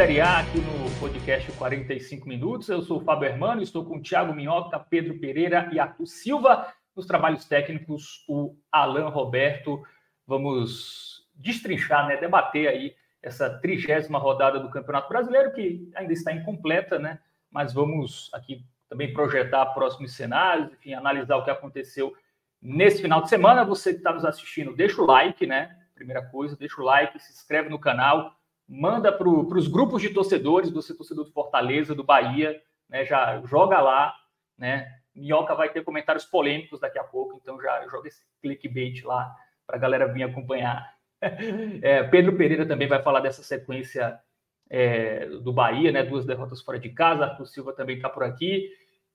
Série A aqui no podcast 45 Minutos. Eu sou o Fábio Hermano, estou com o Thiago Minhoca, Pedro Pereira e Arthur Silva. Nos trabalhos técnicos, o Alan Roberto. Vamos destrinchar, né, debater aí essa trigésima rodada do Campeonato Brasileiro, que ainda está incompleta, né? Mas vamos aqui também projetar próximos cenários, enfim, analisar o que aconteceu nesse final de semana. Você que está nos assistindo, deixa o like, né? Primeira coisa, deixa o like, se inscreve no canal manda para os grupos de torcedores, você torcedor do Fortaleza, do Bahia, né, já joga lá, né? Minhoca vai ter comentários polêmicos daqui a pouco, então já joga esse clickbait lá para a galera vir acompanhar. É, Pedro Pereira também vai falar dessa sequência é, do Bahia, né? Duas derrotas fora de casa. Arthur Silva também está por aqui.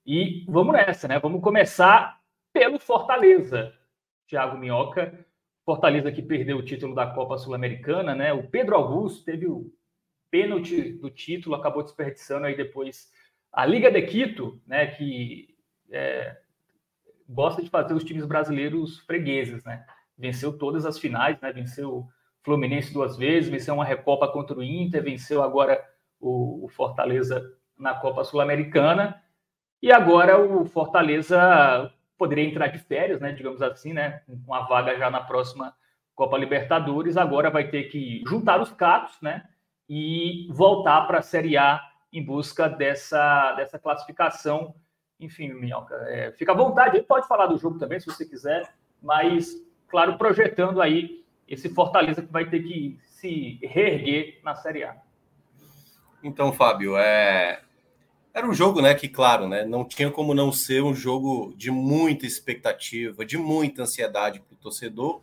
E vamos nessa, né? Vamos começar pelo Fortaleza. Thiago Minhoca, Fortaleza que perdeu o título da Copa Sul-Americana, né? O Pedro Augusto teve o pênalti do título, acabou desperdiçando aí depois a Liga de Quito, né? Que é, gosta de fazer os times brasileiros fregueses, né? Venceu todas as finais, né? Venceu o Fluminense duas vezes, venceu uma Recopa contra o Inter, venceu agora o, o Fortaleza na Copa Sul-Americana. E agora o Fortaleza poderia entrar de férias, né, digamos assim, né, com a vaga já na próxima Copa Libertadores, agora vai ter que juntar os cacos, né, e voltar para a Série A em busca dessa, dessa classificação. Enfim, Minhoca, é, fica à vontade, ele pode falar do jogo também, se você quiser, mas, claro, projetando aí esse Fortaleza que vai ter que se reerguer na Série A. Então, Fábio, é, era um jogo, né, que claro, né, não tinha como não ser um jogo de muita expectativa, de muita ansiedade para o torcedor,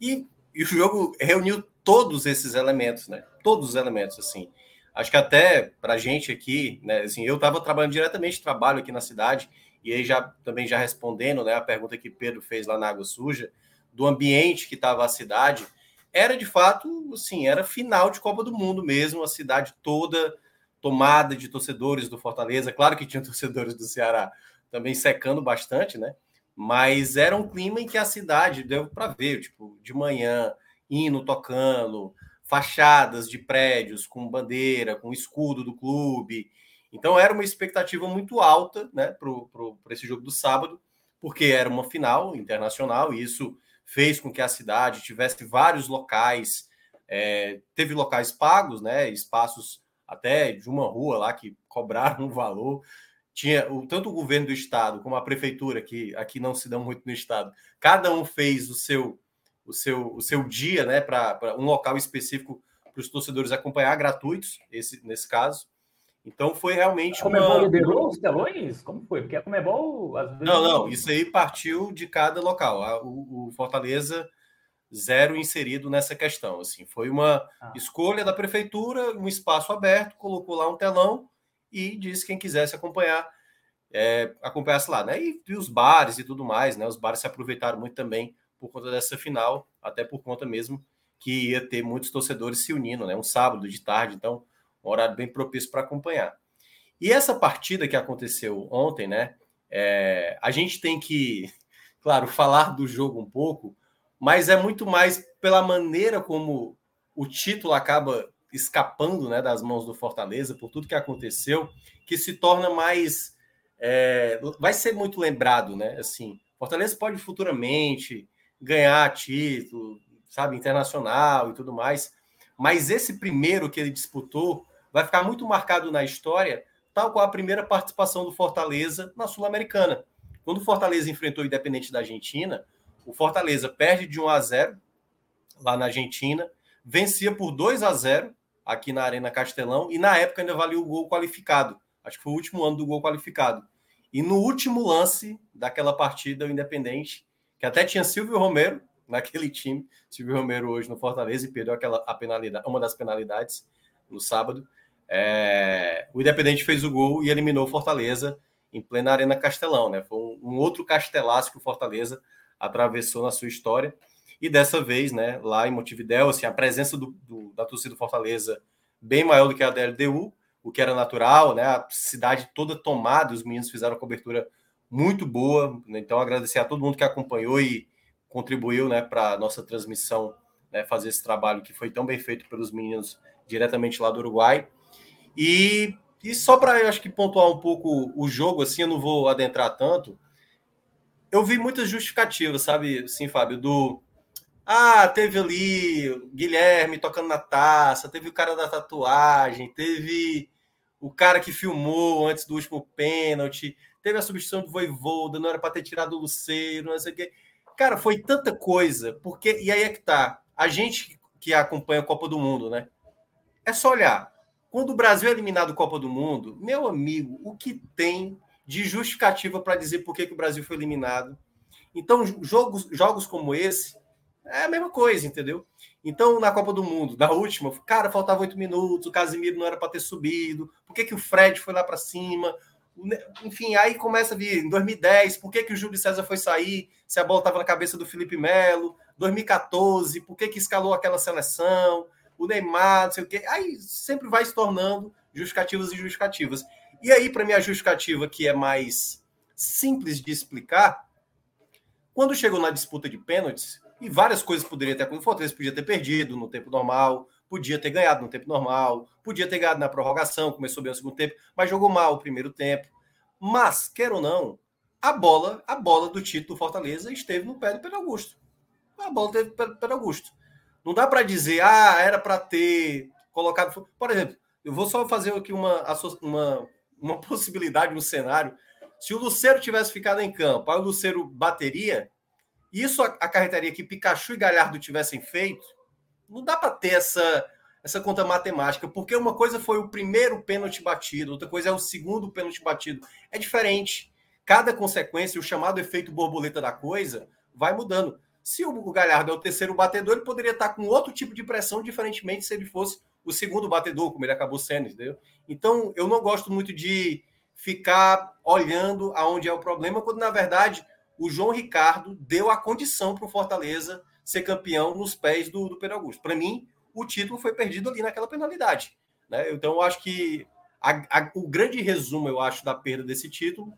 e, e, o jogo reuniu todos esses elementos, né, todos os elementos, assim. Acho que até para a gente aqui, né, assim, eu estava trabalhando diretamente, trabalho aqui na cidade, e aí já também já respondendo, né, a pergunta que Pedro fez lá na Água Suja, do ambiente que estava a cidade, era de fato, assim, era final de Copa do Mundo mesmo, a cidade toda tomada de torcedores do Fortaleza. Claro que tinha torcedores do Ceará também secando bastante, né? Mas era um clima em que a cidade deu para ver, tipo, de manhã, hino tocando, fachadas de prédios com bandeira, com escudo do clube. Então era uma expectativa muito alta, né, para esse jogo do sábado, porque era uma final internacional e isso fez com que a cidade tivesse vários locais, é, teve locais pagos, né, espaços até de uma rua lá que cobraram um valor. Tinha o, tanto o governo do estado como a prefeitura, que aqui não se dão muito no estado, cada um fez o seu o seu, o seu dia né, para um local específico para os torcedores acompanhar, gratuitos, esse, nesse caso. Então foi realmente. A Comebol uma... liberou os telões? Como foi? Porque a Comebol. Às vezes... Não, não, isso aí partiu de cada local. O, o Fortaleza zero inserido nessa questão. Assim, foi uma ah. escolha da prefeitura, um espaço aberto, colocou lá um telão e disse quem quisesse acompanhar, é, acompanhasse lá, né? E, e, os bares e tudo mais, né? Os bares se aproveitaram muito também por conta dessa final, até por conta mesmo que ia ter muitos torcedores se unindo, né? Um sábado de tarde, então um horário bem propício para acompanhar. E essa partida que aconteceu ontem, né? É, a gente tem que, claro, falar do jogo um pouco, mas é muito mais pela maneira como o título acaba escapando né, das mãos do Fortaleza, por tudo que aconteceu, que se torna mais. É, vai ser muito lembrado, né? Assim, Fortaleza pode futuramente ganhar título, sabe, internacional e tudo mais, mas esse primeiro que ele disputou vai ficar muito marcado na história, tal qual a primeira participação do Fortaleza na Sul-Americana, quando o Fortaleza enfrentou o Independente da Argentina, o Fortaleza perde de 1 a 0 lá na Argentina, vencia por 2 a 0 aqui na Arena Castelão e na época ainda valia o gol qualificado. Acho que foi o último ano do gol qualificado. E no último lance daquela partida, o Independente, que até tinha Silvio Romero naquele time, Silvio Romero hoje no Fortaleza e perdeu aquela a penalidade, uma das penalidades no sábado. É, o Independente fez o gol e eliminou o Fortaleza em plena Arena Castelão, né? Foi um, um outro castelaço que o Fortaleza atravessou na sua história. E dessa vez, né, lá em Montevidéu, assim, a presença do, do, da torcida do Fortaleza bem maior do que a da LDU, o que era natural, né? A cidade toda tomada, os meninos fizeram cobertura muito boa. Né? Então, agradecer a todo mundo que acompanhou e contribuiu, né, para a nossa transmissão, né, fazer esse trabalho que foi tão bem feito pelos meninos diretamente lá do Uruguai. E, e só para, eu acho que pontuar um pouco o jogo, assim, eu não vou adentrar tanto. Eu vi muitas justificativas, sabe, sim, Fábio, do ah, teve ali Guilherme tocando na taça, teve o cara da tatuagem, teve o cara que filmou antes do último pênalti, teve a substituição do Voivoda, não era para ter tirado o Luceiro, não sei o quê. Cara, foi tanta coisa, porque e aí é que tá. A gente que acompanha a Copa do Mundo, né? É só olhar. Quando o Brasil é eliminado da Copa do Mundo, meu amigo, o que tem de justificativa para dizer por que, que o Brasil foi eliminado? Então, jogos, jogos como esse é a mesma coisa, entendeu? Então, na Copa do Mundo, na última, cara, faltava oito minutos, o Casimiro não era para ter subido, por que, que o Fred foi lá para cima? Enfim, aí começa a vir em 2010, por que, que o Júlio César foi sair se a bola estava na cabeça do Felipe Melo? 2014, por que, que escalou aquela seleção? o Neymar, não sei o quê. Aí sempre vai se tornando justificativas e justificativas. E aí, para mim, a justificativa que é mais simples de explicar, quando chegou na disputa de pênaltis, e várias coisas poderiam ter acontecido, o Fortaleza podia ter perdido no tempo normal, podia ter ganhado no tempo normal, podia ter ganhado na prorrogação, começou bem no segundo tempo, mas jogou mal o primeiro tempo. Mas, quer ou não, a bola, a bola do título do Fortaleza esteve no pé do Pedro Augusto. A bola teve do Pedro Augusto. Não dá para dizer, ah, era para ter colocado. Por exemplo, eu vou só fazer aqui uma, uma, uma possibilidade, um cenário. Se o Luceiro tivesse ficado em campo, aí o Luceiro bateria, isso acarretaria que Pikachu e Galhardo tivessem feito. Não dá para ter essa, essa conta matemática, porque uma coisa foi o primeiro pênalti batido, outra coisa é o segundo pênalti batido. É diferente. Cada consequência, o chamado efeito borboleta da coisa, vai mudando. Se o Galhardo é o terceiro batedor, ele poderia estar com outro tipo de pressão, diferentemente se ele fosse o segundo batedor, como ele acabou sendo, entendeu? Então, eu não gosto muito de ficar olhando aonde é o problema, quando na verdade o João Ricardo deu a condição para o Fortaleza ser campeão nos pés do, do Pedro Augusto. Para mim, o título foi perdido ali naquela penalidade. Né? Então, eu acho que a, a, o grande resumo, eu acho, da perda desse título,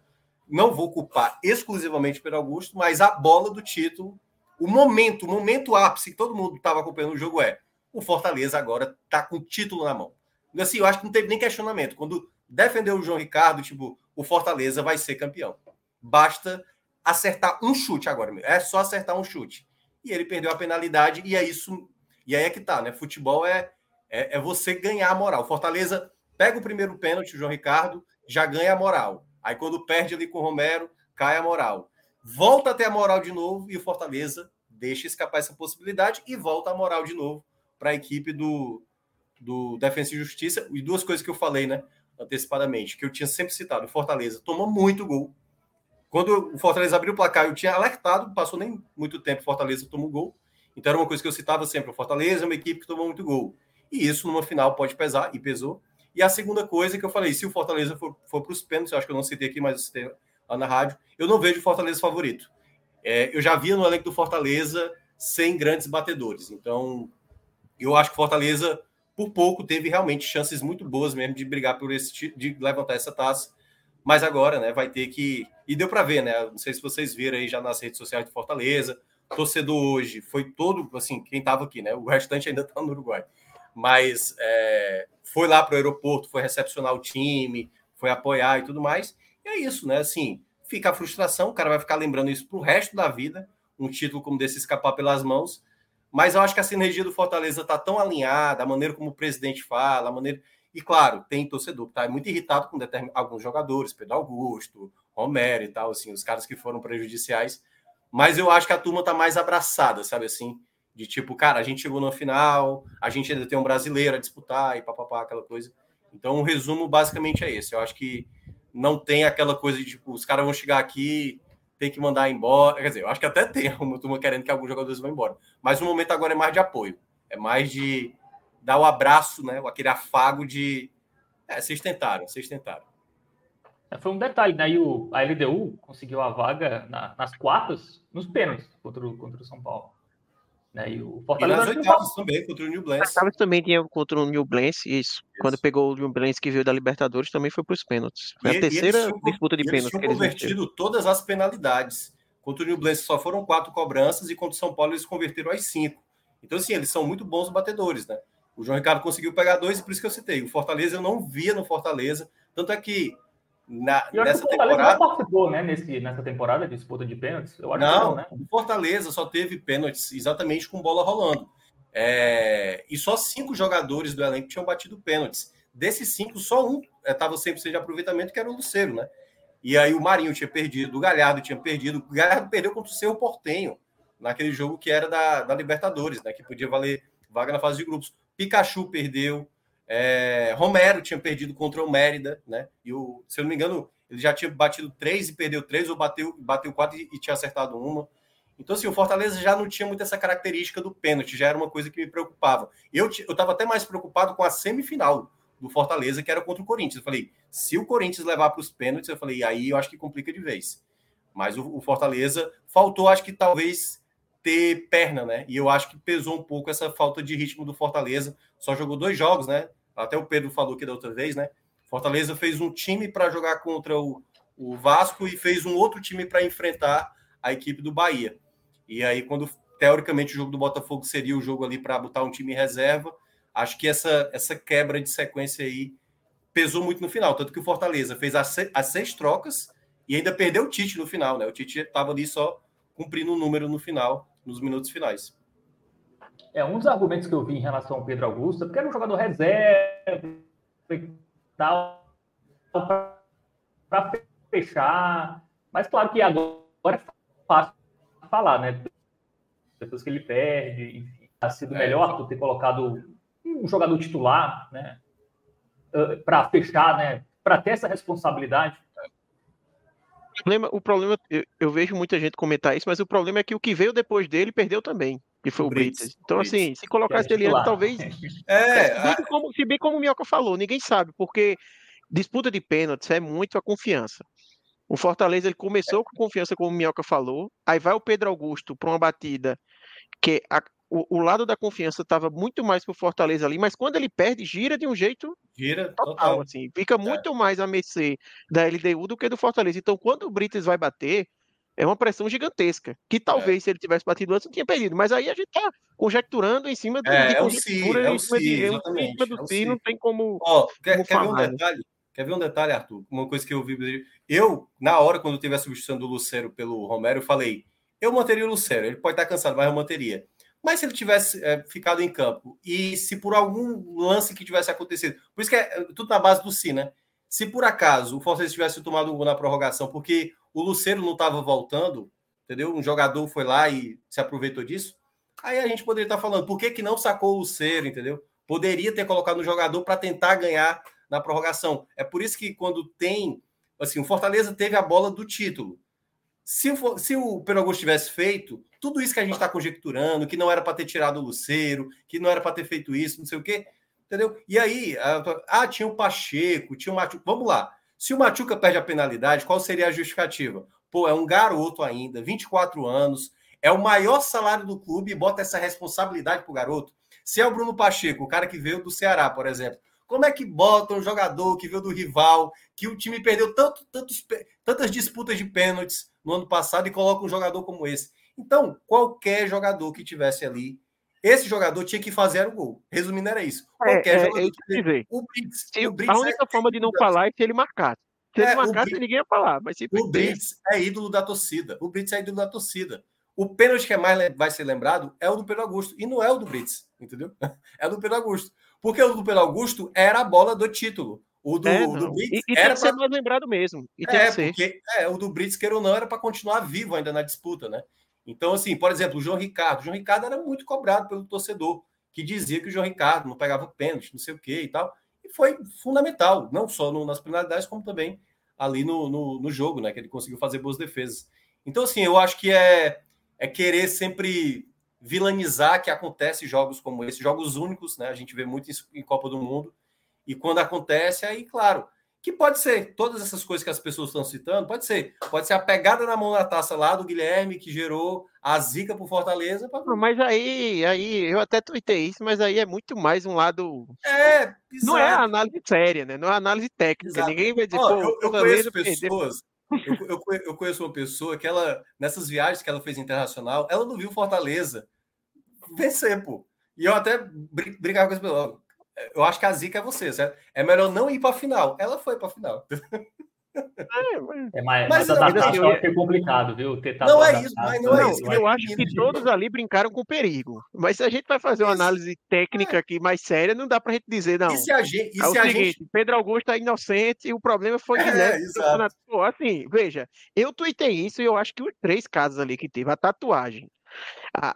não vou culpar exclusivamente Pedro Augusto, mas a bola do título o momento, o momento ápice que todo mundo estava acompanhando o jogo é o Fortaleza agora está com o título na mão. Assim, eu acho que não teve nem questionamento. Quando defendeu o João Ricardo, tipo, o Fortaleza vai ser campeão. Basta acertar um chute agora. É só acertar um chute. E ele perdeu a penalidade e é isso. E aí é que tá, né? Futebol é, é, é você ganhar a moral. O Fortaleza pega o primeiro pênalti, o João Ricardo, já ganha a moral. Aí quando perde ali com o Romero, cai a moral volta a ter a moral de novo e o Fortaleza deixa escapar essa possibilidade e volta a moral de novo para a equipe do, do Defensa e Justiça. E duas coisas que eu falei, né, antecipadamente, que eu tinha sempre citado: o Fortaleza tomou muito gol. Quando o Fortaleza abriu o placar, eu tinha alertado, passou nem muito tempo, o Fortaleza tomou gol. Então era uma coisa que eu citava sempre: o Fortaleza é uma equipe que tomou muito gol. E isso numa final pode pesar, e pesou. E a segunda coisa que eu falei: se o Fortaleza for, for para os pênaltis, eu acho que eu não citei aqui, mas eu citei lá na rádio, eu não vejo Fortaleza favorito. É, eu já via no elenco do Fortaleza sem grandes batedores. Então, eu acho que Fortaleza, por pouco, teve realmente chances muito boas mesmo de brigar por esse de levantar essa taça. Mas agora, né, vai ter que. E deu para ver, né? Não sei se vocês viram aí já nas redes sociais de Fortaleza. Torcedor hoje foi todo, assim, quem estava aqui, né? O restante ainda está no Uruguai. Mas é, foi lá para o aeroporto, foi recepcionar o time, foi apoiar e tudo mais. E é isso, né? Assim, fica a frustração, o cara vai ficar lembrando isso pro resto da vida, um título como desse escapar pelas mãos. Mas eu acho que a sinergia do Fortaleza tá tão alinhada, a maneira como o presidente fala, a maneira. E claro, tem torcedor que tá muito irritado com alguns jogadores, Pedro Augusto, Romero e tal, assim, os caras que foram prejudiciais. Mas eu acho que a turma tá mais abraçada, sabe assim? De tipo, cara, a gente chegou na final, a gente ainda tem um brasileiro a disputar e papapá, aquela coisa. Então, o resumo basicamente é esse. Eu acho que não tem aquela coisa de tipo, os caras vão chegar aqui, tem que mandar embora. Quer dizer, eu acho que até tem uma turma querendo que alguns jogadores vão embora. Mas o momento agora é mais de apoio. É mais de dar o abraço, né? Aquele afago de. É, vocês tentaram, vocês tentaram. É, foi um detalhe, né? E o, a LDU conseguiu a vaga na, nas quartas, nos pênaltis contra o, contra o São Paulo. Né? E o Fortaleza. E nas oitavas também, contra o New Blance. Oitavas também tinha contra o New Blance, isso. isso. Quando pegou o New Blance que veio da Libertadores, também foi para os pênaltis. Foi e, a terceira disputa de pênaltis. Eles tinham convertido todas as penalidades. Contra o New Blance só foram quatro cobranças e contra o São Paulo eles converteram as cinco. Então, assim, eles são muito bons batedores, né? O João Ricardo conseguiu pegar dois, e por isso que eu citei. O Fortaleza eu não via no Fortaleza. Tanto é que na, nessa temporada. não participou, né, nesse, nessa temporada de disputa de pênaltis? Eu acho não, não né? o Fortaleza só teve pênaltis exatamente com bola rolando. É, e só cinco jogadores do elenco tinham batido pênaltis. Desses cinco, só um estava é, 100% de aproveitamento, que era o Luceiro, né? E aí o Marinho tinha perdido, o Galhardo tinha perdido. O Galhardo perdeu contra o seu Portenho, naquele jogo que era da, da Libertadores, né? Que podia valer vaga na fase de grupos. Pikachu perdeu, é, Romero tinha perdido contra o Mérida, né? E o, se eu não me engano, ele já tinha batido três e perdeu três, ou bateu, bateu quatro e, e tinha acertado uma. Então, assim, o Fortaleza já não tinha muito essa característica do pênalti, já era uma coisa que me preocupava. Eu estava até mais preocupado com a semifinal do Fortaleza, que era contra o Corinthians. Eu falei, se o Corinthians levar para os pênaltis, eu falei, aí eu acho que complica de vez. Mas o, o Fortaleza faltou, acho que talvez ter perna, né? E eu acho que pesou um pouco essa falta de ritmo do Fortaleza. Só jogou dois jogos, né? Até o Pedro falou aqui da outra vez, né? Fortaleza fez um time para jogar contra o, o Vasco e fez um outro time para enfrentar a equipe do Bahia. E aí, quando teoricamente o jogo do Botafogo seria o jogo ali para botar um time em reserva, acho que essa, essa quebra de sequência aí pesou muito no final. Tanto que o Fortaleza fez as, seis, as seis trocas e ainda perdeu o Tite no final, né? O Tite estava ali só cumprindo o um número no final, nos minutos finais. É, um dos argumentos que eu vi em relação ao Pedro Augusto é porque era um jogador reserva e tal, para fechar. Mas claro que agora é fácil falar, né? Depois que ele perde, enfim, ha sido é, melhor tu ter colocado um jogador titular, né? Para fechar, né? Para ter essa responsabilidade. O problema, o problema eu, eu, vejo muita gente comentar isso, mas o problema é que o que veio depois dele perdeu também que foi o, o. Então, assim, se colocasse ele antes, talvez. É, se, bem como, se bem como o Minhoca falou, ninguém sabe, porque disputa de pênaltis é muito a confiança. O Fortaleza ele começou com confiança, como o Minhoca falou, aí vai o Pedro Augusto para uma batida que a, o, o, lado da confiança estava muito mais para o Fortaleza ali, mas quando ele perde, gira de um jeito gira total, total. assim, fica é. muito é. mais a mercê da LDU do que do Fortaleza. Então, quando o Brites vai bater, é uma pressão gigantesca. Que talvez, é. se ele tivesse batido antes, não tinha perdido. Mas aí a gente tá conjecturando em cima de, é, de é conjectura, é cima, si, de, em cima do é si, não tem como. Ó, quer, como quer ver um detalhe? Quer ver um detalhe, Arthur? Uma coisa que eu vi. Eu, na hora, quando tive a substituição do Lucero pelo Romero, eu falei: eu manteria o Lucero. Ele pode estar cansado, mas eu manteria. Mas se ele tivesse é, ficado em campo e se por algum lance que tivesse acontecido, por isso que é tudo na base do si, né? Se por acaso o Fortaleza tivesse tomado um gol na prorrogação, porque o Luceiro não estava voltando, entendeu? Um jogador foi lá e se aproveitou disso. Aí a gente poderia estar falando, por que, que não sacou o Luceiro, entendeu? Poderia ter colocado no jogador para tentar ganhar na prorrogação. É por isso que quando tem. Assim, o Fortaleza teve a bola do título. Se o, se o Pedro Augusto tivesse feito tudo isso que a gente está conjecturando, que não era para ter tirado o Luceiro, que não era para ter feito isso, não sei o quê, entendeu? E aí, ah, tinha o Pacheco, tinha o Matheus. Vamos lá. Se o Machuca perde a penalidade, qual seria a justificativa? Pô, é um garoto ainda, 24 anos, é o maior salário do clube e bota essa responsabilidade pro garoto. Se é o Bruno Pacheco, o cara que veio do Ceará, por exemplo, como é que bota um jogador que veio do rival, que o time perdeu tanto, tantos, tantas disputas de pênaltis no ano passado e coloca um jogador como esse? Então, qualquer jogador que tivesse ali esse jogador tinha que fazer o gol. Resumindo, era isso. É, Qualquer é, jogador. É o Brits, o Brits a única é forma de não falar é se ele marcasse. Se ele é, marcasse, Brits, ninguém ia falar. Mas se o Brits é ídolo da torcida. O Brits é ídolo da torcida. O pênalti que é mais vai ser lembrado é o do Pedro Augusto. E não é o do Brits, entendeu? É o do Pedro Augusto. Porque o do Pedro Augusto era a bola do título. O do, é, do Brits e, e era para ser mais lembrado mesmo. E é, porque é, o do Brits, queira ou não, era para continuar vivo ainda na disputa, né? Então, assim, por exemplo, o João Ricardo. O João Ricardo era muito cobrado pelo torcedor, que dizia que o João Ricardo não pegava pênalti, não sei o quê e tal. E foi fundamental, não só no, nas penalidades, como também ali no, no, no, jogo, né? Que ele conseguiu fazer boas defesas. Então, assim, eu acho que é, é querer sempre vilanizar que acontece jogos como esse, jogos únicos, né? A gente vê muito isso em Copa do Mundo. E quando acontece, aí, claro, que pode ser todas essas coisas que as pessoas estão citando, pode ser. Pode ser a pegada na mão da taça lá do Guilherme, que gerou a zica por Fortaleza. Pra... Mas aí, aí, eu até tuitei isso, mas aí é muito mais um lado. É, exato. Não é análise séria, né? Não é análise técnica. Exato. Ninguém vai dizer, Ó, eu, eu conheço pessoas. Eu, eu, eu, conheço uma pessoa que ela, nessas viagens que ela fez internacional, ela não viu Fortaleza vencer, pô. E eu até brincava com esse pessoal eu acho que a zica é você, certo? É melhor não ir para a final. Ela foi para a final. É, mas, mas, mas a adaptação é complicado, viu? Tentar não é isso, mas não, é isso. Eu, eu acho que todos ali brincaram com perigo. Mas se a gente vai fazer uma análise técnica aqui mais séria, não dá para a gente dizer, não. E se a gente. é o seguinte, gente... Pedro Augusto é inocente e o problema foi é, Guilherme. Pô, assim, veja, eu tuitei isso e eu acho que os três casos ali que teve, a tatuagem, a,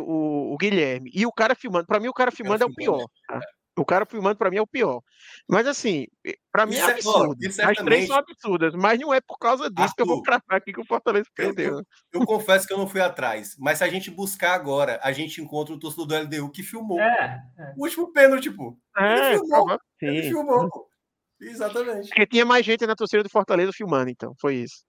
o, o Guilherme e o cara filmando, para mim o cara filmando é o pior. Tá? O cara filmando para mim é o pior. Mas assim, para mim é, é absurdo. É, As três são absurdas, mas não é por causa disso Arthur, que eu vou cravar aqui que o Fortaleza perdeu. Eu, eu, eu, confesso que eu não fui atrás, mas se a gente buscar agora, a gente encontra o torcedor do LDU que filmou. É, é. O último pênalti, pô. É, ele filmou. Ele filmou. Exatamente. Porque tinha mais gente na torcida do Fortaleza filmando, então, foi isso.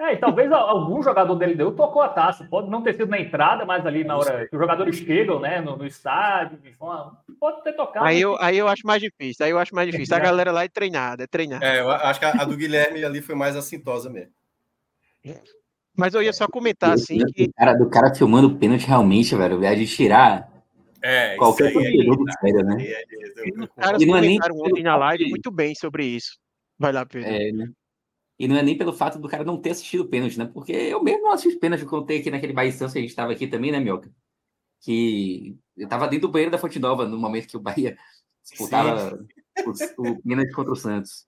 É, e talvez algum jogador dele deu tocou a taça. Pode não ter sido na entrada, mas ali na hora que os jogadores chegam, né, no, no estádio, pode ter tocado. Aí eu, aí eu acho mais difícil. Aí eu acho mais difícil. A galera lá é treinada, é treinada. É, eu acho que a, a do Guilherme ali foi mais assintosa mesmo. Mas eu ia só comentar assim que. Cara, do cara filmando o pênalti realmente, velho, é de tirar é, qualquer torcedor do sério, né? Os caras não comentaram é nem... ontem na live muito bem sobre isso. Vai lá, Pedro. É, né? E não é nem pelo fato do cara não ter assistido o pênalti, né? Porque eu mesmo não assisto pênalti, eu contei aqui naquele Bahia Santos que a gente estava aqui também, né, Mioca? Que eu estava dentro do banheiro da Fonte Nova no momento que o Bahia disputava o, o pênalti contra o Santos.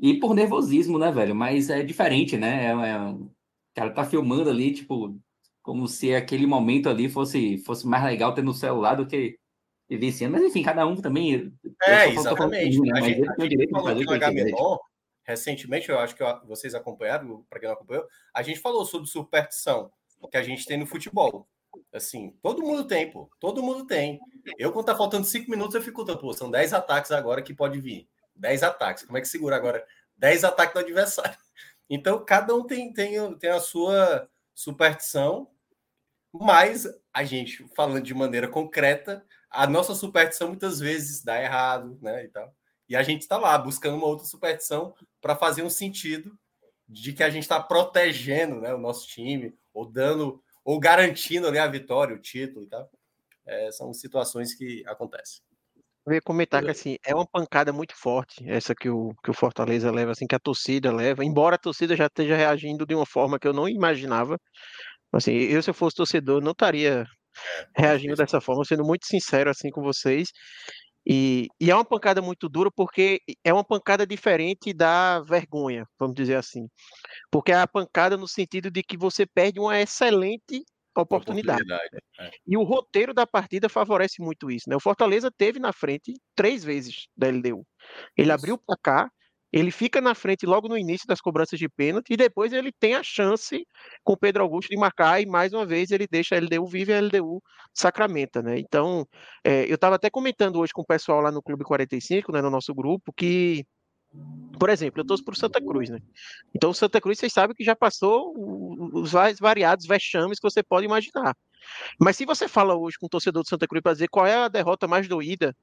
E por nervosismo, né, velho? Mas é diferente, né? É, é, o cara tá filmando ali, tipo, como se aquele momento ali fosse, fosse mais legal ter no celular do que vivenciando. Mas enfim, cada um também. É, exatamente. Né? Mas ele tem o direito de fazer o que recentemente, eu acho que vocês acompanharam, para quem não acompanhou, a gente falou sobre superstição que a gente tem no futebol. Assim, todo mundo tem, pô. Todo mundo tem. Eu, quando tá faltando cinco minutos, eu fico, pô, são dez ataques agora que pode vir. Dez ataques. Como é que segura agora? Dez ataques do adversário. Então, cada um tem, tem, tem a sua superstição, mas a gente, falando de maneira concreta, a nossa superstição muitas vezes dá errado, né? E tal. E a gente está lá buscando uma outra superstição para fazer um sentido de que a gente está protegendo né, o nosso time, ou dando, ou garantindo ali a vitória, o título e tal. É, são situações que acontecem. Eu ia comentar que assim, é uma pancada muito forte essa que o, que o Fortaleza leva, assim, que a torcida leva, embora a torcida já esteja reagindo de uma forma que eu não imaginava. Assim, eu, se eu fosse torcedor, não estaria é, reagindo dessa forma, sendo muito sincero assim com vocês. E, e, é uma pancada muito dura porque é uma pancada diferente da vergonha, vamos dizer assim. Porque é a pancada no sentido de que você perde uma excelente oportunidade. oportunidade é. E o roteiro da partida favorece muito isso. Né? O Fortaleza teve na frente três vezes da LDU. Ele isso. abriu o placar, ele fica na frente logo no início das cobranças de pênalti e depois ele tem a chance com o Pedro Augusto de marcar e mais uma vez ele deixa a LDU vive e a LDU sacramenta, né? Então, é, eu estava até comentando hoje com o pessoal lá no Clube 45, né, no nosso grupo, que por exemplo, eu torço para o Santa Cruz, né? Então, o Santa Cruz, vocês sabem que já passou os mais variados vexames que você pode imaginar. Mas se você fala hoje com o torcedor do Santa Cruz para dizer qual é a derrota mais doída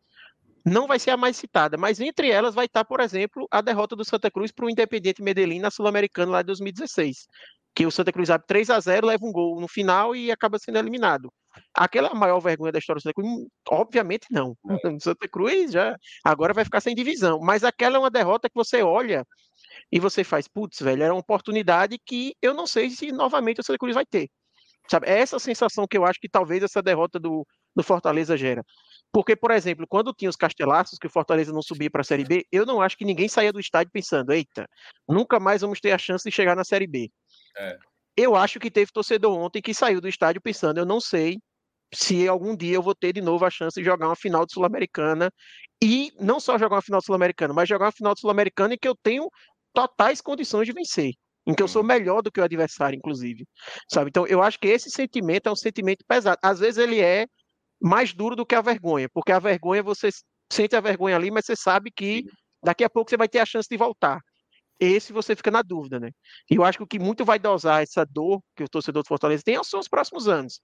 não vai ser a mais citada, mas entre elas vai estar, por exemplo, a derrota do Santa Cruz para o Independiente Medellín na Sul-Americana lá de 2016, que o Santa Cruz abre 3 a 0 leva um gol no final e acaba sendo eliminado. Aquela maior vergonha da história do Santa Cruz? Obviamente não. O Santa Cruz já agora vai ficar sem divisão, mas aquela é uma derrota que você olha e você faz, putz, velho, era uma oportunidade que eu não sei se novamente o Santa Cruz vai ter. Sabe? É essa sensação que eu acho que talvez essa derrota do, do Fortaleza gera. Porque, por exemplo, quando tinha os Castelaços, que o Fortaleza não subia para a Série B, eu não acho que ninguém saía do estádio pensando, eita, nunca mais vamos ter a chance de chegar na Série B. É. Eu acho que teve torcedor ontem que saiu do estádio pensando, eu não sei se algum dia eu vou ter de novo a chance de jogar uma final de Sul-Americana e não só jogar uma final de Sul-Americana, mas jogar uma final de Sul-Americana em que eu tenho totais condições de vencer, em que eu sou uhum. melhor do que o adversário, inclusive, sabe? Então, eu acho que esse sentimento é um sentimento pesado. Às vezes ele é mais duro do que a vergonha, porque a vergonha você sente a vergonha ali, mas você sabe que daqui a pouco você vai ter a chance de voltar. Esse você fica na dúvida, né? E eu acho que o que muito vai dosar essa dor que o torcedor do Fortaleza tem são os próximos anos.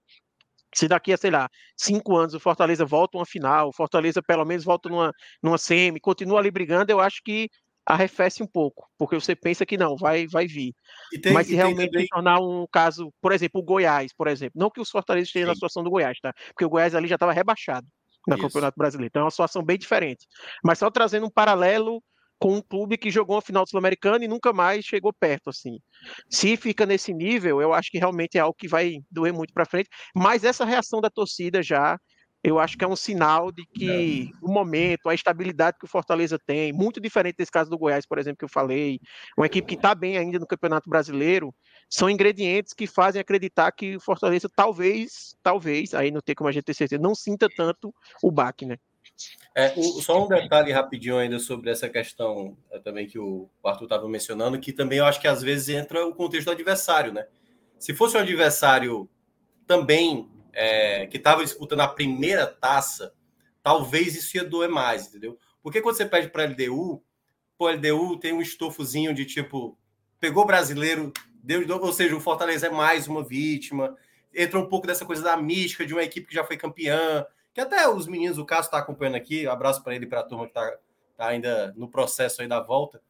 Se daqui a, sei lá, cinco anos o Fortaleza volta uma final, o Fortaleza pelo menos volta numa, numa semi, continua ali brigando, eu acho que arrefece um pouco, porque você pensa que não, vai, vai vir. Tem, Mas se realmente também... tornar um caso, por exemplo, o Goiás, por exemplo, não que os Fortaleza estejam na situação do Goiás, tá? Porque o Goiás ali já estava rebaixado no. Campeonato Brasileiro, então é uma situação bem diferente. Mas só trazendo um paralelo com um clube que jogou a final sul-americana e nunca mais chegou perto, assim. Se fica nesse nível, eu acho que realmente é algo que vai doer muito para frente, mas essa reação da torcida já eu acho que é um sinal de que o momento, a estabilidade que o Fortaleza tem, muito diferente desse caso do Goiás, por exemplo, que eu falei, uma equipe que está bem ainda no Campeonato Brasileiro, são ingredientes que fazem acreditar que o Fortaleza talvez, talvez, aí não tem como a gente ter certeza, não sinta tanto o baque, né? É, o, só um detalhe rapidinho ainda sobre essa questão é, também que o Arthur estava mencionando, que também eu acho que às vezes entra o contexto do adversário, né? Se fosse um adversário também é, que estava disputando a primeira taça, talvez isso ia doer mais, entendeu? Porque quando você pede para LDU, pô, LDU tem um estofozinho de tipo, pegou brasileiro, deu, ou seja, o Fortaleza é mais uma vítima, entra um pouco dessa coisa da mística de uma equipe que já foi campeã, que até os meninos, o Cássio está acompanhando aqui, abraço para ele e para a turma que está tá ainda no processo aí da volta.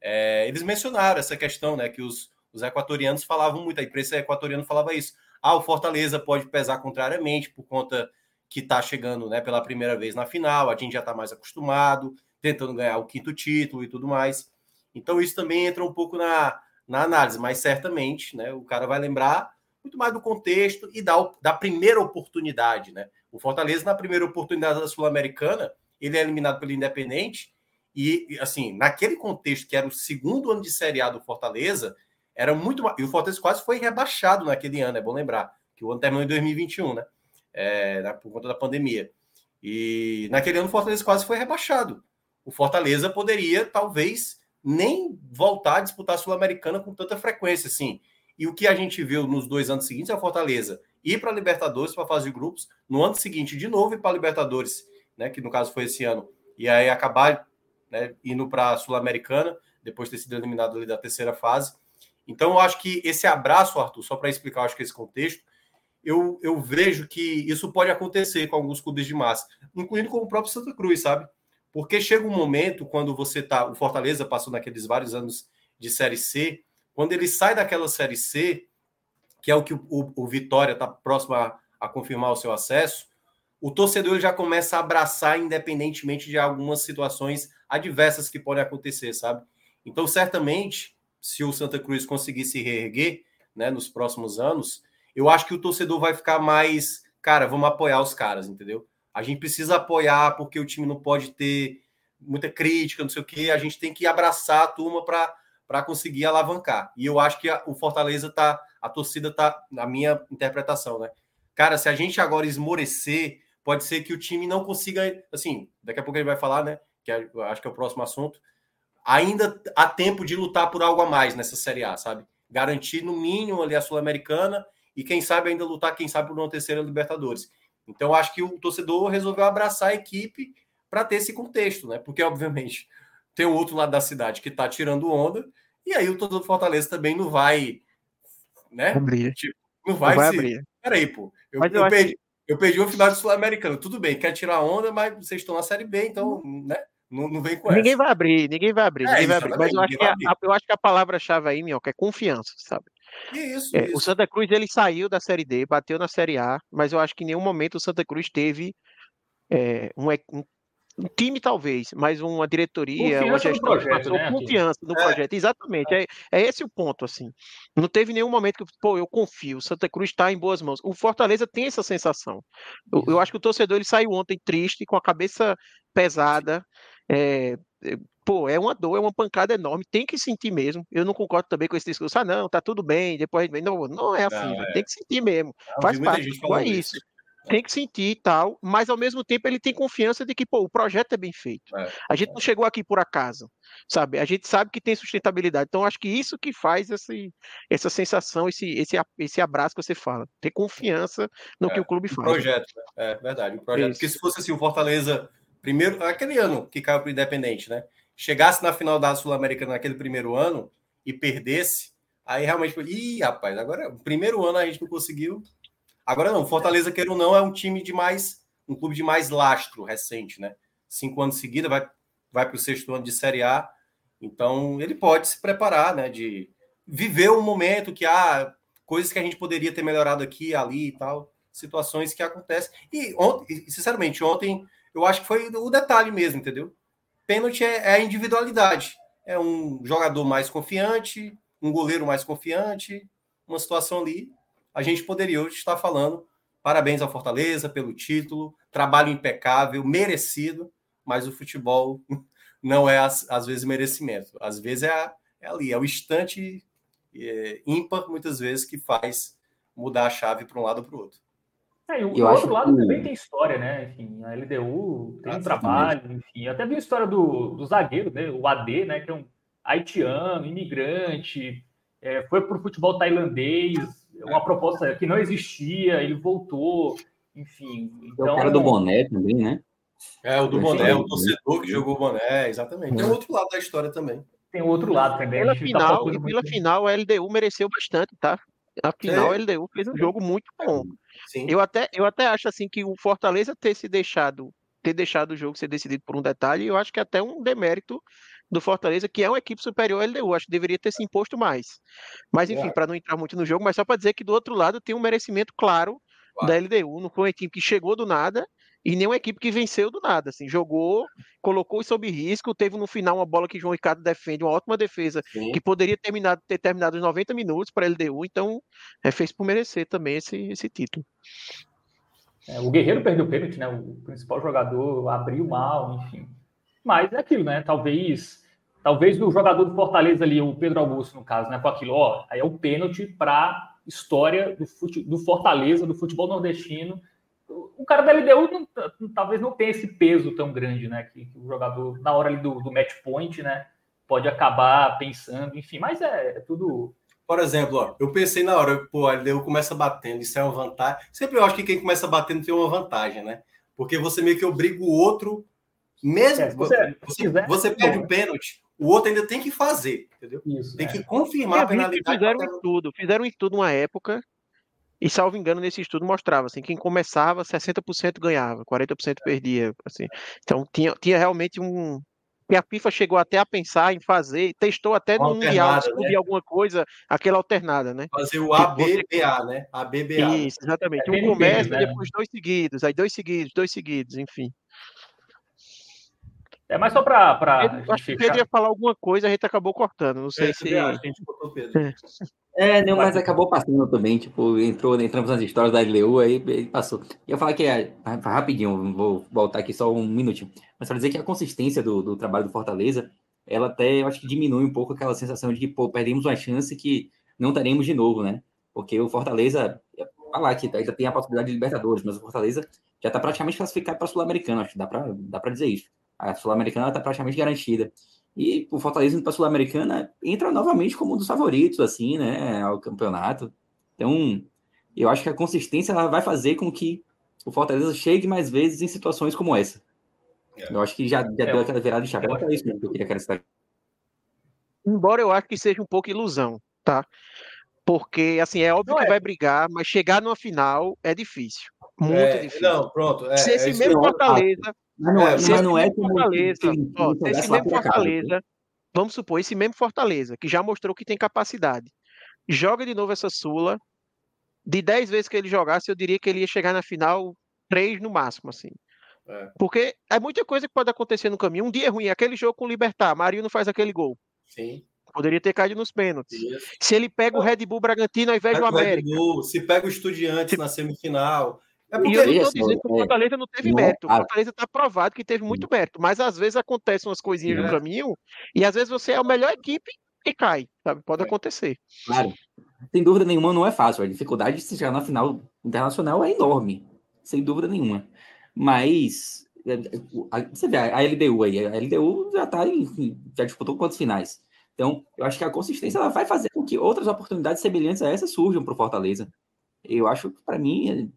É, eles mencionaram essa questão, né, que os, os equatorianos falavam muito, a imprensa equatoriana falava isso. Ah, o Fortaleza pode pesar contrariamente por conta que está chegando né, pela primeira vez na final, a gente já está mais acostumado, tentando ganhar o quinto título e tudo mais. Então, isso também entra um pouco na, na análise, mas certamente né, o cara vai lembrar muito mais do contexto e da, da primeira oportunidade. Né? O Fortaleza, na primeira oportunidade da Sul-Americana, ele é eliminado pelo Independente, e assim, naquele contexto que era o segundo ano de Série A do Fortaleza, era muito. E o Fortaleza quase foi rebaixado naquele ano, é bom lembrar, que o ano terminou em 2021, né? É, por conta da pandemia. E naquele ano o Fortaleza quase foi rebaixado. O Fortaleza poderia, talvez, nem voltar a disputar a Sul-Americana com tanta frequência, assim. E o que a gente viu nos dois anos seguintes é o Fortaleza ir para a Libertadores, para fase de grupos, no ano seguinte de novo ir para a Libertadores, né, que no caso foi esse ano, e aí acabar né, indo para a Sul-Americana, depois de ter sido eliminado ali da terceira fase. Então, eu acho que esse abraço, Arthur, só para explicar, acho que esse contexto, eu, eu vejo que isso pode acontecer com alguns clubes de massa, incluindo com o próprio Santa Cruz, sabe? Porque chega um momento quando você tá. O Fortaleza passou naqueles vários anos de Série C, quando ele sai daquela Série C, que é o que o, o, o Vitória está próximo a, a, confirmar o seu acesso, o torcedor já começa a abraçar, independentemente de algumas situações adversas que podem acontecer, sabe? Então, certamente, se o Santa Cruz conseguir se reerguer né, nos próximos anos, eu acho que o torcedor vai ficar mais, cara, vamos apoiar os caras, entendeu? A gente precisa apoiar porque o time não pode ter muita crítica, não sei o quê, a gente tem que abraçar a turma para conseguir alavancar. E eu acho que a, o Fortaleza tá, a torcida tá, na minha interpretação, né? Cara, se a gente agora esmorecer, pode ser que o time não consiga, assim, daqui a pouco ele vai falar, né? Que é, acho que é o próximo assunto ainda há tempo de lutar por algo a mais nessa Série A, sabe? Garantir no mínimo ali a Sul-Americana e quem sabe ainda lutar, quem sabe, por uma terceira Libertadores. Então, acho que o torcedor resolveu abraçar a equipe para ter esse contexto, né? Porque, obviamente, tem o outro lado da cidade que está tirando onda, e aí o torcedor do Fortaleza também não vai, né? Tipo, não vai, não vai se... abrir. Peraí, pô. Eu, eu, eu perdi, que... eu perdi o final do Sul-Americano. Tudo bem, quer tirar onda, mas vocês estão na Série B, então, né? Não, não vem com ninguém essa. vai abrir, ninguém vai abrir, é, ninguém vai abrir. Mas eu acho, que a, eu acho que a palavra-chave aí, Minhoca, é confiança, sabe? Isso, é, isso. O Santa Cruz ele saiu da Série D, bateu na Série A, mas eu acho que em nenhum momento o Santa Cruz teve é, um, um, um time talvez, mas uma diretoria, confiança uma gestão no projeto, né, confiança no é. projeto, exatamente. É, é esse o ponto, assim. Não teve nenhum momento que, pô, eu confio, Santa Cruz está em boas mãos. O Fortaleza tem essa sensação. Eu, eu, acho que o torcedor ele saiu ontem triste, com a cabeça pesada. É, pô, é uma dor, é uma pancada enorme, tem que sentir mesmo. Eu não concordo também com esse discurso, ah, não, tá tudo bem, depois. Não, não é assim, não, é. tem que sentir mesmo. Não, Faz parte, é isso. isso tem que sentir e tal, mas ao mesmo tempo ele tem confiança de que, pô, o projeto é bem feito. É, a gente não chegou aqui por acaso, sabe? A gente sabe que tem sustentabilidade. Então, acho que isso que faz esse, essa sensação, esse, esse, esse abraço que você fala. Ter confiança no é, que o clube faz. O projeto, né? é verdade. O projeto. Isso. Porque se fosse assim, o Fortaleza, primeiro, aquele ano que caiu para o Independente, né? Chegasse na final da Sul-Americana naquele primeiro ano e perdesse, aí realmente, ih, rapaz, agora, o primeiro ano a gente não conseguiu, Agora não, Fortaleza, queira ou não, é um time de mais, um clube de mais lastro recente, né? Cinco anos seguida, vai, vai para o sexto ano de Série A. Então, ele pode se preparar, né? De viver um momento que há ah, coisas que a gente poderia ter melhorado aqui, ali e tal, situações que acontecem. E ontem, sinceramente, ontem eu acho que foi o detalhe mesmo, entendeu? Pênalti é, é a individualidade. É um jogador mais confiante, um goleiro mais confiante, uma situação ali a gente poderia hoje estar falando parabéns ao Fortaleza pelo título, trabalho impecável, merecido, mas o futebol não é, às, vezes, merecimento. Às vezes é, é ali, é o instante é, ímpar, muitas vezes, que faz mudar a chave para um lado ou para o outro. É, e o, outro lado que... também tem história, né? Enfim, a LDU tem um trabalho, enfim. Até vi a história do, do zagueiro, né? O AD, né? Que é um haitiano, imigrante, é, foi para o futebol tailandês, uma proposta que não existia, ele voltou, enfim. Então... O cara do boné também, né? É, o do boné, o torcedor que jogou o boné, exatamente. Tem outro lado da história também. Tem outro lado também. Pela final, tá pela final, a LDU mereceu bastante, tá? A final, é. a LDU fez um jogo muito bom. Sim. Eu, até, eu até acho assim que o Fortaleza ter se deixado ter deixado o jogo ser decidido por um detalhe, eu acho que é até um demérito do Fortaleza, que é uma equipe superior ao LDU. Acho que deveria ter se imposto mais. Mas, enfim, é. para não entrar muito no jogo, mas só para dizer que do outro lado tem um merecimento claro da LDU. Não foi uma equipe que chegou do nada e nem uma equipe que venceu do nada. Assim, jogou, colocou sob risco, teve no final uma bola que João Ricardo defende, uma ótima defesa, Sim. que poderia terminado, ter terminado os 90 minutos para a LDU. Então, é, fez por merecer também esse, esse título. É, o Guerreiro perdeu o pênalti, né? O principal jogador abriu mal, enfim. Mas é aquilo, né? Talvez, talvez o jogador do Fortaleza ali, o Pedro Augusto, no caso, né? Com aquilo, ó, aí é o pênalti para história do, fute, do Fortaleza, do futebol nordestino. O cara da LDU não, talvez não tenha esse peso tão grande, né? Que, que o jogador, na hora ali do, do match point, né? Pode acabar pensando, enfim, mas é, é tudo por exemplo, ó, eu pensei na hora, pô, a LDU começa batendo, isso é uma vantagem. Sempre eu acho que quem começa batendo tem uma vantagem, né? Porque você meio que obriga o outro mesmo é, você, você, quiser, você perde o pênalti, o outro ainda tem que fazer, entendeu? Isso, tem é. que confirmar a penalidade. Fizeram um estudo, fizeram um estudo uma época, e salvo engano, nesse estudo mostrava assim, quem começava, 60% ganhava, 40% perdia. Assim. Então tinha, tinha realmente um. que a FIFA chegou até a pensar em fazer, testou até no Mundial, né? alguma coisa, aquela alternada, né? Fazer o ABBA, né? ABBA. Isso, exatamente. É um começa, né? depois dois seguidos, aí dois seguidos, dois seguidos, enfim. É mais só para. Acho que ele ia falar alguma coisa, a gente acabou cortando. Não sei é, se. A gente botou Pedro. É. é, não, mas acabou passando também. Tipo, entrou, entramos nas histórias da LEU, aí passou. Ia falar que é. Rapidinho, vou voltar aqui só um minutinho. Mas para dizer que a consistência do, do trabalho do Fortaleza, ela até, eu acho que diminui um pouco aquela sensação de que, pô, perdemos uma chance que não teremos de novo, né? Porque o Fortaleza, falar que ainda tem a possibilidade de Libertadores, mas o Fortaleza já está praticamente classificado para a Sul-Americana, acho que dá para dá dizer isso. A Sul-Americana está praticamente garantida. E o Fortaleza indo para a Sul-Americana entra novamente como um dos favoritos, assim, né, ao campeonato. Então, eu acho que a consistência ela vai fazer com que o Fortaleza chegue mais vezes em situações como essa. É. Eu acho que já, já é, deu aquela virada de chave. Era isso que eu queria acrescentar. Embora eu acho que seja um pouco ilusão, tá? Porque, assim, é óbvio não que é. vai brigar, mas chegar numa final é difícil. Muito é, difícil. Não, pronto. É, Se esse mesmo Fortaleza mas não, é, mas não é como Fortaleza, ó, esse mesmo Fortaleza, vamos supor, esse mesmo Fortaleza, que já mostrou que tem capacidade, joga de novo essa Sula, de 10 vezes que ele jogasse, eu diria que ele ia chegar na final três no máximo, assim. É. Porque é muita coisa que pode acontecer no caminho. Um dia é ruim, aquele jogo com o Libertar, Marinho não faz aquele gol. Sim. Poderia ter caído nos pênaltis. Isso. Se ele pega o Red Bull Bragantino ao invés do América. Bull, se pega o Estudiantes se... na semifinal. É porque... E eu não estou dizendo que o Fortaleza não teve mérito. O Fortaleza está provado que teve muito mérito. Mas às vezes acontecem umas coisinhas é. no caminho e às vezes você é a melhor equipe e cai. Sabe? Pode é. acontecer. Claro. Sem dúvida nenhuma, não é fácil. A dificuldade de se chegar na final internacional é enorme. Sem dúvida nenhuma. Mas é, é, você vê a LDU aí, a LDU já tá em, já disputou quantos finais? Então, eu acho que a consistência ela vai fazer com que outras oportunidades semelhantes a essa surjam para o Fortaleza. Eu acho que, para mim, é,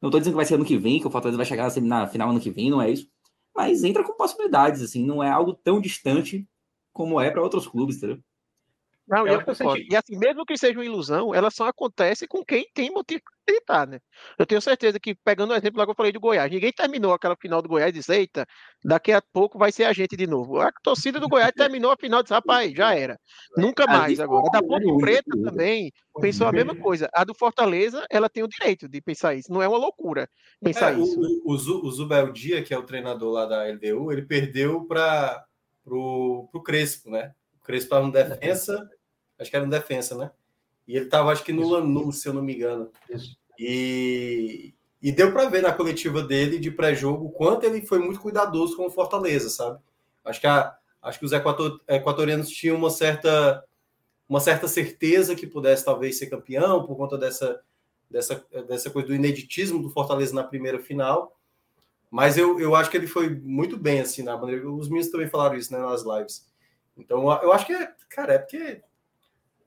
não estou dizendo que vai ser ano que vem, que o Fortaleza vai chegar na final ano que vem, não é isso. Mas entra com possibilidades, assim, não é algo tão distante como é para outros clubes, entendeu? Não, é eu concordo. E assim, mesmo que seja uma ilusão, ela só acontece com quem tem motivo para acreditar, né? Eu tenho certeza que, pegando o exemplo lá que eu falei do Goiás, ninguém terminou aquela final do Goiás e disse, eita, daqui a pouco vai ser a gente de novo. A torcida do Goiás terminou a final e disse, rapaz, já era. Nunca mais agora. A da Ponte Preta também pensou a mesma coisa. A do Fortaleza, ela tem o direito de pensar isso. Não é uma loucura pensar é, isso. O, o, o Zubel Dia, que é o treinador lá da LDU, ele perdeu para o Crespo, né? O Crespo estava no defensa acho que era no defensa, né? E ele estava, acho que no Lanús, se eu não me engano. Isso. E, e deu para ver na coletiva dele de pré-jogo o quanto ele foi muito cuidadoso com o Fortaleza, sabe? Acho que, a, acho que os equator, equatorianos tinham uma certa, uma certa certeza que pudesse talvez ser campeão por conta dessa, dessa, dessa coisa do ineditismo do Fortaleza na primeira final. Mas eu, eu acho que ele foi muito bem, assim, na maneira. Os meninos também falaram isso né, nas lives. Então, eu acho que é, cara, é porque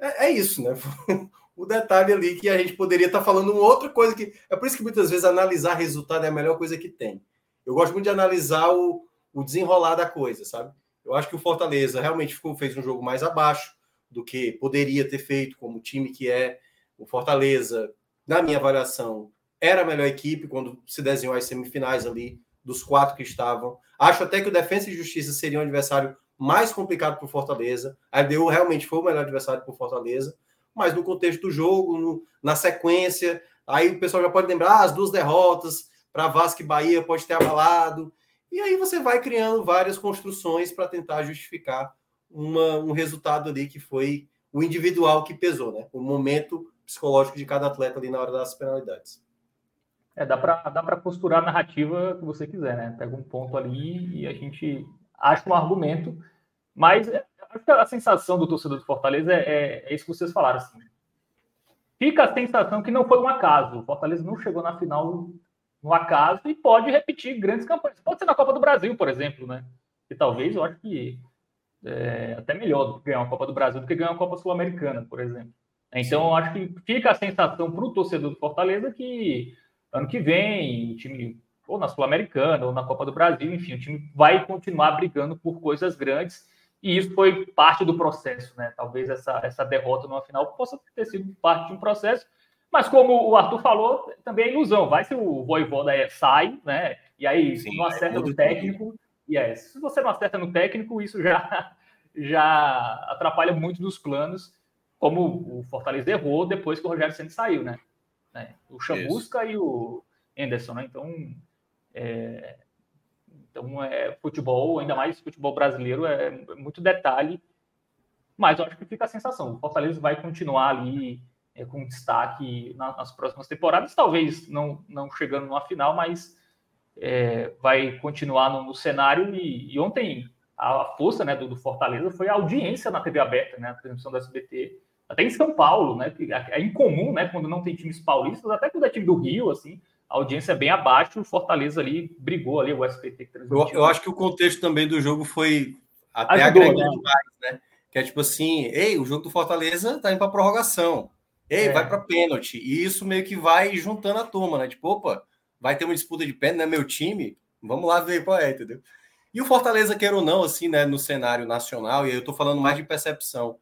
é, é isso, né? o detalhe ali que a gente poderia estar falando uma outra coisa que. É por isso que muitas vezes analisar resultado é a melhor coisa que tem. Eu gosto muito de analisar o, o desenrolar da coisa, sabe? Eu acho que o Fortaleza realmente ficou, fez um jogo mais abaixo do que poderia ter feito, como time que é. O Fortaleza, na minha avaliação, era a melhor equipe quando se desenhou as semifinais ali, dos quatro que estavam. Acho até que o Defensa e Justiça seria um adversário mais complicado para o Fortaleza. A LDU realmente foi o melhor adversário para o Fortaleza, mas no contexto do jogo, no, na sequência, aí o pessoal já pode lembrar ah, as duas derrotas para Vasco e Bahia pode ter abalado. E aí você vai criando várias construções para tentar justificar uma, um resultado ali que foi o individual que pesou, né? O momento psicológico de cada atleta ali na hora das penalidades. É, dá para dá posturar a narrativa que você quiser, né? Pega um ponto ali e a gente acha um argumento mas é, a sensação do torcedor do Fortaleza é, é, é, isso que vocês falaram. Assim. Fica a sensação que não foi um acaso. O Fortaleza não chegou na final no acaso e pode repetir grandes campanhas. Pode ser na Copa do Brasil, por exemplo, né? E talvez eu acho que é até melhor ganhar uma Copa do Brasil do que ganhar uma Copa Sul-Americana, por exemplo. Então, eu acho que fica a sensação para o torcedor do Fortaleza que ano que vem, o time, ou na Sul-Americana, ou na Copa do Brasil, enfim, o time vai continuar brigando por coisas grandes e isso foi parte do processo, né? Talvez essa, essa derrota numa final possa ter sido parte de um processo, mas como o Arthur falou, também é ilusão. Vai se o Voivoda é, sai, né? E aí Sim, não acerta é no técnico. E é, se você não acerta no técnico, isso já, já atrapalha muito dos planos, como o Fortaleza errou depois que o Rogério Santos saiu, né? É, o Chamusca e o Anderson, né? Então, é, então, é, futebol, ainda mais futebol brasileiro, é muito detalhe, mas eu acho que fica a sensação. O Fortaleza vai continuar ali é, com destaque nas próximas temporadas, talvez não, não chegando numa final, mas é, vai continuar no, no cenário. E, e, ontem a força né, do, do, Fortaleza foi a audiência na TV aberta, né, a transmissão do SBT, até em São Paulo, né, que é, é incomum, né, quando não tem times paulistas, até quando é time do Rio, assim, audiência é bem abaixo, o Fortaleza ali brigou ali, o SPT que. Eu, eu acho que o contexto também do jogo foi até Ajudou, agregando né? mais, né? Que é tipo assim, ei, o jogo do Fortaleza tá indo para prorrogação. Ei, é. vai para pênalti. E isso meio que vai juntando a turma, né? Tipo, opa, vai ter uma disputa de pênalti, né? Meu time, vamos lá ver qual é, entendeu? E o Fortaleza, quer ou não, assim, né, no cenário nacional, e aí eu tô falando mais de percepção,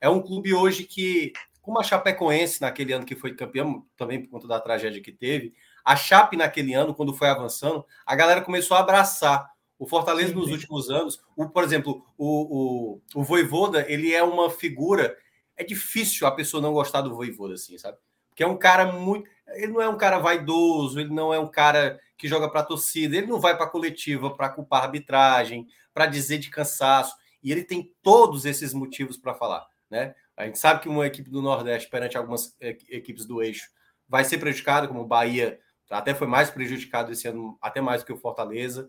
é um clube hoje que, como a Chapecoense, naquele ano que foi campeão, também por conta da tragédia que teve, a Chape, naquele ano, quando foi avançando, a galera começou a abraçar. O Fortaleza, sim, nos sim. últimos anos, o, por exemplo, o, o, o Voivoda, ele é uma figura. É difícil a pessoa não gostar do Voivoda, assim, sabe? Porque é um cara muito. ele não é um cara vaidoso, ele não é um cara que joga para a torcida, ele não vai para a coletiva para culpar a arbitragem, para dizer de cansaço, e ele tem todos esses motivos para falar, né? A gente sabe que uma equipe do Nordeste perante algumas equipes do eixo vai ser prejudicada, como o Bahia até foi mais prejudicado esse ano, até mais do que o Fortaleza.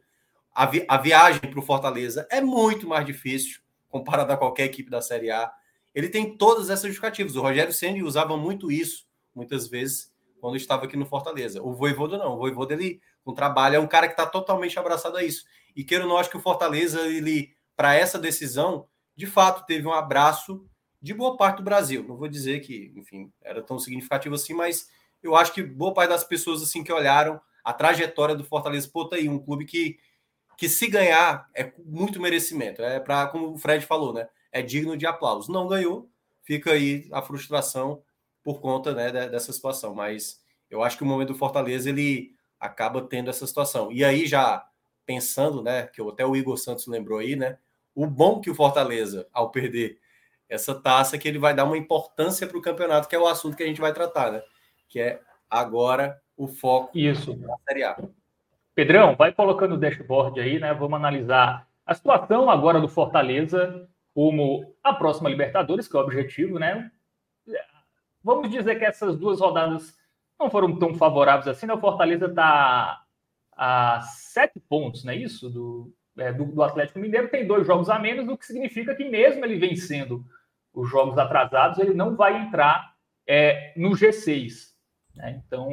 A, vi a viagem para o Fortaleza é muito mais difícil comparada a qualquer equipe da Série A. Ele tem todas essas justificativas. O Rogério Senni usava muito isso, muitas vezes, quando estava aqui no Fortaleza. O Voivoda não. O Voivoda, ele, com trabalho, é um cara que está totalmente abraçado a isso. E queira não, acho que o Fortaleza, ele, para essa decisão, de fato, teve um abraço de boa parte do Brasil. Não vou dizer que, enfim, era tão significativo assim, mas eu acho que boa parte das pessoas assim que olharam a trajetória do Fortaleza, pô, tá aí, um clube que, que se ganhar é muito merecimento. É para, como o Fred falou, né? É digno de aplauso. Não ganhou, fica aí a frustração por conta né, dessa situação. Mas eu acho que o momento do Fortaleza ele acaba tendo essa situação. E aí, já pensando, né? Que até o Igor Santos lembrou aí, né? O bom que o Fortaleza, ao perder essa taça, que ele vai dar uma importância para o campeonato, que é o assunto que a gente vai tratar, né? Que é agora o foco Isso. da Série A. Pedrão, vai colocando o dashboard aí, né? Vamos analisar a situação agora do Fortaleza como a próxima Libertadores, que é o objetivo, né? Vamos dizer que essas duas rodadas não foram tão favoráveis assim, né? O Fortaleza está a sete pontos, não é isso? Do, é, do, do, Atlético Mineiro, tem dois jogos a menos, o que significa que mesmo ele vencendo os jogos atrasados, ele não vai entrar é, no G6. Né? Então,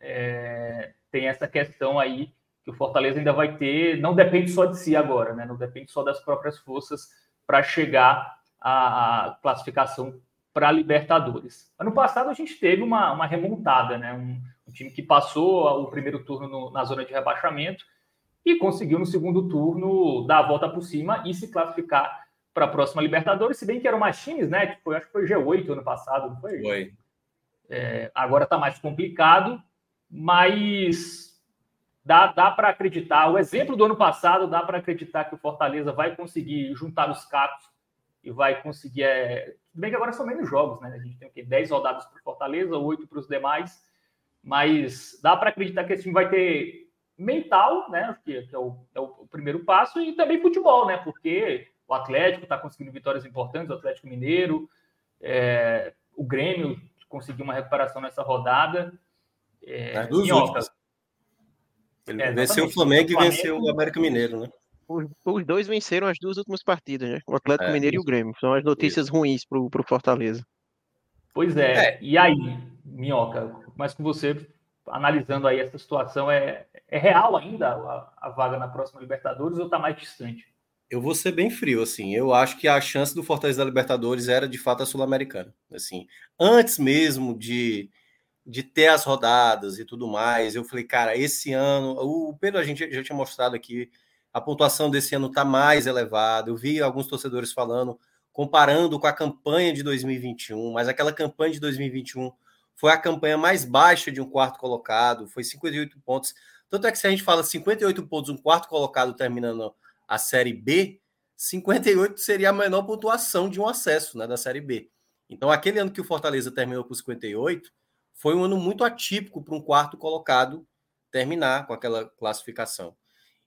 é, tem essa questão aí que o Fortaleza ainda vai ter, não depende só de si agora, né? não depende só das próprias forças para chegar à classificação para Libertadores. Ano passado a gente teve uma, uma remontada, né? Um, um, time que passou o primeiro turno no, na zona de rebaixamento e conseguiu no segundo turno dar a volta por cima e se classificar para a próxima Libertadores, se bem que eram mais times, né? Tipo, acho que foi G8 ano passado, não foi? Foi. É, agora está mais complicado, mas dá, dá para acreditar. O exemplo do ano passado dá para acreditar que o Fortaleza vai conseguir juntar os cacos e vai conseguir. É... Tudo bem que agora são menos jogos, né? A gente tem o quê? 10 rodadas para o Fortaleza, 8 para os demais, mas dá para acreditar que esse time vai ter mental, né? Que, que é, o, é, o, primeiro passo, e também futebol, né? Porque o Atlético está conseguindo vitórias importantes, o Atlético Mineiro, é, o Grêmio conseguir uma recuperação nessa rodada. É, As duas últimas. Ele é, venceu o Flamengo, Flamengo, e venceu o América Mineiro, né? Os, os, dois venceram as duas últimas partidas, né? O Atlético é, Mineiro isso. e o Grêmio. São as notícias isso. ruins para o Fortaleza. Pois é. é. E aí, Minhoca, mas com você analisando aí essa situação, é, é real ainda a, a vaga na próxima Libertadores ou está mais distante? Eu vou ser bem frio, assim. Eu acho que a chance do Fortaleza da Libertadores era de fato a Sul-Americana. Assim, antes mesmo de, de ter as rodadas e tudo mais, eu falei, cara, esse ano, o Pedro a gente já tinha mostrado aqui, a pontuação desse ano está mais elevada. Eu vi alguns torcedores falando, comparando com a campanha de 2021, mas aquela campanha de 2021 foi a campanha mais baixa de um quarto colocado, foi 58 pontos. Tanto é que se a gente fala 58 pontos, um quarto colocado terminando a Série B, 58 seria a menor pontuação de um acesso né, da Série B. Então, aquele ano que o Fortaleza terminou com 58 foi um ano muito atípico para um quarto colocado terminar com aquela classificação.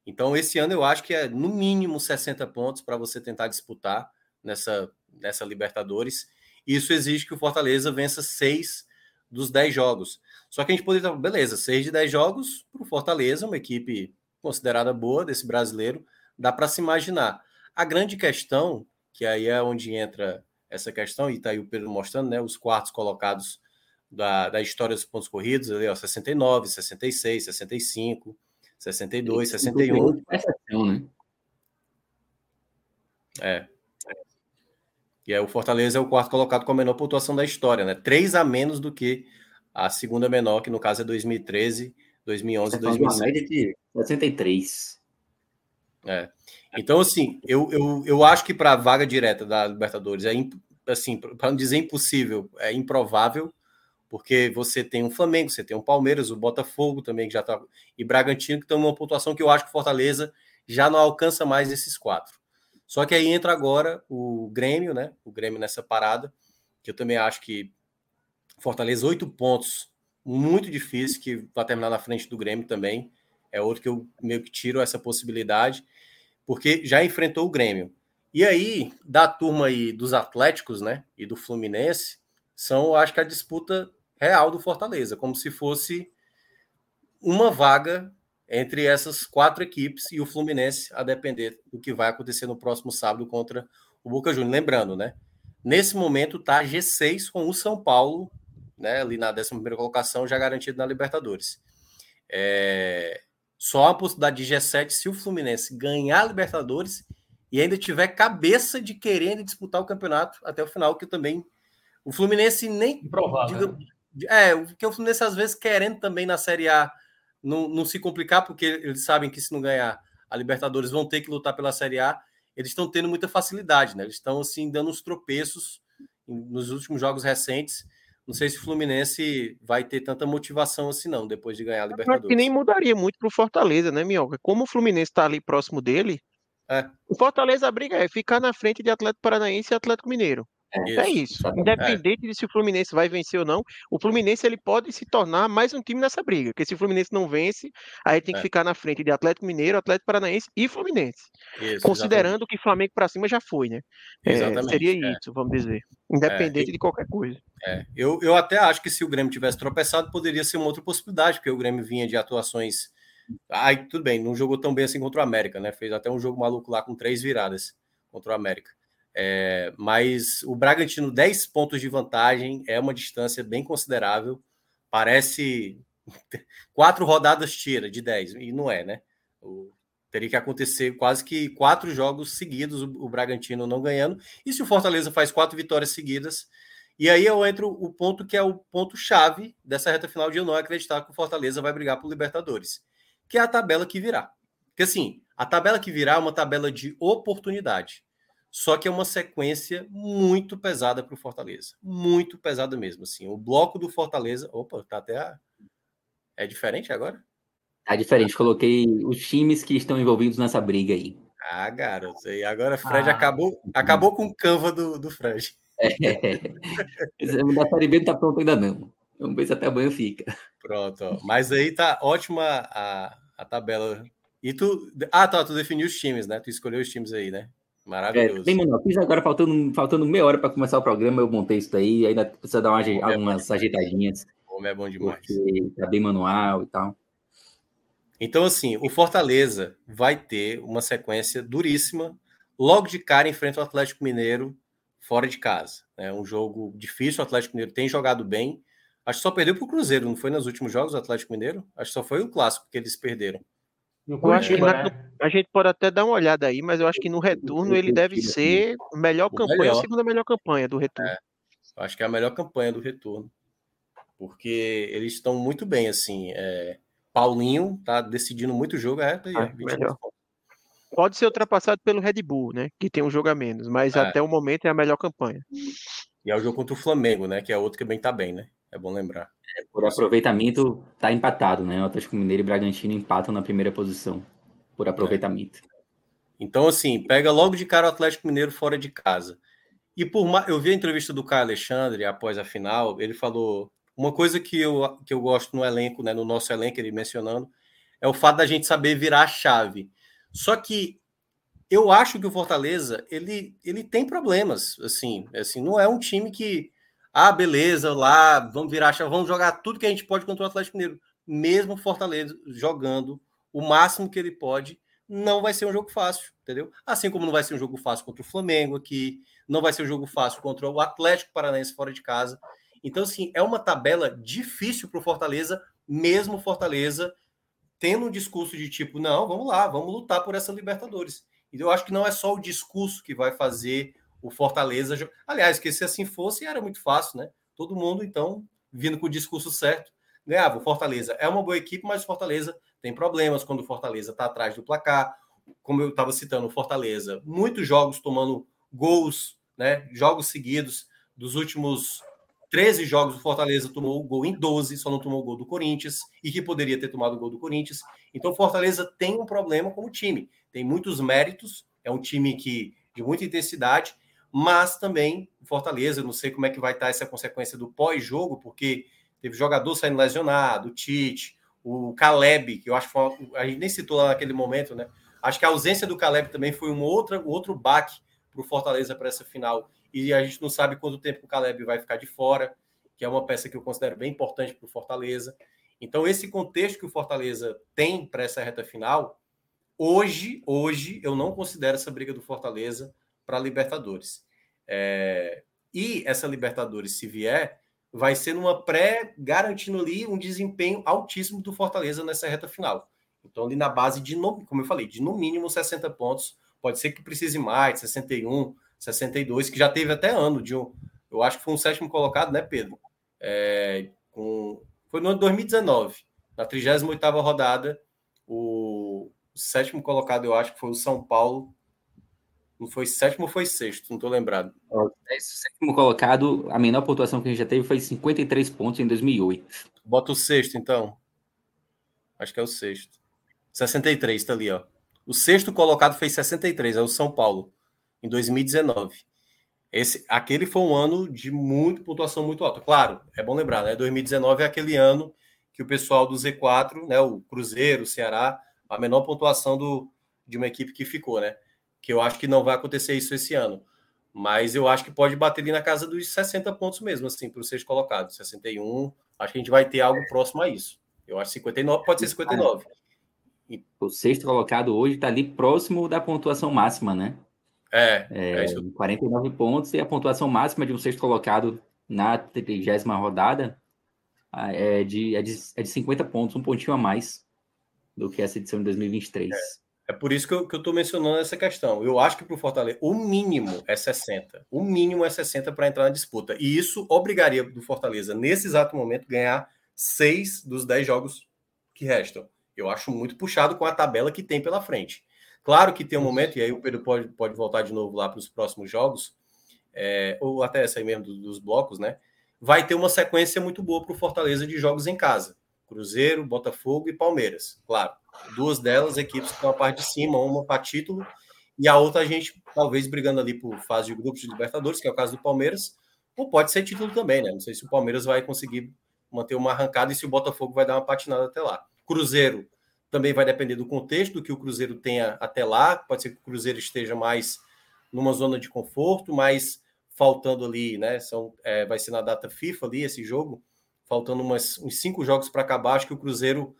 Então, esse ano eu acho que é no mínimo 60 pontos para você tentar disputar nessa, nessa Libertadores. Isso exige que o Fortaleza vença seis dos 10 jogos. Só que a gente poderia, beleza, seis de 10 jogos para o Fortaleza, uma equipe considerada boa desse brasileiro, dá para se imaginar. A grande questão, que aí é onde entra essa questão, e está aí o Pedro mostrando, né, os quartos colocados da, da história dos pontos corridos, ali, ó, 69, 66, 65, 62, 61. Né? É. E aí o Fortaleza é o quarto colocado com a menor pontuação da história, né? Três a menos do que a segunda menor, que no caso é 2013, 2011 e 2007. Uma média de 63. É. Então, assim, eu, eu, eu acho que para a vaga direta da Libertadores é assim, para não dizer impossível, é improvável, porque você tem um Flamengo, você tem um Palmeiras, o Botafogo também que já está e Bragantino que estão numa pontuação que eu acho que Fortaleza já não alcança mais esses quatro. Só que aí entra agora o Grêmio, né? O Grêmio nessa parada, que eu também acho que Fortaleza oito pontos muito difícil, que vai terminar na frente do Grêmio também. É outro que eu meio que tiro essa possibilidade, porque já enfrentou o Grêmio. E aí, da turma aí dos Atléticos, né, e do Fluminense, são, acho que a disputa real do Fortaleza, como se fosse uma vaga entre essas quatro equipes e o Fluminense, a depender do que vai acontecer no próximo sábado contra o Boca Juniors. Lembrando, né? Nesse momento tá G6 com o São Paulo, né? Ali na 11 colocação, já garantido na Libertadores. É... Só a possibilidade de G7 se o Fluminense ganhar a Libertadores e ainda tiver cabeça de querer disputar o campeonato até o final, que também o Fluminense nem. Provável. é, porque o Fluminense às vezes querendo também na Série A não, não se complicar, porque eles sabem que se não ganhar a Libertadores vão ter que lutar pela Série A. Eles estão tendo muita facilidade, né? Eles estão assim dando uns tropeços nos últimos jogos recentes. Não sei se o Fluminense vai ter tanta motivação assim, não, depois de ganhar a Libertadores. que nem mudaria muito para o Fortaleza, né, Minhoca? Como o Fluminense está ali próximo dele, é. o Fortaleza a briga é ficar na frente de Atlético Paranaense e Atlético Mineiro. Isso, é isso. Independente é. de se o Fluminense vai vencer ou não, o Fluminense ele pode se tornar mais um time nessa briga. Porque se o Fluminense não vence, aí tem que é. ficar na frente de Atlético Mineiro, Atlético Paranaense e Fluminense. Isso, considerando exatamente. que Flamengo para cima já foi, né? É, seria é. isso, vamos dizer. Independente de qualquer coisa. Eu, eu até acho que se o Grêmio tivesse tropeçado, poderia ser uma outra possibilidade, porque o Grêmio vinha de atuações. Aí tudo bem, não jogou tão bem assim contra o América, né? Fez até um jogo maluco lá com três viradas contra o América. É, mas o Bragantino, 10 pontos de vantagem, é uma distância bem considerável. Parece quatro rodadas tira de 10, e não é, né? O, teria que acontecer quase que quatro jogos seguidos, o, o, Bragantino não ganhando. E se o Fortaleza faz quatro vitórias seguidas, e aí eu entro o ponto que é o ponto-chave dessa reta final de eu não acreditar que o Fortaleza vai brigar por Libertadores, que é a tabela que virá. Porque assim, a tabela que virá é uma tabela de oportunidade. Só que é uma sequência muito pesada para o Fortaleza. Muito pesada mesmo. Assim. O bloco do Fortaleza. Opa, tá até. A... É diferente agora? Tá diferente. Coloquei os times que estão envolvidos nessa briga aí. Ah, garoto. E agora Fred ah. acabou, acabou com o canva do, do Fred. É. da Série B não tá pronto ainda não. Vamos ver se até amanhã fica. Pronto. Ó. Mas aí tá ótima a, a tabela. E tu. Ah, tá. Tu definiu os times, né? Tu escolheu os times aí, né? Maravilhoso. É, bem, mano, fiz agora faltando, faltando meia hora para começar o programa, eu montei isso daí, ainda precisa dar uma, algumas é ajeitadinhas. Como é bom demais. Tá bem manual e tal. Então, assim, o Fortaleza vai ter uma sequência duríssima. Logo de cara, enfrenta o Atlético Mineiro fora de casa. É um jogo difícil, o Atlético Mineiro tem jogado bem. Acho que só perdeu para o Cruzeiro, não foi nos últimos jogos o Atlético Mineiro? Acho que só foi o clássico que eles perderam. No Curitiba, na, né? A gente pode até dar uma olhada aí, mas eu acho que no retorno ele deve ser melhor campanha, melhor. a segunda melhor campanha do retorno. É, acho que é a melhor campanha do retorno. Porque eles estão muito bem, assim. É, Paulinho tá decidindo muito jogo, é, tá aí, ah, melhor. Pode ser ultrapassado pelo Red Bull, né? Que tem um jogo a menos, mas é. até o momento é a melhor campanha. E é o jogo contra o Flamengo, né? Que é outro que bem tá bem, né? É bom lembrar. É, por aproveitamento, tá empatado, né? O Atlético Mineiro e Bragantino empatam na primeira posição, por aproveitamento. É. Então, assim, pega logo de cara o Atlético Mineiro fora de casa. E por. Eu vi a entrevista do Caio Alexandre após a final, ele falou. Uma coisa que eu, que eu gosto no elenco, né, no nosso elenco, ele mencionando, é o fato da gente saber virar a chave. Só que eu acho que o Fortaleza ele, ele tem problemas, assim, assim, não é um time que ah, beleza, lá, vamos virar vamos jogar tudo que a gente pode contra o Atlético Mineiro. Mesmo Fortaleza jogando o máximo que ele pode, não vai ser um jogo fácil, entendeu? Assim como não vai ser um jogo fácil contra o Flamengo aqui, não vai ser um jogo fácil contra o Atlético Paranaense fora de casa. Então, assim, é uma tabela difícil para o Fortaleza, mesmo Fortaleza tendo um discurso de tipo, não, vamos lá, vamos lutar por essa Libertadores. Então, eu acho que não é só o discurso que vai fazer o Fortaleza. Aliás, que se assim fosse, era muito fácil, né? Todo mundo, então, vindo com o discurso certo, ganhava. O Fortaleza é uma boa equipe, mas o Fortaleza tem problemas quando o Fortaleza está atrás do placar. Como eu estava citando, o Fortaleza, muitos jogos tomando gols, né? Jogos seguidos. Dos últimos 13 jogos, o Fortaleza tomou o gol em 12, só não tomou o gol do Corinthians, e que poderia ter tomado o gol do Corinthians. Então, o Fortaleza tem um problema como time. Tem muitos méritos, é um time que de muita intensidade, mas também o Fortaleza, não sei como é que vai estar essa consequência do pós-jogo, porque teve jogador saindo lesionado, o Tite, o Caleb, que eu acho que a gente nem citou lá naquele momento, né? Acho que a ausência do Caleb também foi um outro, um outro baque para o Fortaleza para essa final. E a gente não sabe quanto tempo o Caleb vai ficar de fora, que é uma peça que eu considero bem importante para o Fortaleza. Então, esse contexto que o Fortaleza tem para essa reta final, hoje, hoje, eu não considero essa briga do Fortaleza para a Libertadores. É... E essa Libertadores, se vier, vai ser numa pré, garantindo ali um desempenho altíssimo do Fortaleza nessa reta final. Então, ali na base de, como eu falei, de no mínimo 60 pontos. Pode ser que precise mais, 61, 62, que já teve até ano de um. Eu acho que foi um sétimo colocado, né, Pedro? É, foi no ano 2019, na 38 rodada. O sétimo colocado, eu acho que foi o São Paulo, não foi sétimo ou foi sexto? Não estou lembrado. O sétimo colocado, a menor pontuação que a gente já teve foi 53 pontos em 2008. Bota o sexto, então. Acho que é o sexto. 63, está ali, ó. O sexto colocado fez 63, é o São Paulo, em 2019. Esse, aquele foi um ano de muito pontuação muito alta. Claro, é bom lembrar, né? 2019 é aquele ano que o pessoal do Z4, né? O Cruzeiro, o Ceará, a menor pontuação do, de uma equipe que ficou, né? Que eu acho que não vai acontecer isso esse ano. Mas eu acho que pode bater ali na casa dos 60 pontos mesmo, assim, para o sexto colocado. 61, acho que a gente vai ter algo próximo a isso. Eu acho 59, pode ser 59. O sexto colocado hoje está ali próximo da pontuação máxima, né? É, é, é isso. 49 pontos e a pontuação máxima de um sexto colocado na 30 rodada ah, é de, é, de, é de 50 pontos, um pontinho a mais do que essa edição de 2023. É. É por isso que eu estou mencionando essa questão. Eu acho que para o Fortaleza, o mínimo é 60. O mínimo é 60 para entrar na disputa. E isso obrigaria do Fortaleza, nesse exato momento, ganhar seis dos dez jogos que restam. Eu acho muito puxado com a tabela que tem pela frente. Claro que tem um momento, e aí o Pedro pode, pode voltar de novo lá para os próximos jogos, é, ou até essa aí mesmo dos, dos blocos, né? Vai ter uma sequência muito boa para o Fortaleza de jogos em casa. Cruzeiro, Botafogo e Palmeiras, claro. Duas delas, equipes que estão a parte de cima, uma para título, e a outra a gente talvez brigando ali por fase de grupos de Libertadores, que é o caso do Palmeiras, ou pode ser título também, né? Não sei se o Palmeiras vai conseguir manter uma arrancada e se o Botafogo vai dar uma patinada até lá. Cruzeiro também vai depender do contexto do que o Cruzeiro tenha até lá. Pode ser que o Cruzeiro esteja mais numa zona de conforto, mas faltando ali, né? São, é, vai ser na data FIFA ali esse jogo, faltando umas, uns cinco jogos para acabar. Acho que o Cruzeiro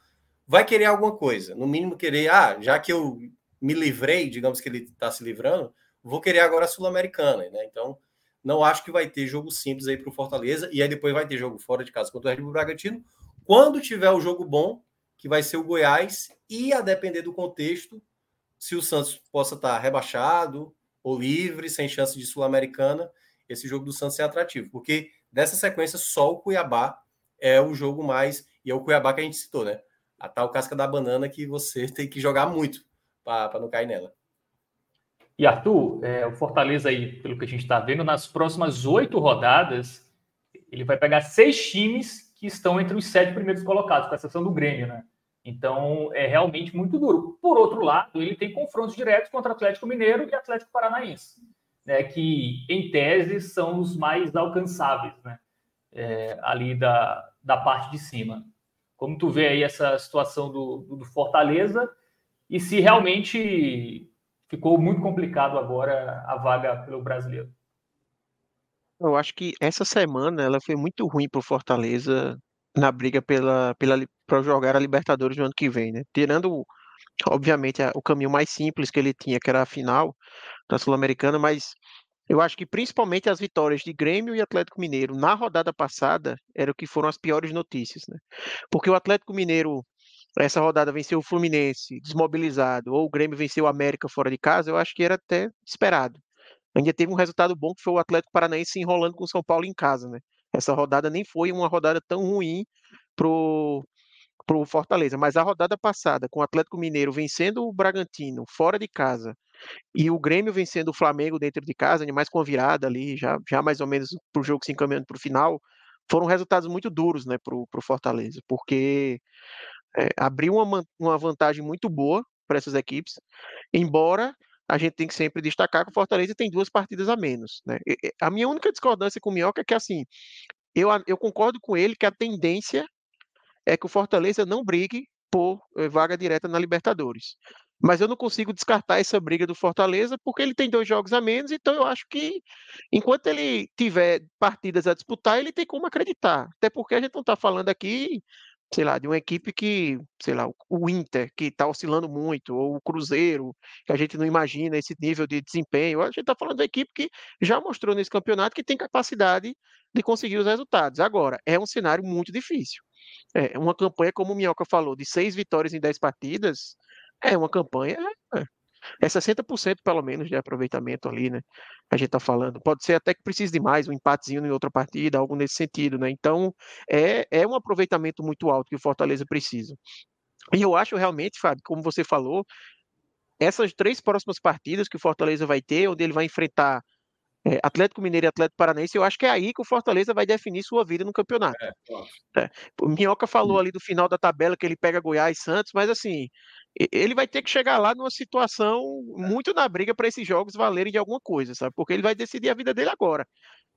vai querer alguma coisa. No mínimo, querer, ah, já que eu me livrei, digamos que ele está se livrando, vou querer agora a Sul-Americana, né? Então, não acho que vai ter jogo simples aí para o Fortaleza, e aí depois vai ter jogo fora de casa contra o Red Bull Bragantino. Quando tiver o jogo bom, que vai ser o Goiás, e a depender do contexto, se o Santos possa estar tá rebaixado ou livre, sem chance de Sul-Americana, esse jogo do Santos é atrativo, porque dessa sequência só o Cuiabá é o jogo mais, e é o Cuiabá que a gente citou, né? a tal casca da banana que você tem que jogar muito para não cair nela. E Arthur, é, o Fortaleza aí, pelo que a gente está vendo, nas próximas oito rodadas, ele vai pegar seis times que estão entre os sete primeiros colocados, com exceção do Grêmio, né? Então é realmente muito duro. Por outro lado, ele tem confrontos diretos contra Atlético Mineiro e Atlético Paranaense, né? Que em tese são os mais alcançáveis, né? É, ali da, da parte de cima. Como tu vê aí essa situação do, do Fortaleza e se realmente ficou muito complicado agora a vaga pelo brasileiro? Eu acho que essa semana ela foi muito ruim para o Fortaleza na briga pela, pela para jogar a Libertadores no ano que vem, né? Tirando, obviamente, o caminho mais simples que ele tinha, que era a final da Sul-Americana, mas eu acho que principalmente as vitórias de Grêmio e Atlético Mineiro na rodada passada eram que foram as piores notícias, né? Porque o Atlético Mineiro essa rodada venceu o Fluminense desmobilizado, ou o Grêmio venceu o América fora de casa, eu acho que era até esperado. Ainda teve um resultado bom que foi o Atlético Paranaense se enrolando com o São Paulo em casa, né? Essa rodada nem foi uma rodada tão ruim pro pro Fortaleza, mas a rodada passada com o Atlético Mineiro vencendo o Bragantino fora de casa e o Grêmio vencendo o Flamengo dentro de casa, mais com a virada ali, já, já mais ou menos para o jogo se encaminhando para o final, foram resultados muito duros né, para o Fortaleza, porque é, abriu uma, uma vantagem muito boa para essas equipes, embora a gente tem que sempre destacar que o Fortaleza tem duas partidas a menos. Né? A minha única discordância com o Minhoca é que, assim, eu, eu concordo com ele que a tendência é que o Fortaleza não brigue por eh, vaga direta na Libertadores. Mas eu não consigo descartar essa briga do Fortaleza porque ele tem dois jogos a menos, então eu acho que enquanto ele tiver partidas a disputar, ele tem como acreditar. Até porque a gente não está falando aqui, sei lá, de uma equipe que, sei lá, o Inter, que está oscilando muito, ou o Cruzeiro, que a gente não imagina esse nível de desempenho. A gente está falando da equipe que já mostrou nesse campeonato que tem capacidade de conseguir os resultados. Agora, é um cenário muito difícil. É uma campanha, como o Minhoca falou, de seis vitórias em dez partidas, é uma campanha. É, é 60% pelo menos de aproveitamento ali, né? A gente tá falando. Pode ser até que precise de mais, um empatezinho em outra partida, algo nesse sentido, né? Então, é, é um aproveitamento muito alto que o Fortaleza precisa. E eu acho realmente, Fábio, como você falou, essas três próximas partidas que o Fortaleza vai ter, onde ele vai enfrentar é, Atlético Mineiro e Atlético Paranaense, eu acho que é aí que o Fortaleza vai definir sua vida no campeonato. É, é. O Minhoca falou ali do final da tabela que ele pega Goiás e Santos, mas assim, ele vai ter que chegar lá numa situação é. muito na briga para esses jogos valerem de alguma coisa, sabe? Porque ele vai decidir a vida dele agora.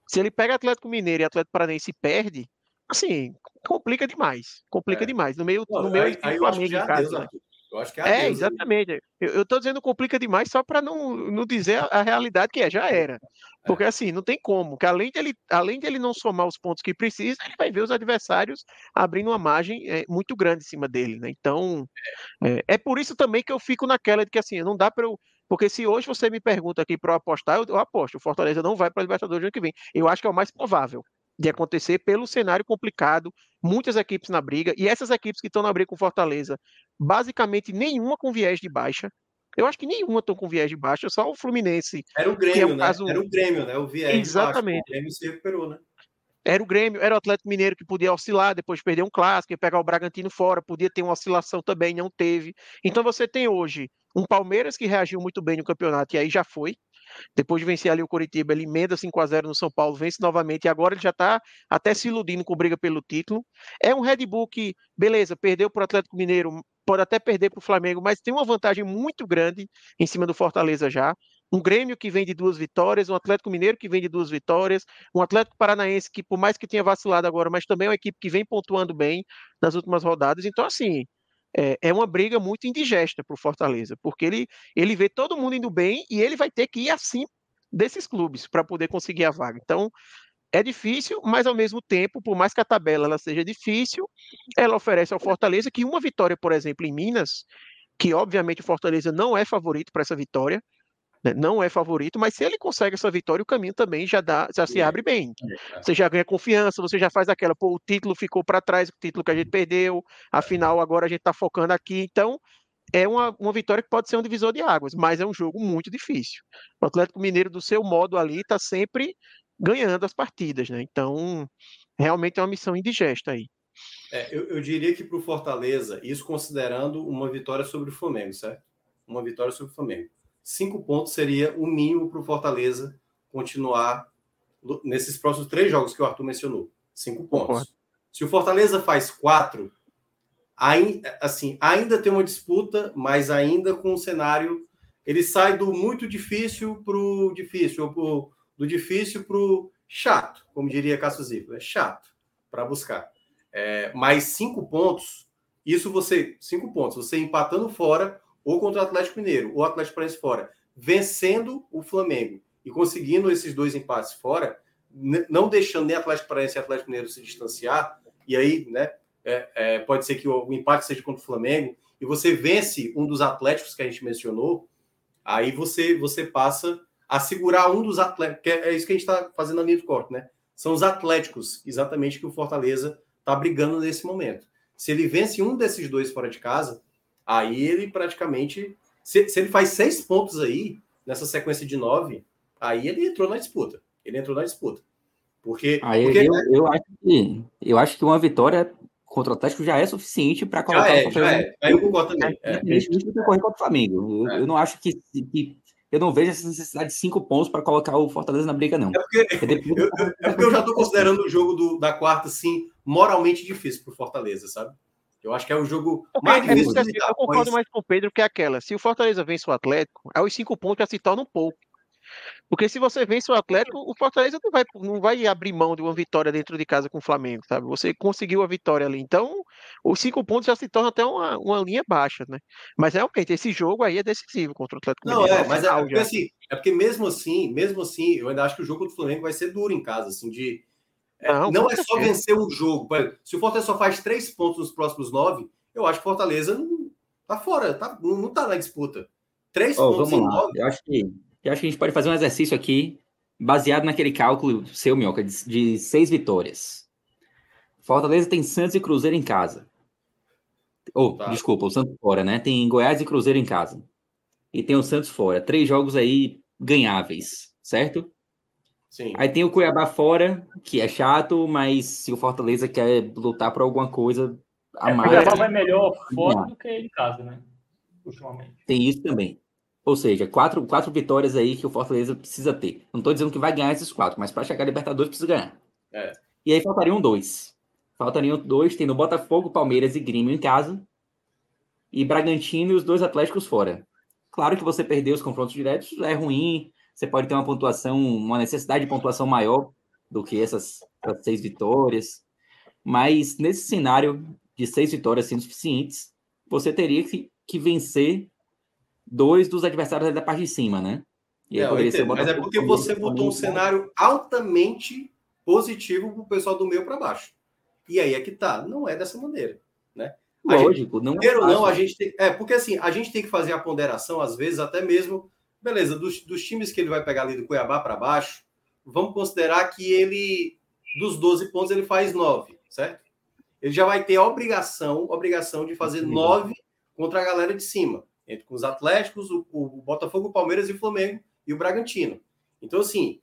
Se ele pega Atlético Mineiro e Atlético Paranaense perde, assim, complica demais. Complica é. demais. No meio, no meio aí, aí Flamengo em casa. Deus, eu acho que é, é exatamente. Eu, tô dizendo complica demais só para não, não dizer a, a, realidade que é, já era. Porque é. assim, não tem como, que além de, ele, além de ele não somar os pontos que precisa, ele vai ver os adversários abrindo uma margem é, muito grande em cima dele, né? Então, é, é por isso também que eu fico naquela de que assim, não dá para eu porque se hoje você me pergunta aqui para eu apostar, eu, eu aposto. O Fortaleza não vai para a Libertadores no ano que vem. Eu acho que é o mais provável de acontecer pelo cenário complicado, muitas equipes na briga, e essas equipes que estão na briga com Fortaleza, basicamente nenhuma com viés de baixa. Eu acho que nenhuma estão com viés de baixa, só o Fluminense. Era o Grêmio, é um né? Caso... Era o Grêmio, né? O viés Exatamente. O Grêmio se recuperou, né? Era o Grêmio, era o Atlético Mineiro que podia oscilar, depois perder um clássico, e pegar o Bragantino fora, podia ter uma oscilação também, não teve. Então você tem hoje um Palmeiras que reagiu muito bem no campeonato e aí já foi, depois de vencer ali o Coritiba, ele emenda 5 a 0 no São Paulo, vence novamente e agora ele já está até se iludindo com briga pelo título. É um Red Bull que, beleza, perdeu para o Atlético Mineiro, pode até perder para o Flamengo, mas tem uma vantagem muito grande em cima do Fortaleza já. Um Grêmio que vem de duas vitórias, um Atlético Mineiro que vem de duas vitórias, um Atlético Paranaense que, por mais que tenha vacilado agora, mas também é uma equipe que vem pontuando bem nas últimas rodadas. Então, assim, é, é uma briga muito indigesta para o Fortaleza, porque ele, ele vê todo mundo indo bem e ele vai ter que ir assim desses clubes para poder conseguir a vaga. Então, é difícil, mas ao mesmo tempo, por mais que a tabela ela seja difícil, ela oferece ao Fortaleza que uma vitória, por exemplo, em Minas, que obviamente o Fortaleza não é favorito para essa vitória, né? Não é favorito, mas se ele consegue essa vitória, o caminho também já dá, já se abre bem. É, é. Você já ganha confiança, você já faz aquela, pô, o título ficou para trás, o título que a gente perdeu, afinal agora a gente está focando aqui, então é uma, uma vitória que pode ser um divisor de águas, mas é um jogo muito difícil. O Atlético Mineiro, do seu modo ali, está sempre ganhando as partidas, né? Então, realmente é uma missão indigesta aí. É, eu, eu, diria que para o Fortaleza, isso considerando uma vitória sobre o Flamengo, certo? Uma vitória sobre o Flamengo cinco pontos seria o mínimo para o Fortaleza continuar nesses próximos três jogos que o Arthur mencionou. Cinco pontos. Se o Fortaleza faz quatro, assim, ainda tem uma disputa, mas ainda com um cenário. Ele sai do muito difícil para o difícil, ou pro, do difícil para o chato, como diria Cássio Zico. É chato para buscar. É, mais cinco pontos, isso você. Cinco pontos, você empatando fora ou contra o Atlético Mineiro, ou o Atlético Paranaense fora, vencendo o Flamengo e conseguindo esses dois empates fora, não deixando nem Atlético Paranaense e Atlético Mineiro se distanciar, e aí, né, é, é, pode ser que o, o empate seja contra o Flamengo, e você vence um dos Atléticos que a gente mencionou, aí você, você passa a segurar um dos atléticos, que é, é isso que a gente está fazendo na linha do corte, né? São os Atléticos, exatamente, que o Fortaleza está brigando nesse momento. Se ele vence um desses dois fora de casa, Aí ele praticamente. Se, se ele faz seis pontos aí, nessa sequência de nove, aí ele entrou na disputa. Ele entrou na disputa. Porque. Aí porque... Eu, eu, acho que, eu acho que uma vitória contra o Atlético já é suficiente para colocar já é, o Já é. Aí eu concordo também. É, é. correr contra o Flamengo. Eu, é. eu não acho que, que, eu não vejo essa necessidade de cinco pontos para colocar o Fortaleza na briga, não. É porque, eu, eu, é porque eu já estou considerando o jogo do, da quarta, sim, moralmente difícil para o Fortaleza, sabe? Eu acho que é o jogo mais é, difícil. É, eu concordo mais com o Pedro que é aquela. Se o Fortaleza vence o Atlético, aí os cinco pontos já se tornam um pouco. Porque se você vence o Atlético, o Fortaleza não vai, não vai abrir mão de uma vitória dentro de casa com o Flamengo, sabe? Você conseguiu a vitória ali. Então, os cinco pontos já se torna até uma, uma linha baixa, né? Mas realmente, esse jogo aí é decisivo contra o Atlético Não, Mineiro. é, mas é, é porque, assim, é porque mesmo assim, mesmo assim, eu ainda acho que o jogo do Flamengo vai ser duro em casa, assim, de. É, não, não é só vencer um jogo. Se o Fortaleza só faz três pontos nos próximos nove, eu acho que o Fortaleza não, tá fora, tá, não, tá na disputa. Três oh, pontos em nove. Eu acho que eu acho que a gente pode fazer um exercício aqui, baseado naquele cálculo seu, Minhoca, de, de seis vitórias. Fortaleza tem Santos e Cruzeiro em casa. Ou, oh, tá. desculpa, o Santos fora, né? Tem Goiás e Cruzeiro em casa. E tem o Santos fora. Três jogos aí ganháveis, certo? Sim. Aí tem o Cuiabá fora, que é chato, mas se o Fortaleza quer lutar por alguma coisa a é, mais. O Cuiabá vai melhor fora do que em casa, né? Ultimamente. Tem isso também. Ou seja, quatro, quatro vitórias aí que o Fortaleza precisa ter. Não estou dizendo que vai ganhar esses quatro, mas para chegar a Libertadores precisa ganhar. É. E aí faltariam dois. Faltariam dois, tem no Botafogo, Palmeiras e Grêmio em casa. E Bragantino e os dois Atléticos fora. Claro que você perder os confrontos diretos é ruim. Você pode ter uma pontuação, uma necessidade de pontuação maior do que essas, essas seis vitórias. Mas nesse cenário de seis vitórias sendo suficientes, você teria que, que vencer dois dos adversários da parte de cima, né? E é, mas é porque você botou um cenário altamente positivo para o pessoal do meio para baixo. E aí é que tá, não é dessa maneira, né? Lógico, gente, não é não, a gente tem, é porque assim, a gente tem que fazer a ponderação às vezes até mesmo, beleza, dos, dos times que ele vai pegar ali do Cuiabá para baixo, vamos considerar que ele dos 12 pontos ele faz 9, certo? Ele já vai ter a obrigação, obrigação de fazer 9 contra a galera de cima entre os Atléticos, o, o Botafogo, o Palmeiras e o Flamengo e o Bragantino. Então, assim,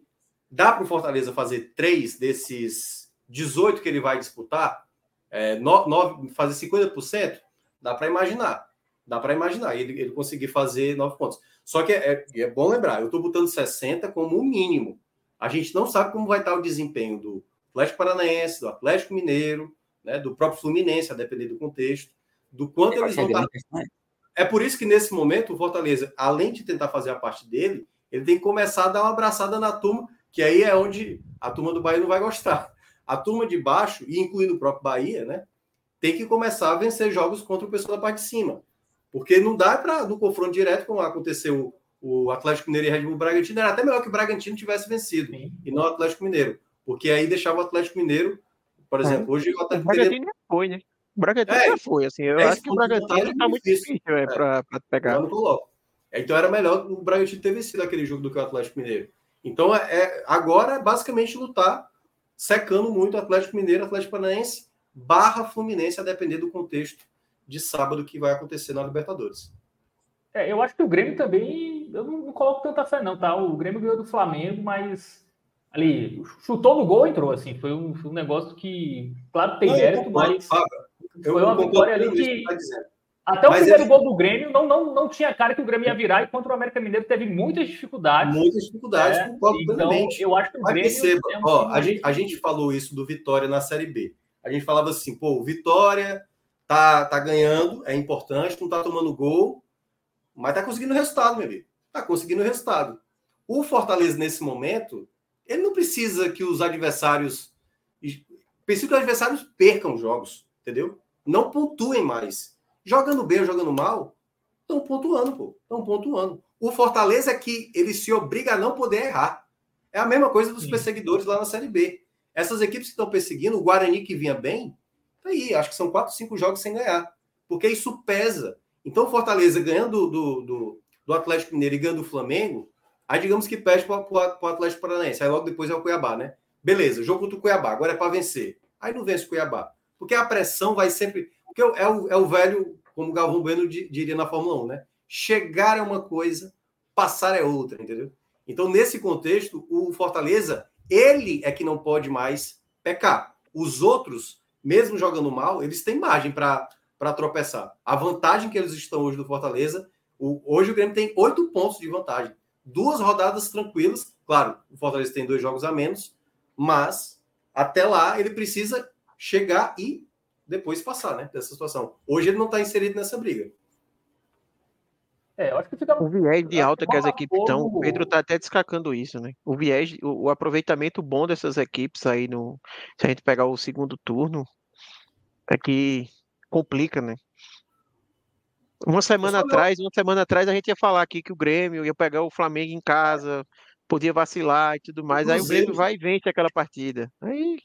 dá para o Fortaleza fazer três desses 18 que ele vai disputar, é, no, no, fazer 50%? Dá para imaginar. Dá para imaginar ele, ele conseguir fazer nove pontos. Só que é, é, é bom lembrar, eu estou botando 60 como o mínimo. A gente não sabe como vai estar o desempenho do Atlético Paranaense, do Atlético Mineiro, né, do próprio Fluminense, a depender do contexto, do quanto eles vão estar. É por isso que nesse momento o Fortaleza, além de tentar fazer a parte dele, ele tem que começar a dar uma abraçada na turma, que aí é onde a turma do Bahia não vai gostar. A turma de baixo, e incluindo o próprio Bahia, né, tem que começar a vencer jogos contra o pessoal da parte de cima. Porque não dá para, no confronto direto, como aconteceu o Atlético Mineiro e Red Bull Bragantino, era até melhor que o Bragantino tivesse vencido, Sim. e não o Atlético Mineiro. Porque aí deixava o Atlético Mineiro, por é. exemplo, hoje o Atlético o Bragantino Mineiro... foi, né? O Bragantino é, já foi, assim. Eu acho que o Bragantino está muito difícil é, para pegar. não coloco. Então era melhor o Bragantino ter vencido aquele jogo do que o Atlético Mineiro. Então é, é agora é basicamente lutar secando muito o Atlético Mineiro, Atlético Paranaense, barra Fluminense, a depender do contexto de sábado que vai acontecer na Libertadores. É, eu acho que o Grêmio também, eu não, não, coloco tanta fé não, tá? O Grêmio ganhou do Flamengo, mas ali chutou no gol, entrou assim, foi um, foi um negócio que, claro, tem mérito, mas eu Foi uma vitória ali que. Tá até o Mas primeiro ele... gol do Grêmio não, não, não tinha cara que o Grêmio ia virar, e contra o América Mineiro teve muitas dificuldades. Muitas dificuldades, é, então, Eu acho que o Grêmio. Perceba, é um ó, a, gente, a gente falou isso do Vitória na Série B. A gente falava assim, pô, Vitória tá, tá ganhando, é importante, não tá tomando gol, mas tá conseguindo resultado, meu amigo. Tá conseguindo resultado. O Fortaleza, nesse momento, ele não precisa que os adversários. Precisa que os adversários percam jogos, entendeu? não pontuem mais. Jogando bem ou jogando mal, estão pontuando, pô. Estão pontuando. O Fortaleza é que ele se obriga a não poder errar. É a mesma coisa dos Sim. perseguidores lá na Série B. Essas equipes que estão perseguindo, o Guarani que vinha bem, tá aí, acho que são quatro, cinco jogos sem ganhar. Porque isso pesa. Então, Fortaleza ganhando do, do, do Atlético Mineiro e ganhando do Flamengo, aí digamos que perde para o Atlético Paranaense. Aí logo depois é o Cuiabá, né? Beleza, jogo contra o Cuiabá, agora é para vencer. Aí não vence o Cuiabá. Porque a pressão vai sempre. Porque é o, é o velho, como o Galvão Bueno diria na Fórmula 1, né? Chegar é uma coisa, passar é outra, entendeu? Então, nesse contexto, o Fortaleza, ele é que não pode mais pecar. Os outros, mesmo jogando mal, eles têm margem para tropeçar. A vantagem que eles estão hoje do Fortaleza, o, hoje o Grêmio tem oito pontos de vantagem. Duas rodadas tranquilas. Claro, o Fortaleza tem dois jogos a menos, mas até lá ele precisa chegar e depois passar, né? Dessa situação. Hoje ele não está inserido nessa briga. É, eu acho que fica. O viés de alta que as equipes estão, o Pedro está até destacando isso, né? O viés, o, o, aproveitamento bom dessas equipes aí no. Se a gente pegar o segundo turno, é que complica, né? Uma semana atrás, uma semana atrás a gente ia falar aqui que o Grêmio ia pegar o Flamengo em casa, podia vacilar e tudo mais. Aí o Grêmio vai e vence aquela partida. Aí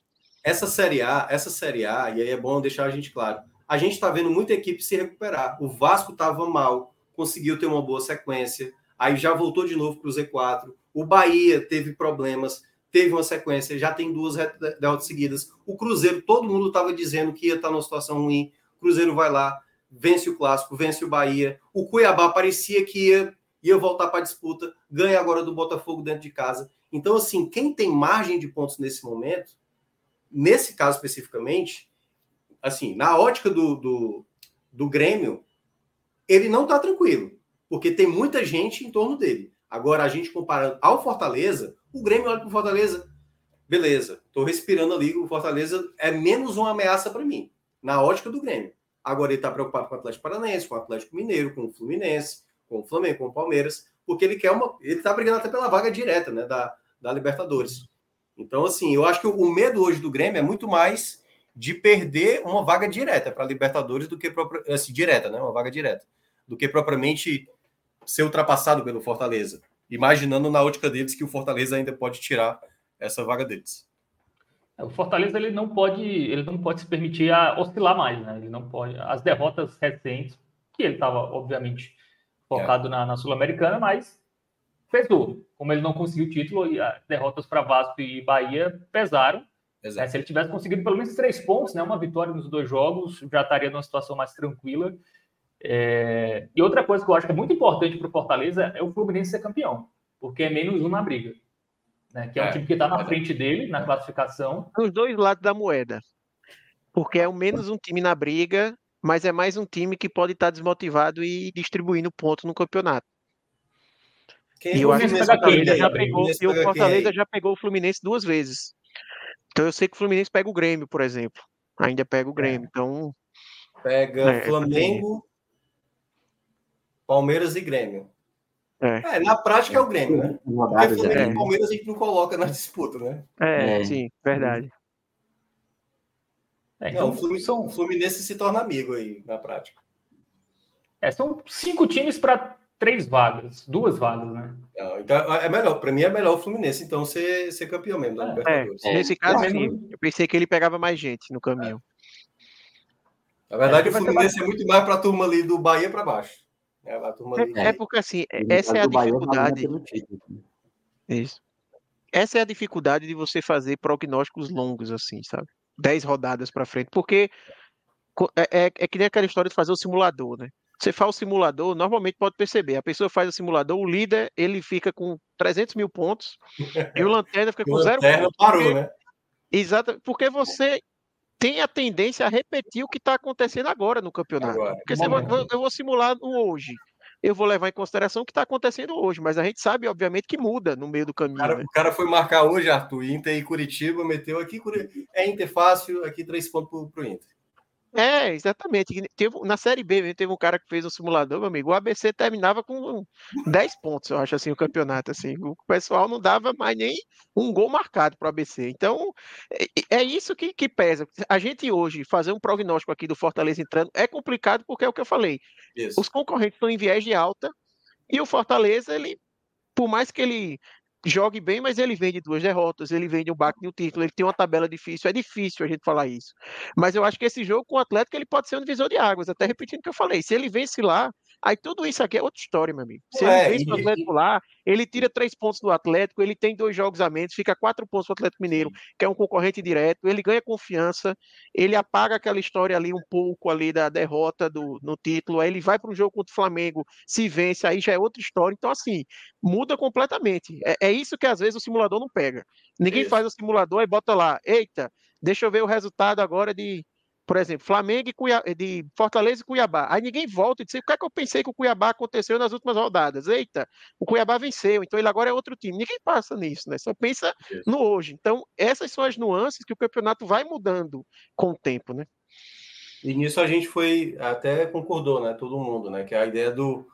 essa série A, essa série A, e aí é bom deixar a gente claro. A gente está vendo muita equipe se recuperar. O Vasco estava mal, conseguiu ter uma boa sequência, aí já voltou de novo para o Z4. O Bahia teve problemas, teve uma sequência, já tem duas derrotas seguidas. O Cruzeiro, todo mundo estava dizendo que ia estar tá numa situação ruim. O Cruzeiro vai lá, vence o clássico, vence o Bahia. O Cuiabá parecia que ia, ia voltar para a disputa, ganha agora do Botafogo dentro de casa. Então, assim, quem tem margem de pontos nesse momento, nesse caso especificamente, assim, na ótica do, do, do Grêmio, ele não está tranquilo, porque tem muita gente em torno dele. Agora, a gente comparando ao Fortaleza, o Grêmio olha para o Fortaleza, beleza, estou respirando ali, o Fortaleza é menos uma ameaça para mim, na ótica do Grêmio. Agora ele está preocupado com o Atlético Paranaense, com o Atlético Mineiro, com o Fluminense, com o Flamengo, com o Palmeiras, porque ele quer uma. Ele está brigando até pela vaga direta né, da, da Libertadores. Então, assim, eu acho que o medo hoje do Grêmio é muito mais de perder uma vaga direta para Libertadores do que assim, direta, né? Uma vaga direta do que propriamente ser ultrapassado pelo Fortaleza. Imaginando na ótica deles que o Fortaleza ainda pode tirar essa vaga deles. É, o Fortaleza ele não pode, ele não pode se permitir a oscilar mais, né? Ele não pode. As derrotas recentes, que ele estava obviamente focado é. na, na Sul-Americana, mas pesou. Como ele não conseguiu o título, e as derrotas para Vasco e Bahia pesaram. É, se ele tivesse conseguido pelo menos três pontos, né, uma vitória nos dois jogos, já estaria numa situação mais tranquila. É... E outra coisa que eu acho que é muito importante para o Fortaleza é o Fluminense ser campeão, porque é menos um na briga. Né? Que é, um é, time que está na frente dele, na classificação. Os dois lados da moeda. Porque é o menos um time na briga, mas é mais um time que pode estar tá desmotivado e distribuindo pontos no campeonato. Quem e eu acho que o Fortaleza, já pegou, e o Fortaleza já pegou o Fluminense duas vezes. Então eu sei que o Fluminense pega o Grêmio, por exemplo. Ainda pega o Grêmio. É. Então. Pega é, Flamengo, Palmeiras e Grêmio. É. é. na prática é o Grêmio, né? Porque Flamengo e é. Palmeiras a gente não coloca na disputa, né? É, é. sim, verdade. É, então, não, o Fluminense, são... o Fluminense se torna amigo aí, na prática. É, são cinco times para três vagas, duas vagas, né? Não, então é melhor, para mim é melhor o Fluminense, então, ser, ser campeão mesmo da é, Libertadores. É, nesse caso, sim. Eu pensei que ele pegava mais gente no caminho. Na verdade, o Fluminense é muito mais para a turma ali do Bahia para baixo. É, é, é, porque assim, essa é a dificuldade. Isso. Essa é a dificuldade de você fazer prognósticos longos, assim, sabe? Dez rodadas para frente, porque é, é, é, que nem aquela história de fazer o simulador, né? Você faz o simulador, normalmente pode perceber, a pessoa faz o simulador, o líder ele fica com 300 mil pontos e o lanterna fica com zero pontos. parou, porque... né? Exato, porque você tem a tendência a repetir o que está acontecendo agora no campeonato. Agora, Porque vai, eu vou simular no hoje. Eu vou levar em consideração o que está acontecendo hoje, mas a gente sabe, obviamente, que muda no meio do caminho. O cara, né? o cara foi marcar hoje, Arthur, Inter e Curitiba, meteu aqui, é Inter fácil, aqui três pontos para o Inter. É, exatamente. Teve, na Série B, teve um cara que fez um simulador, meu amigo. O ABC terminava com 10 pontos, eu acho, assim, o campeonato. Assim. O pessoal não dava mais nem um gol marcado para o ABC. Então, é, é isso que, que, pesa. A gente hoje, fazer um prognóstico aqui do Fortaleza entrando é complicado porque é o que eu falei. Isso. Os concorrentes estão em viés de alta e o Fortaleza, ele, por mais que ele jogue bem, mas ele vem de duas derrotas, ele vem de um baque no título, ele tem uma tabela difícil, é difícil a gente falar isso. Mas eu acho que esse jogo com o Atlético ele pode ser um divisor de águas, até repetindo o que eu falei. Se ele vence lá, Aí tudo isso aqui é outra história, meu amigo. Se é, ele vence o Atlético lá, ele tira três pontos do Atlético, ele tem dois jogos a menos, fica quatro pontos do Atlético Mineiro, que é um concorrente direto, ele ganha confiança, ele apaga aquela história ali um pouco ali da derrota do, no título, aí ele vai para um jogo contra o Flamengo, se vence, aí já é outra história. Então, assim, muda completamente. É, é isso que às vezes o simulador não pega. Ninguém isso. faz o simulador e bota lá, eita, deixa eu ver o resultado agora de por exemplo, Flamengo e Cuiabá, de Fortaleza e Cuiabá. Aí ninguém volta e diz: o que é que eu pensei que o Cuiabá aconteceu nas últimas rodadas? Eita, o Cuiabá venceu, então ele agora é outro time. Ninguém passa nisso, né? Só pensa no hoje. Então, essas são as nuances que o campeonato vai mudando com o tempo, né? E nisso a gente foi, até concordou, né? Todo mundo, né? Que a ideia do